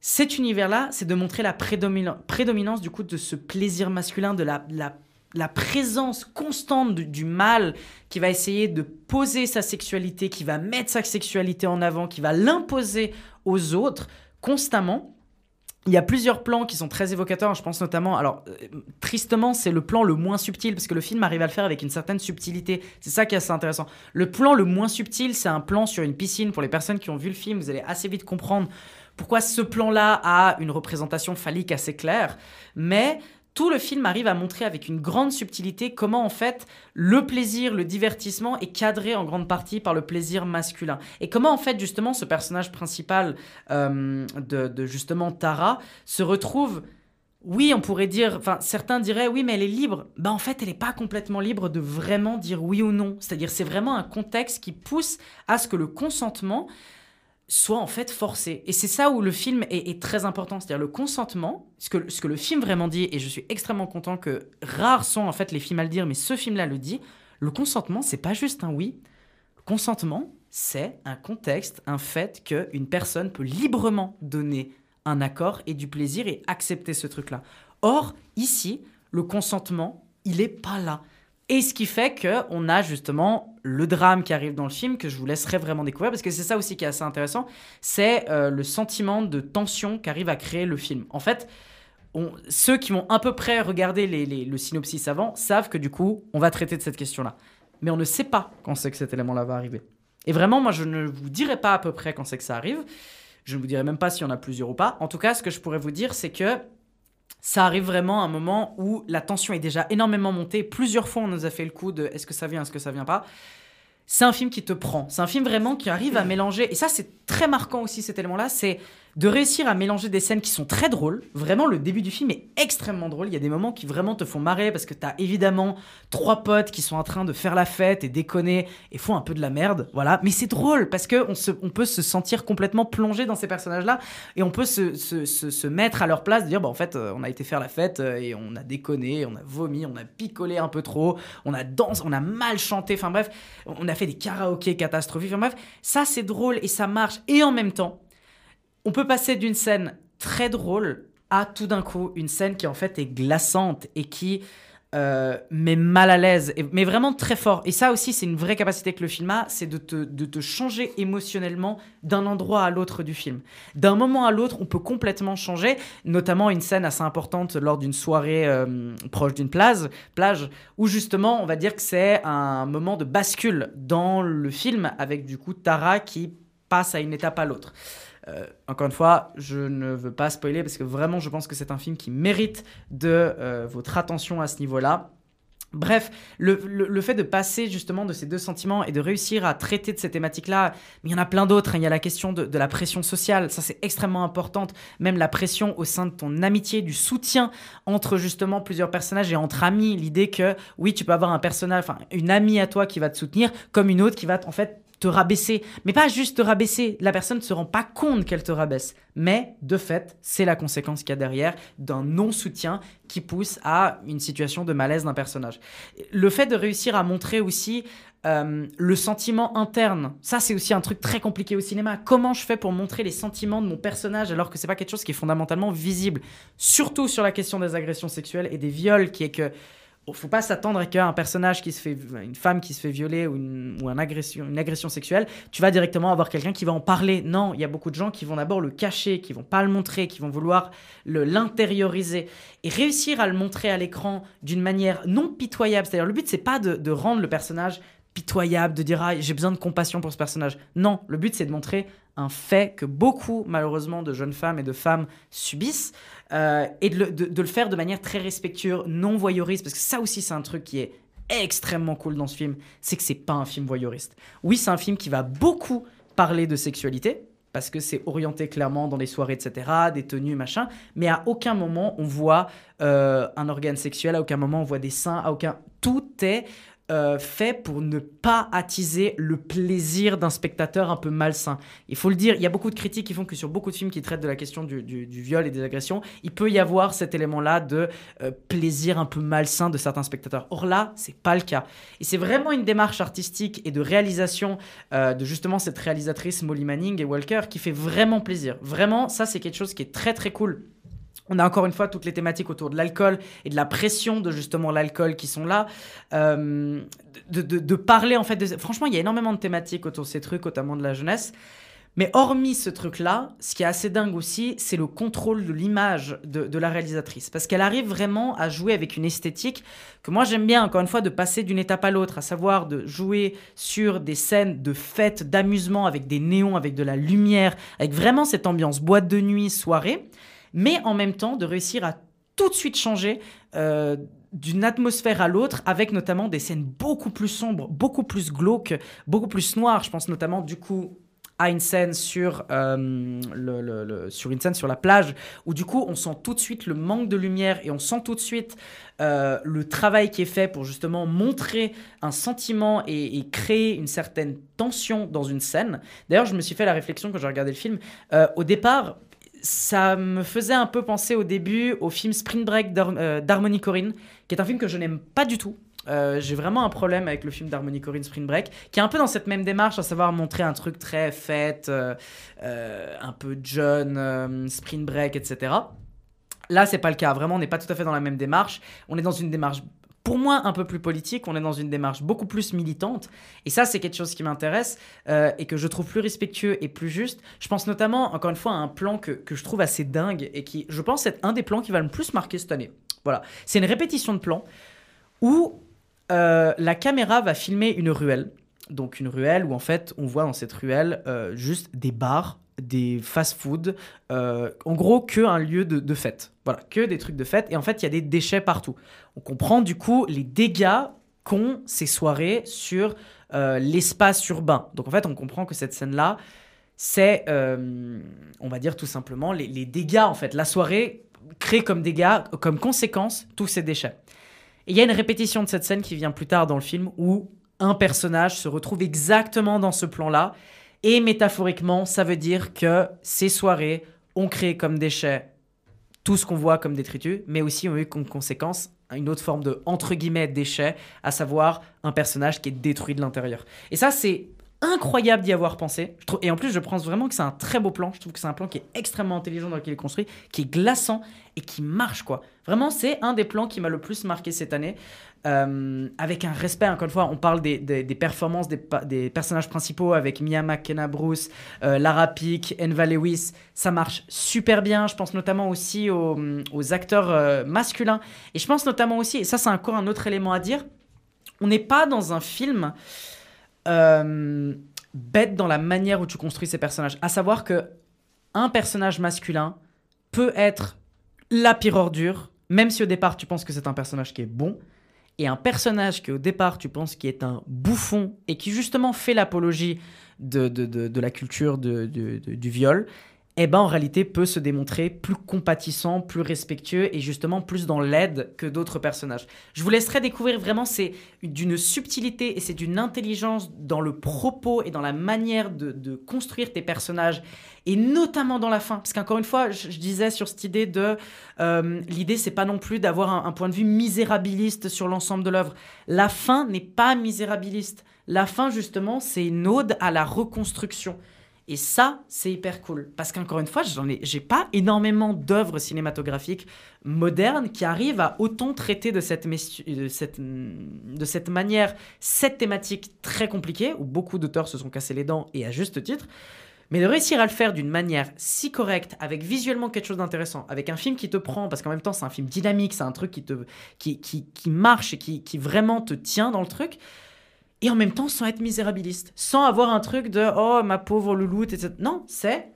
Cet univers-là, c'est de montrer la prédomina- prédominance du coup de ce plaisir masculin, de la, la la présence constante du, mâle qui va essayer de poser sa sexualité, qui va mettre sa sexualité en avant, qui va l'imposer aux autres constamment. Il y a plusieurs plans qui sont très évocateurs, je pense notamment, alors euh, tristement c'est le plan le moins subtil, parce que le film arrive à le faire avec une certaine subtilité, c'est ça qui est assez intéressant. Le plan le moins subtil, c'est un plan sur une piscine, pour les personnes qui ont vu le film, vous allez assez vite comprendre pourquoi ce plan-là a une représentation phallique assez claire, mais tout le film arrive à montrer avec une grande subtilité comment en fait le plaisir, le divertissement est cadré en grande partie par le plaisir masculin. Et comment en fait justement ce personnage principal euh, de, justement Tara se retrouve oui, on pourrait dire, enfin, certains diraient, oui, mais elle est libre. Ben, en fait, elle n'est pas complètement libre de vraiment dire oui ou non. C'est-à-dire, c'est vraiment un contexte qui pousse à ce que le consentement soit en fait forcé. Et c'est ça où le film est, très important, c'est-à-dire le consentement, ce que, ce que le film vraiment dit, et je suis extrêmement content que rares sont en fait les films à le dire, mais ce film-là le dit, le consentement, c'est pas juste un oui. Consentement, c'est un contexte, un fait qu'une personne peut librement donner un accord et du plaisir et accepter ce truc-là. Or, ici, le consentement, il est pas là. Et ce qui fait qu'on a justement le drame qui arrive dans le film, que je vous laisserai vraiment découvrir, parce que c'est ça aussi qui est assez intéressant, c'est euh, le sentiment de tension qu'arrive à créer le film. En fait, on- ceux qui ont à peu près regardé les- le synopsis avant savent que du coup, on va traiter de cette question-là. Mais on ne sait pas quand c'est que cet élément-là va arriver. Et vraiment, moi, je ne vous dirai pas à peu près quand c'est que ça arrive. Je ne vous dirai même pas s'il y en a plusieurs ou pas. En tout cas, ce que je pourrais vous dire, c'est que ça arrive vraiment à un moment où la tension est déjà énormément montée. Plusieurs fois, on nous a fait le coup de est-ce que ça vient, est-ce que ça vient pas? C'est un film qui te prend. C'est un film vraiment qui arrive à mélanger. Et ça, c'est très marquant aussi, cet élément-là. C'est de réussir à mélanger des scènes qui sont très drôles. Vraiment, le début du film est extrêmement drôle. Il y a des moments qui vraiment te font marrer parce que t'as évidemment trois potes qui sont en train de faire la fête et déconner et font un peu de la merde. Voilà. Mais c'est drôle parce que on, peut se sentir complètement plongé dans ces personnages-là et on peut se, se, mettre à leur place, dire, bah, en fait, euh, on a été faire la fête euh, et on a déconné, on a vomi, on a picolé un peu trop, on a dansé, on a mal chanté. Enfin bref, on a fait des karaokés catastrophiques. Enfin bref, ça c'est drôle et ça marche. Et en même temps, on peut passer d'une scène très drôle à tout d'un coup une scène qui en fait est glaçante et qui euh, met mal à l'aise, mais vraiment très fort. Et ça aussi, c'est une vraie capacité que le film a, c'est de te, de te changer émotionnellement d'un endroit à l'autre du film. D'un moment à l'autre, on peut complètement changer, notamment une scène assez importante lors d'une soirée euh, proche d'une plage, plage, où justement, on va dire que c'est un moment de bascule dans le film, avec du coup Tara qui passe à une étape à l'autre. Euh, encore une fois, je ne veux pas spoiler parce que vraiment, je pense que c'est un film qui mérite de euh, votre attention à ce niveau-là. Bref, le, le- fait de passer justement de ces deux sentiments et de réussir à traiter de ces thématiques-là, mais il y en a plein d'autres. hein. Il y a la question de, de la pression sociale, ça c'est extrêmement importante. Même la pression au sein de ton amitié, du soutien entre justement plusieurs personnages et entre amis. L'idée que oui, tu peux avoir un personnage, enfin une amie à toi qui va te soutenir, comme une autre qui va en fait te rabaisser. Mais pas juste te rabaisser. La personne ne se rend pas compte qu'elle te rabaisse. Mais de fait, c'est la conséquence qu'il y a derrière d'un non-soutien qui pousse à une situation de malaise d'un personnage. Le fait de réussir à montrer aussi euh, le sentiment interne, ça c'est aussi un truc très compliqué au cinéma. Comment je fais pour montrer les sentiments de mon personnage alors que c'est pas quelque chose qui est fondamentalement visible, surtout sur la question des agressions sexuelles et des viols, qui est que faut pas s'attendre qu'un un personnage qui se fait, une femme qui se fait violer ou, une, ou agression, une agression sexuelle, tu vas directement avoir quelqu'un qui va en parler. Non, il y a beaucoup de gens qui vont d'abord le cacher, qui vont pas le montrer, qui vont vouloir le l'intérioriser et réussir à le montrer à l'écran d'une manière non pitoyable. C'est-à-dire le but c'est pas de, de rendre le personnage pitoyable, de dire ah, j'ai besoin de compassion pour ce personnage. Non, le but c'est de montrer un fait que beaucoup, malheureusement, de jeunes femmes et de femmes subissent, euh, et de le, faire de manière très respectueuse, non voyeuriste, parce que ça aussi c'est un truc qui est extrêmement cool dans ce film, c'est que c'est pas un film voyeuriste. Oui, c'est un film qui va beaucoup parler de sexualité, parce que c'est orienté clairement dans les soirées, etc., des tenues, machin, mais à aucun moment on voit euh, un organe sexuel, à aucun moment on voit des seins, à aucun... Tout est euh, fait pour ne pas attiser le plaisir d'un spectateur un peu malsain. Il faut le dire, il y a beaucoup de critiques qui font que sur beaucoup de films qui traitent de la question du, viol et des agressions, il peut y avoir cet élément-là de euh, plaisir un peu malsain de certains spectateurs. Or là, c'est pas le cas. Et c'est vraiment une démarche artistique et de réalisation euh, de justement cette réalisatrice Molly Manning et Walker qui fait vraiment plaisir. Vraiment, ça c'est quelque chose qui est très très cool on a encore une fois toutes les thématiques autour de l'alcool et de la pression de justement l'alcool qui sont là. Euh, de, parler en fait. De... Franchement, il y a énormément de thématiques autour de ces trucs, notamment de la jeunesse. Mais hormis ce truc-là, ce qui est assez dingue aussi, c'est le contrôle de l'image de, la réalisatrice. Parce qu'elle arrive vraiment à jouer avec une esthétique que moi j'aime bien, encore une fois, de passer d'une étape à l'autre, à savoir de jouer sur des scènes de fêtes, d'amusement, avec des néons, avec de la lumière, avec vraiment cette ambiance boîte de nuit, soirée mais en même temps de réussir à tout de suite changer euh, d'une atmosphère à l'autre, avec notamment des scènes beaucoup plus sombres, beaucoup plus glauques, beaucoup plus noires. Je pense notamment du coup à une scène sur, euh, le, sur une scène sur la plage où du coup on sent tout de suite le manque de lumière et on sent tout de suite euh, le travail qui est fait pour justement montrer un sentiment et, créer une certaine tension dans une scène. D'ailleurs, je me suis fait la réflexion quand j'ai regardé le film. au départ, ça me faisait un peu penser au début au film Spring Break euh, d'Harmony Corinne, qui est un film que je n'aime pas du tout. Euh, j'ai vraiment un problème avec le film d'Harmony Corinne Spring Break, qui est un peu dans cette même démarche, à savoir montrer un truc très fête, euh, un peu John, Spring Break, etc. Là, c'est pas le cas. Vraiment, on n'est pas tout à fait dans la même démarche. On est dans une démarche pour moi un peu plus politique, on est dans une démarche beaucoup plus militante. Et ça, c'est quelque chose qui m'intéresse euh, et que je trouve plus respectueux et plus juste. Je pense notamment, encore une fois, à un plan que, que je trouve assez dingue et qui, je pense, être un des plans qui va le plus marquer cette année. Voilà. C'est une répétition de plan où euh, la caméra va filmer une ruelle. Donc une ruelle où en fait on voit dans cette ruelle euh, juste des bars des fast-food, euh, en gros que un lieu de, fête. Voilà, que des trucs de fête. Et en fait, il y a des déchets partout. On comprend du coup les dégâts qu'ont ces soirées sur euh, l'espace urbain. Donc en fait, on comprend que cette scène-là, c'est, euh, on va dire tout simplement, les, les, dégâts, en fait. La soirée crée comme dégâts, comme conséquence, tous ces déchets. Et il y a une répétition de cette scène qui vient plus tard dans le film où un personnage se retrouve exactement dans ce plan-là et métaphoriquement, ça veut dire que ces soirées ont créé comme déchets tout ce qu'on voit comme détritus, mais aussi ont eu comme conséquence une autre forme de entre guillemets déchet, à savoir un personnage qui est détruit de l'intérieur. Et ça, c'est incroyable d'y avoir pensé. Et en plus, je pense vraiment que c'est un très beau plan. Je trouve que c'est un plan qui est extrêmement intelligent dans lequel il est construit, qui est glaçant et qui marche, quoi. Vraiment, c'est un des plans qui m'a le plus marqué cette année. Euh, avec un respect, encore une fois, on parle des, performances des, personnages principaux avec Mia McKenna Bruce, euh, Lara Pick, Enva Lewis. Ça marche super bien. Je pense notamment aussi aux, aux acteurs euh, masculins. Et je pense notamment aussi, et ça, c'est encore un autre élément à dire, on n'est pas dans un film euh, bête dans la manière où tu construis ces personnages. À savoir que un personnage masculin peut être la pire ordure, même si au départ tu penses que c'est un personnage qui est bon, et un personnage qui au départ tu penses qui est un bouffon et qui justement fait l'apologie de, de, de, la culture du viol, eh ben en réalité peut se démontrer plus compatissant, plus respectueux et justement plus dans l'aide que d'autres personnages. Je vous laisserai découvrir vraiment c'est d'une subtilité et c'est d'une intelligence dans le propos et dans la manière de, construire tes personnages et notamment dans la fin parce qu'encore une fois je, je disais sur cette idée de euh, l'idée c'est pas non plus d'avoir un, un point de vue misérabiliste sur l'ensemble de l'œuvre. La fin n'est pas misérabiliste. La fin justement c'est une ode à la reconstruction. Et ça, c'est hyper cool. Parce qu'encore une fois, j'en ai, j'ai pas énormément d'œuvres cinématographiques modernes qui arrivent à autant traiter de cette, manière cette thématique très compliquée, où beaucoup d'auteurs se sont cassés les dents, et à juste titre, mais de réussir à le faire d'une manière si correcte, avec visuellement quelque chose d'intéressant, avec un film qui te prend, parce qu'en même temps, c'est un film dynamique, c'est un truc qui, marche et qui vraiment te tient dans le truc et en même temps sans être misérabiliste, sans avoir un truc de oh ma pauvre louloute, etc. Non, c'est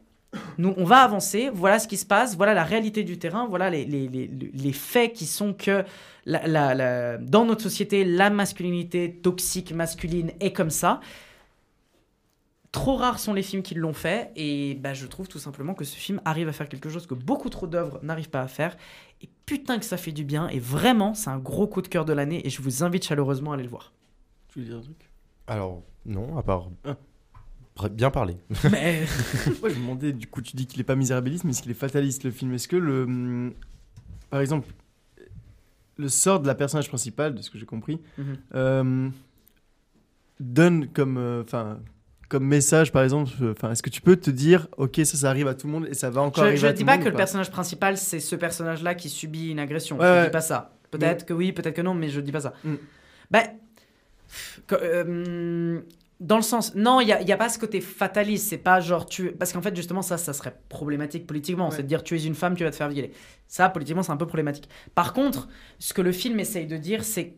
nous, on va avancer, voilà ce qui se passe, voilà la réalité du terrain, voilà les, les, les, les faits qui sont que la, la- dans notre société, la masculinité toxique masculine est comme ça. Trop rares sont les films qui l'ont fait, et bah, je trouve tout simplement que ce film arrive à faire quelque chose que beaucoup trop d'œuvres n'arrivent pas à faire, et putain que ça fait du bien, et vraiment, c'est un gros coup de cœur de l'année, et je vous invite chaleureusement à aller le voir. Tu veux dire un truc? Alors, non, à part. Br- Bien parler. Mais. Ouais, je me demandais, du coup, tu dis qu'il est pas misérabiliste, mais est-ce qu'il est fataliste le film? Est-ce que le. hum, Par exemple, le sort de la personnage principale, de ce que j'ai compris, Mhm. euh, donne comme. euh, Enfin. comme message, par exemple, euh, enfin, est-ce que tu peux te dire, ok, ça, ça arrive à tout le monde et ça va encore Je, arriver je à dis tout pas le monde que le personnage principal, c'est ce personnage-là qui subit une agression. Ouais, je ouais. dis pas ça. Peut-être Mais- que oui, peut-être que non, mais je dis pas ça. Mm. Ben, que, euh, dans le sens, non, il n'y a, y a pas ce côté fataliste. C'est pas genre tu, parce qu'en fait justement ça, ça serait problématique politiquement. C'est de dire tu es une femme, tu vas te faire violer. Ça, politiquement, c'est un peu problématique. Par contre, ce que le film essaye de dire, c'est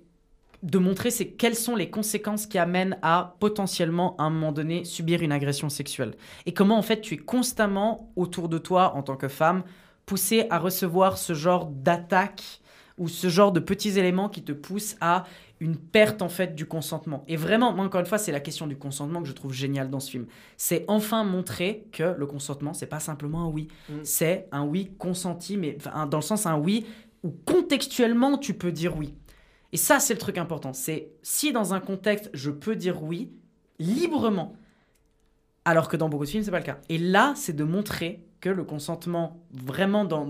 de montrer c'est quelles sont les conséquences qui amènent à potentiellement à un moment donné subir une agression sexuelle et comment en fait tu es constamment autour de toi en tant que femme poussé à recevoir ce genre d'attaque ou ce genre de petits éléments qui te poussent à une perte en fait du consentement. Et vraiment, moi encore une fois, c'est la question du consentement que je trouve génial dans ce film. C'est enfin montrer que le consentement, c'est pas simplement un oui, Mm. c'est un oui consenti, mais enfin, dans le sens un oui où contextuellement tu peux dire oui. Et ça, c'est le truc important. C'est si dans un contexte, je peux dire oui librement, alors que dans beaucoup de films, c'est pas le cas. Et là, c'est de montrer que le consentement, vraiment, dans,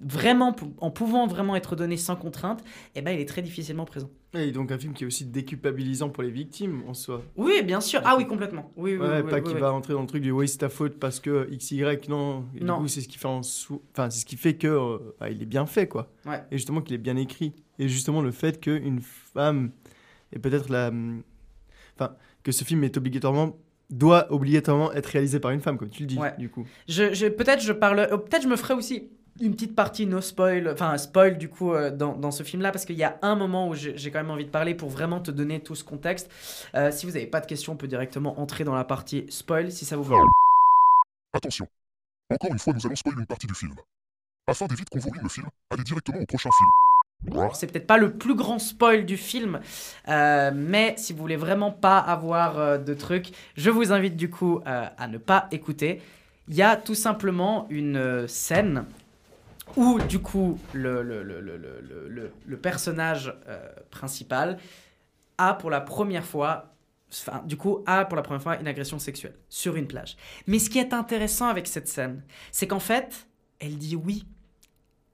vraiment pou- en pouvant vraiment être donné sans contrainte, eh ben, il est très difficilement présent. Et donc un film qui est aussi déculpabilisant pour les victimes en soi. Oui, bien sûr. Ah oui, complètement. Oui, oui, Ouais, oui, pas oui, qui va rentrer dans le truc du oui c'est ta faute parce que XY non. Et Non. Du coup c'est ce qui fait en sou- enfin c'est ce qui fait que euh, bah, il est bien fait quoi. Ouais. Et justement qu'il est bien écrit. Et justement le fait qu'une femme est peut-être la enfin que ce film est obligatoirement doit obligatoirement être réalisé par une femme comme tu le dis Ouais. du coup. Je, je- peut-être je parle, euh, peut-être je me ferai aussi une petite partie no spoil, enfin spoil du coup euh, dans, dans ce film-là parce qu'il y a un moment où j'ai j'ai quand même envie de parler pour vraiment te donner tout ce contexte. Euh, si vous n'avez pas de questions, on peut directement entrer dans la partie spoil si ça vous va. Attention, encore une fois, nous allons spoiler une partie du film. Afin d'éviter qu'on vous ruine le film, allez directement au prochain film. C'est peut-être pas le plus grand spoil du film, euh, mais si vous voulez vraiment pas avoir euh, de trucs, je vous invite du coup euh, à ne pas écouter. Il y a tout simplement une scène où du coup le, le, personnage principal a pour la première fois, enfin du coup a pour la première fois une agression sexuelle sur une plage. Mais ce qui est intéressant avec cette scène, c'est qu'en fait, elle dit oui.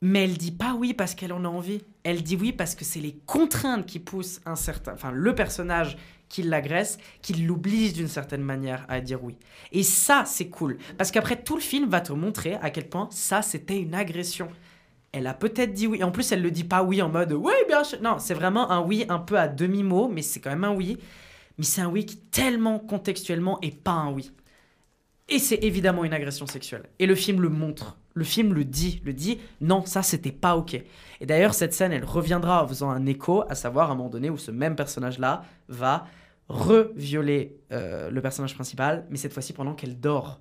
Mais elle dit pas oui parce qu'elle en a envie. Elle dit oui parce que c'est les contraintes qui poussent un certain, enfin le personnage qui l'agresse, qui l'oblige d'une certaine manière à dire oui. Et ça, c'est cool parce qu'après tout le film va te montrer à quel point ça c'était une agression. Elle a peut-être dit oui. Et en plus, elle le dit pas oui en mode oui, bien sûr. Non, c'est vraiment un oui un peu à demi-mot, mais c'est quand même un oui. Mais c'est un oui qui tellement contextuellement est pas un oui. Et c'est évidemment une agression sexuelle. Et le film le montre. Le film le dit. Le dit, non, ça, c'était pas OK. Et d'ailleurs, cette scène, elle reviendra en faisant un écho, à savoir à un moment donné où ce même personnage-là va revioler euh, le personnage principal, mais cette fois-ci pendant qu'elle dort.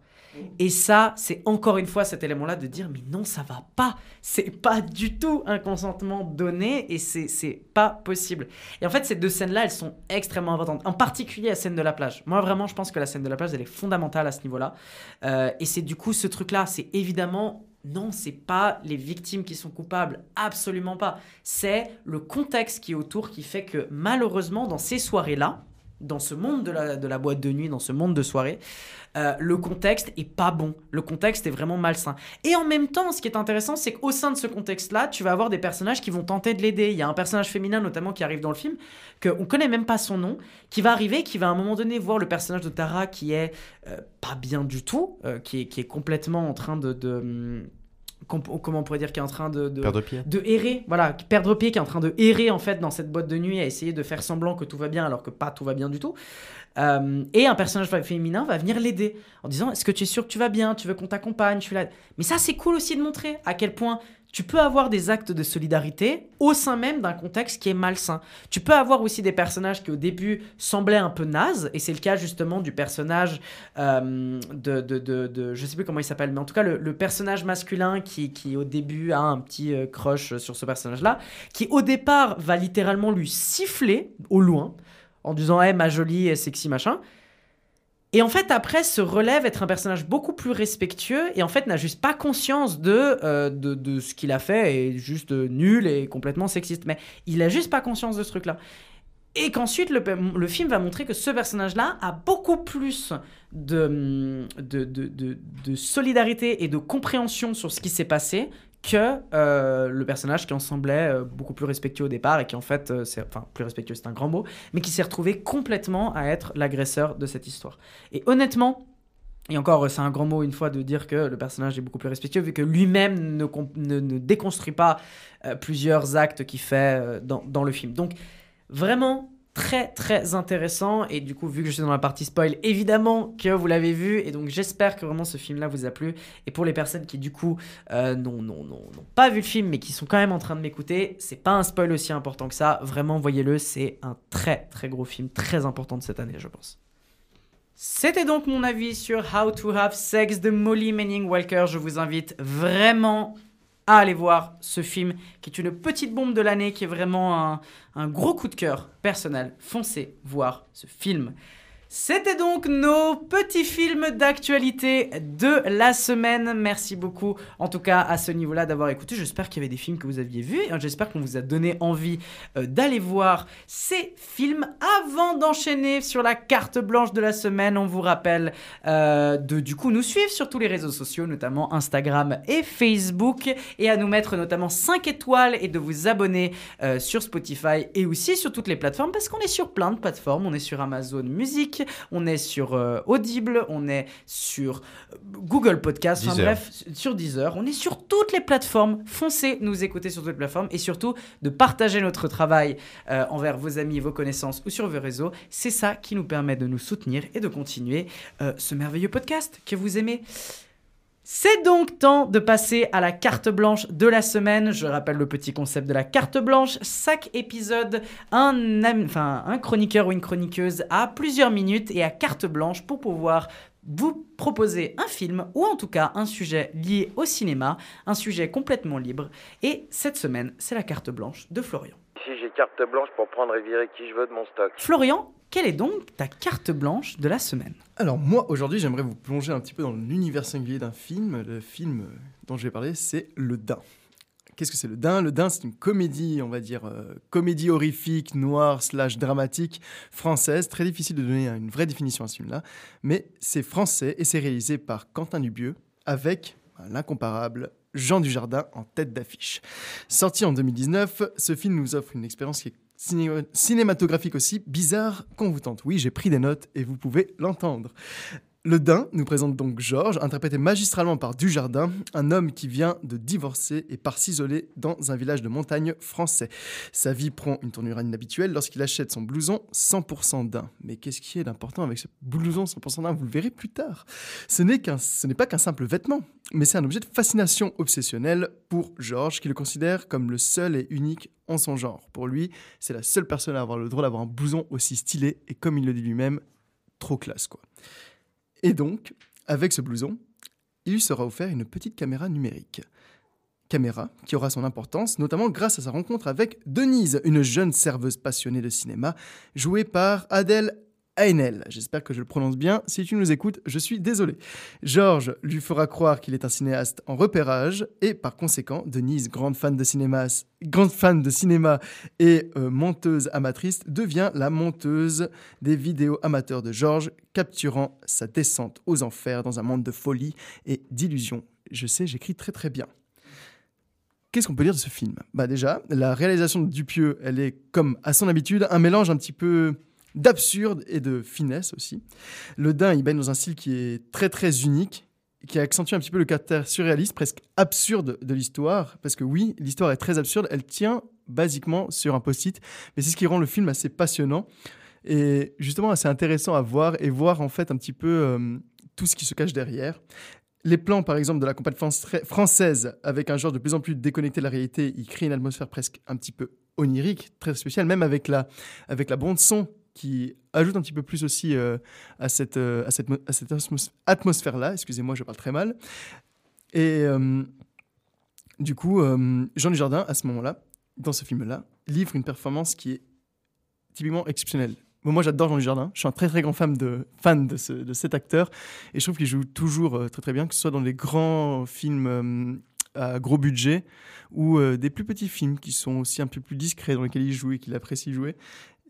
Et ça, c'est encore une fois cet élément-là de dire mais non, ça va pas. C'est pas du tout un consentement donné et c'est c'est pas possible. Et en fait, ces deux scènes-là, elles sont extrêmement importantes. En particulier la scène de la plage. Moi, vraiment, je pense que la scène de la plage, elle est fondamentale à ce niveau-là. Euh, et c'est du coup ce truc-là, c'est évidemment non, c'est pas les victimes qui sont coupables, absolument pas. C'est le contexte qui est autour qui fait que malheureusement, dans ces soirées-là, dans ce monde de la, de la boîte de nuit, dans ce monde de soirée, euh, le contexte est pas bon. Le contexte est vraiment malsain. Et en même temps, ce qui est intéressant, c'est qu'au sein de ce contexte-là, tu vas avoir des personnages qui vont tenter de l'aider. Il y a un personnage féminin notamment qui arrive dans le film, qu'on connaît même pas son nom, qui va arriver, qui va à un moment donné voir le personnage de Tara qui est euh, pas bien du tout, euh, qui, est, qui est complètement en train de... de com- comment on pourrait dire qui est en train de, de Perdre pied. de errer voilà perdre pied qui est en train de errer en fait dans cette boîte de nuit à essayer de faire semblant que tout va bien alors que pas tout va bien du tout. Euh, et un personnage féminin va venir l'aider en disant est-ce que tu es sûr que tu vas bien? Tu veux qu'on t'accompagne? Je suis là. Mais ça c'est cool aussi de montrer à quel point tu peux avoir des actes de solidarité au sein même d'un contexte qui est malsain. Tu peux avoir aussi des personnages qui au début semblaient un peu nazes, et c'est le cas justement du personnage euh, de, de, de, Je sais plus comment il s'appelle, mais en tout cas le, personnage masculin qui, qui au début a un petit euh, crush sur ce personnage-là, qui au départ va littéralement lui siffler au loin en disant Hey, ma jolie sexy machin. Et en fait, après, se relève être un personnage beaucoup plus respectueux et en fait n'a juste pas conscience de, euh, de, ce qu'il a fait et juste euh, nul et complètement sexiste. Mais il a juste pas conscience de ce truc-là. Et qu'ensuite, le, le film va montrer que ce personnage-là a beaucoup plus de, de, de, de- de solidarité et de compréhension sur ce qui s'est passé que euh, le personnage qui en semblait euh, beaucoup plus respectueux au départ et qui en fait, euh, enfin plus respectueux c'est un grand mot, mais qui s'est retrouvé complètement à être l'agresseur de cette histoire. Et honnêtement, et encore, c'est un grand mot une fois de dire que le personnage est beaucoup plus respectueux, vu que lui-même ne, ne- ne déconstruit pas plusieurs actes qu'il fait dans, dans le film. Donc, vraiment très très intéressant. Et du coup, vu que je suis dans la partie spoil, évidemment que vous l'avez vu. Et donc, j'espère que vraiment ce film-là vous a plu. Et pour les personnes qui, du coup, euh, n'ont n'ont- n'ont- n'ont pas vu le film, mais qui sont quand même en train de m'écouter, c'est pas un spoil aussi important que ça. Vraiment, voyez-le, c'est un très très gros film, très important de cette année, je pense. C'était donc mon avis sur How to Have Sex de Molly Manning Walker. Je vous invite vraiment à aller voir ce film qui est une petite bombe de l'année, qui est vraiment un, gros coup de cœur personnel. Foncez voir ce film. C'était donc nos petits films d'actualité de la semaine. Merci beaucoup, en tout cas, à ce niveau-là d'avoir écouté. J'espère qu'il y avait des films que vous aviez vus. J'espère qu'on vous a donné envie euh, d'aller voir ces films. Avant d'enchaîner sur la carte blanche de la semaine, on vous rappelle euh, de du coup nous suivre sur tous les réseaux sociaux, notamment Instagram et Facebook, et à nous mettre notamment 5 étoiles et de vous abonner euh, sur Spotify et aussi sur toutes les plateformes parce qu'on est sur plein de plateformes. On est sur Amazon Music, on est sur euh, Audible, on est sur euh, Google Podcast, enfin bref, sur Deezer. On est sur toutes les plateformes. Foncez nous écouter sur toutes les plateformes et surtout de partager notre travail euh, envers vos amis, vos connaissances ou sur vos réseaux. C'est ça qui nous permet de nous soutenir et de continuer euh, ce merveilleux podcast que vous aimez. C'est donc temps de passer à la carte blanche de la semaine. Je rappelle le petit concept de la carte blanche. Chaque épisode, un, un chroniqueur ou une chroniqueuse a plusieurs minutes et à carte blanche pour pouvoir vous proposer un film ou en tout cas un sujet lié au cinéma, un sujet complètement libre. Et cette semaine, c'est la carte blanche de Florian. Ici, j'ai carte blanche pour prendre et virer qui je veux de mon stock. Florian, quelle est donc ta carte blanche de la semaine? Alors moi, aujourd'hui, j'aimerais vous plonger un petit peu dans l'univers singulier d'un film. Le film dont je vais parler, c'est Le Dain. Qu'est-ce que c'est Le Dain Le Dain, c'est une comédie, on va dire, euh, comédie horrifique, noire, slash dramatique, française. Très difficile de donner une vraie définition à ce film-là. Mais c'est français et c'est réalisé par Quentin Dubieux avec euh, l'incomparable Jean Dujardin en tête d'affiche. Sorti en 2019, ce film nous offre une expérience qui est ciné- cinématographique aussi bizarre qu'on vous tente. Oui, j'ai pris des notes et vous pouvez l'entendre. Le Dain nous présente donc Georges, interprété magistralement par Dujardin, un homme qui vient de divorcer et part s'isoler dans un village de montagne français. Sa vie prend une tournure inhabituelle lorsqu'il achète son blouson 100% daim. Mais qu'est-ce qui est d'important avec ce blouson 100% daim Vous le verrez plus tard. Ce n'est ce n'est pas qu'un simple vêtement, mais c'est un objet de fascination obsessionnelle pour Georges, qui le considère comme le seul et unique en son genre. Pour lui, c'est la seule personne à avoir le droit d'avoir un blouson aussi stylé et comme il le dit lui-même, trop classe quoi. Et donc, avec ce blouson, il lui sera offert une petite caméra numérique. Caméra qui aura son importance, notamment grâce à sa rencontre avec Denise, une jeune serveuse passionnée de cinéma, jouée par Adèle Haenel. J'espère que je le prononce bien. Si tu nous écoutes, je suis désolé. Georges lui fera croire qu'il est un cinéaste en repérage et par conséquent, Denise, grande fan de cinéma, grande fan de cinéma et euh, monteuse amatrice, devient la monteuse des vidéos amateurs de Georges, capturant sa descente aux enfers dans un monde de folie et d'illusions. Je sais, j'écris très très bien. Qu'est-ce qu'on peut dire de ce film? Bah déjà, la réalisation de Dupieux, elle est comme à son habitude un mélange un petit peu d'absurde et de finesse aussi. Le Dain, il baigne dans un style qui est très très unique, qui accentue un petit peu le caractère surréaliste, presque absurde de l'histoire, parce que oui, l'histoire est très absurde, elle tient basiquement sur un post-it, mais c'est ce qui rend le film assez passionnant et justement assez intéressant à voir et voir en fait un petit peu euh, tout ce qui se cache derrière. Les plans, par exemple, de la campagne française, avec un genre de plus en plus déconnecté de la réalité, il crée une atmosphère presque un petit peu onirique, très spéciale, même avec la, avec la bande son qui ajoute un petit peu plus aussi euh, à cette, euh, atmosphère-là. Excusez-moi, je parle très mal. Et euh, du coup, Jean Dujardin, à ce moment-là, dans ce film-là, livre une performance qui est typiquement exceptionnelle. moi, j'adore Jean Dujardin. Je suis un très très grand fan de, fan de cet acteur. Et je trouve qu'il joue toujours très très bien, que ce soit dans les grands films à gros budget ou des plus petits films qui sont aussi un peu plus discrets, dans lesquels il joue et qu'il apprécie jouer.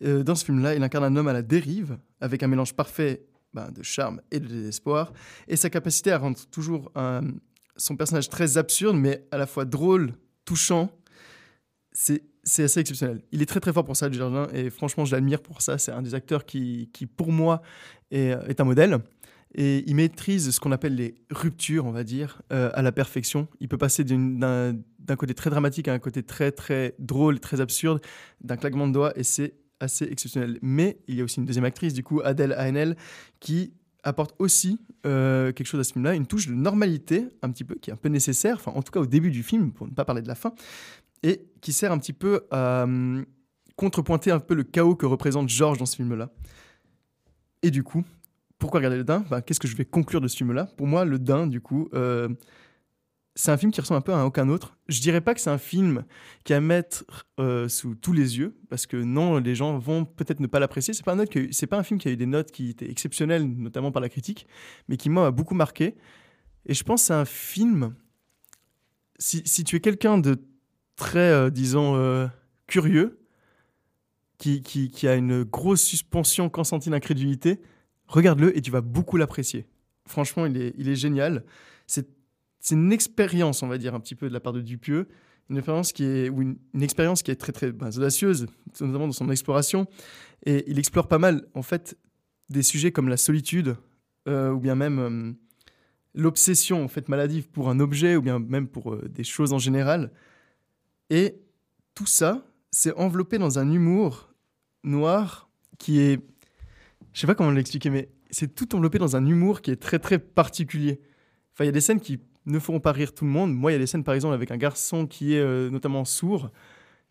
Euh, dans ce film-là, il incarne un homme à la dérive, avec un mélange parfait ben, de charme et de désespoir, et sa capacité à rendre toujours son personnage très absurde, mais à la fois drôle, touchant. C'est assez exceptionnel. Il est très très fort pour ça, Jardin, et franchement, je l'admire pour ça. C'est un des acteurs qui, qui pour moi, est, est, un modèle. Et il maîtrise ce qu'on appelle les ruptures, on va dire, euh, à la perfection. Il peut passer d'un côté très dramatique à un côté très très drôle, très absurde, d'un claquement de doigts, et c'est assez exceptionnel. Mais il y a aussi une deuxième actrice, du coup, Adèle Haenel, qui apporte aussi euh, quelque chose à ce film-là, une touche de normalité, un petit peu, qui est un peu nécessaire, enfin, en tout cas au début du film, pour ne pas parler de la fin, et qui sert un petit peu à hum, contrepointer un peu le chaos que représente Georges dans ce film-là. Et du coup, pourquoi regarder le Dain? Bah, Qu'est-ce que je vais conclure de ce film-là? Pour moi, le Dain, du coup, euh, c'est un film qui ressemble un peu à aucun autre. Je dirais pas que c'est un film qui à mettre euh, sous tous les yeux, parce que non, les gens vont peut-être ne pas l'apprécier. C'est pas un pas un film qui a eu des notes qui étaient exceptionnelles, notamment par la critique, mais qui m'a beaucoup marqué. Et je pense que c'est un film. Si, tu es quelqu'un de très, euh, disons, euh, curieux, qui, a une grosse suspension consentie d'incrédulité, regarde-le et tu vas beaucoup l'apprécier. Franchement, il est, il est génial. C'est c'est une expérience, on va dire, un petit peu de la part de Dupieux, une expérience qui est, ou une, expérience qui est très très ben, audacieuse, notamment dans son exploration, et il explore pas mal, en fait, des sujets comme la solitude, euh, ou bien même euh, l'obsession en fait maladive pour un objet, ou bien même pour euh, des choses en général, et tout ça, c'est enveloppé dans un humour noir qui est, je sais pas comment l'expliquer, mais c'est tout enveloppé dans un humour qui est très très particulier. Enfin, il y a des scènes qui ne feront pas rire tout le monde. Moi, il y a des scènes, par exemple, avec un garçon qui est euh, notamment sourd,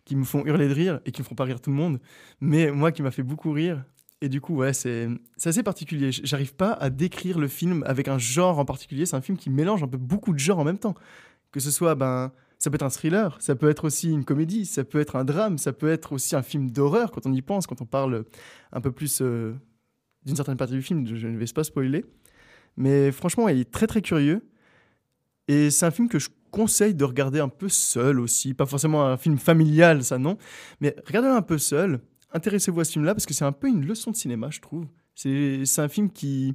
qui me font hurler de rire et qui ne font pas rire tout le monde. Mais moi, qui m'a fait beaucoup rire. Et du coup, ouais, c'est assez particulier. J'arrive pas à décrire le film avec un genre en particulier. C'est un film qui mélange un peu beaucoup de genres en même temps. Que ce soit, ben, ça peut être un thriller, ça peut être aussi une comédie, ça peut être un drame, ça peut être aussi un film d'horreur quand on y pense, quand on parle un peu plus euh, d'une certaine partie du film. Je ne vais pas spoiler. Mais franchement, il est très très curieux. Et c'est un film que je conseille de regarder un peu seul aussi. Pas forcément un film familial, ça non. Mais regardez-le un peu seul. Intéressez-vous à ce film-là parce que c'est un peu une leçon de cinéma, je trouve. C'est un film qui.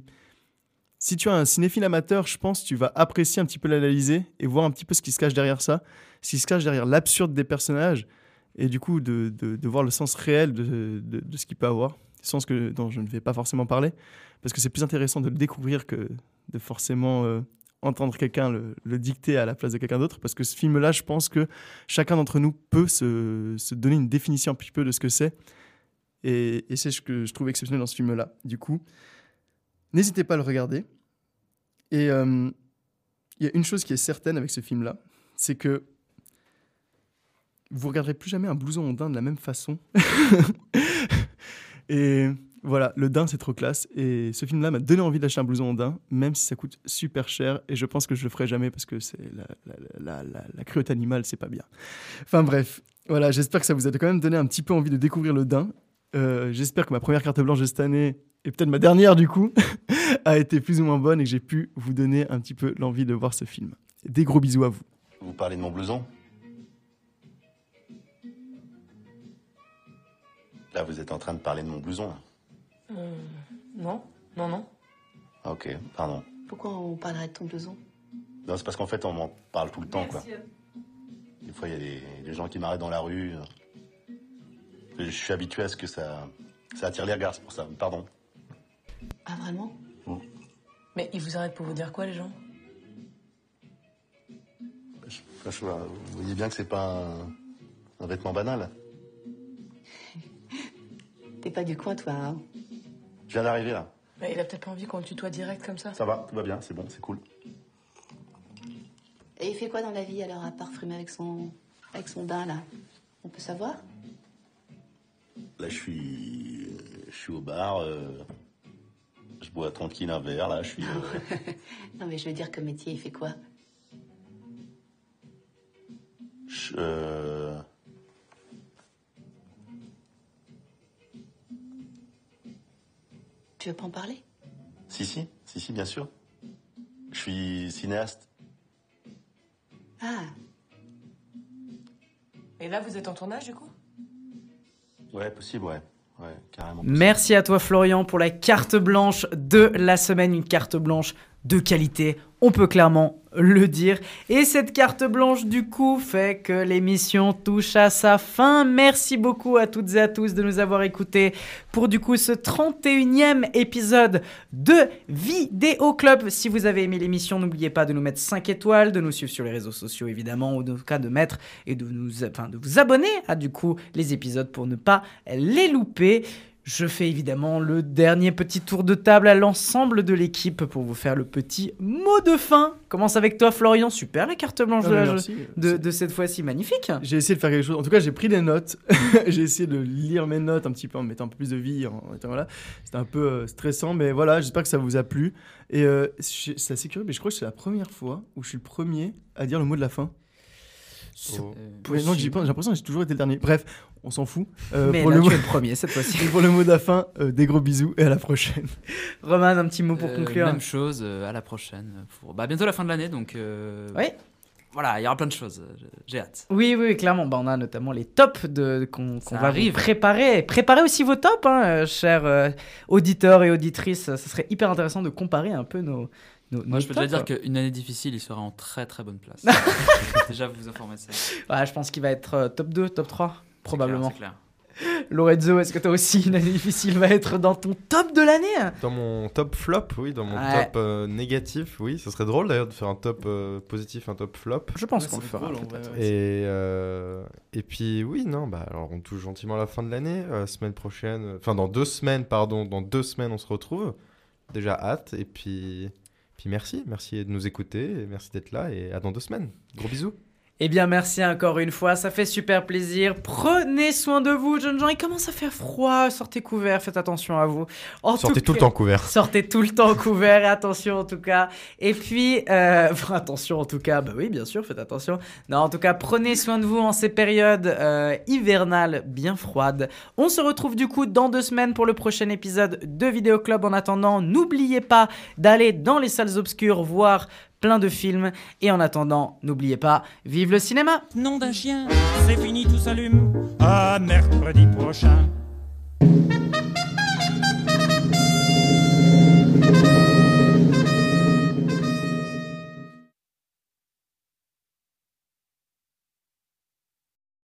Si tu as un cinéphile amateur, je pense que tu vas apprécier un petit peu l'analyser et voir un petit peu ce qui se cache derrière ça, ce qui se cache derrière l'absurde des personnages et du coup de, de, voir le sens réel de, de ce qu'il peut avoir, sens que, dont je ne vais pas forcément parler, parce que c'est plus intéressant de le découvrir que de forcément euh, entendre quelqu'un le, dicter à la place de quelqu'un d'autre, parce que ce film-là, je pense que chacun d'entre nous peut se, se, donner une définition un petit peu de ce que c'est. Et, c'est ce que je trouve exceptionnel dans ce film-là. Du coup, n'hésitez pas à le regarder. Et euh, il y a une chose qui est certaine avec ce film-là, c'est que vous regarderez plus jamais un blouson ondin de la même façon. et Voilà, le daim, c'est trop classe. Et ce film-là m'a donné envie d'acheter un blouson en daim, même si ça coûte super cher. Et je pense que je le ferai jamais parce que c'est la, la, la, la, cruauté animale, c'est pas bien. Enfin bref, voilà, j'espère que ça vous a quand même donné un petit peu envie de découvrir le daim. Euh, j'espère que ma première carte blanche de cette année, et peut-être ma dernière du coup, a été plus ou moins bonne et que j'ai pu vous donner un petit peu l'envie de voir ce film. Des gros bisous à vous. Vous parlez de mon blouson? Là, vous êtes en train de parler de mon blouson. Euh, non, non, non. Ah, ok, pardon. Pourquoi on parlerait de ton blouson Non, c'est parce qu'en fait, on m'en parle tout le temps, quoi. Des fois, il y a des, des gens qui m'arrêtent dans la rue. Je suis habitué à ce que ça, ça attire les regards, c'est pour ça. Pardon. Ah, vraiment? Mm. Mais ils vous arrêtent pour vous dire quoi, les gens? Je- vous voyez bien que c'est pas un, un vêtement banal. T'es pas du coin, toi, hein Je viens d'arriver là. Bah, Il a peut-être pas envie qu'on le tutoie direct comme ça. Ça va, tout va bien, c'est bon, c'est cool. Et il fait quoi dans la vie, alors, à part frimer avec son... avec son daim, là? On peut savoir? Là, je suis, je suis au bar. euh, je bois tranquille un verre. Là, je suis. euh, Non, mais je veux dire, comme métier, il fait quoi? je- euh, Tu veux pas en parler? Si, si, si, si, bien sûr. Je suis cinéaste. Ah, et là, vous êtes en tournage, du coup? Ouais, possible, ouais. Ouais, carrément. Merci à toi Florian pour la carte blanche de la semaine, une carte blanche de qualité, on peut clairement le dire. Et cette carte blanche du coup fait que l'émission touche à sa fin. Merci beaucoup à toutes et à tous de nous avoir écoutés pour du coup ce 31e épisode de Vidéo Club. Si vous avez aimé l'émission, n'oubliez pas de nous mettre 5 étoiles, de nous suivre sur les réseaux sociaux évidemment, ou en tout cas de mettre et de, nous, enfin, de vous abonner à du coup les épisodes pour ne pas les louper. Je fais évidemment le dernier petit tour de table à l'ensemble de l'équipe pour vous faire le petit mot de fin. Commence avec toi Florian, super la carte blanche Ah, de, la- merci. de, de cette fois-ci, magnifique. J'ai essayé de faire quelque chose. En tout cas, j'ai pris des notes. j'ai essayé de lire mes notes un petit peu en mettant un peu plus de vie. En, en étant- voilà. C'était un peu euh, stressant, mais voilà, j'espère que ça vous a plu. Et euh, c'est assez curieux, mais je crois que c'est la première fois où je suis le premier à dire le mot de la fin. Oh. J'ai l'impression que j'ai toujours été le dernier. Bref, on s'en fout. Euh, Mais pour là, le tu mot- es le premier cette fois-ci. Pour le mot de la fin, euh, des gros bisous et à la prochaine. Roman, un petit mot pour Euh, conclure. Même chose, euh, à la prochaine. Pour... Bah, bientôt la fin de l'année, donc. euh, Oui. Voilà, il y aura plein de choses. J'ai hâte. Oui, oui, clairement. Bah, on a notamment les tops de, qu'on, va arrive. préparer. Préparez aussi vos tops, hein, chers euh, auditeurs et auditrices. Ça serait hyper intéressant de comparer un peu nos. nos Moi, nos je peux déjà dire qu'une année difficile, il sera en très très bonne place. déjà, vous informer de ça. Ouais, je pense qu'il va être euh, top 2, top 3, probablement. clair. Lorenzo, est-ce que toi aussi, une année difficile va être dans ton top de l'année? Dans mon top flop, oui, dans mon Ouais. top euh, négatif, oui. Ce serait drôle d'ailleurs de faire un top euh, positif, un top flop. Je pense Ouais, qu'on le fera ouais. Et, euh, et puis oui, non, bah alors on touche gentiment à la fin de l'année. euh, semaine prochaine, euh, enfin dans deux semaines, pardon, dans deux semaines on se retrouve. Déjà hâte. Et puis, puis merci, merci de nous écouter, merci d'être là et à dans deux semaines. Gros bisous. Eh bien, merci encore une fois, ça fait super plaisir. Prenez soin de vous, jeunes gens. Il commence à faire froid, sortez couverts, faites attention à vous. En Sortez tout le temps couverts. Sortez tout le temps couverts, et attention en tout cas. Et puis, euh, enfin, attention en tout cas, bah oui, bien sûr, faites attention. Non, en tout cas, prenez soin de vous en ces périodes euh, hivernales bien froides. On se retrouve du coup dans deux semaines pour le prochain épisode de Vidéo Club. En attendant, n'oubliez pas d'aller dans les salles obscures voir plein de films. Et en attendant, n'oubliez pas, vive le cinéma Nom d'un chien, c'est fini, tout s'allume. À mercredi prochain.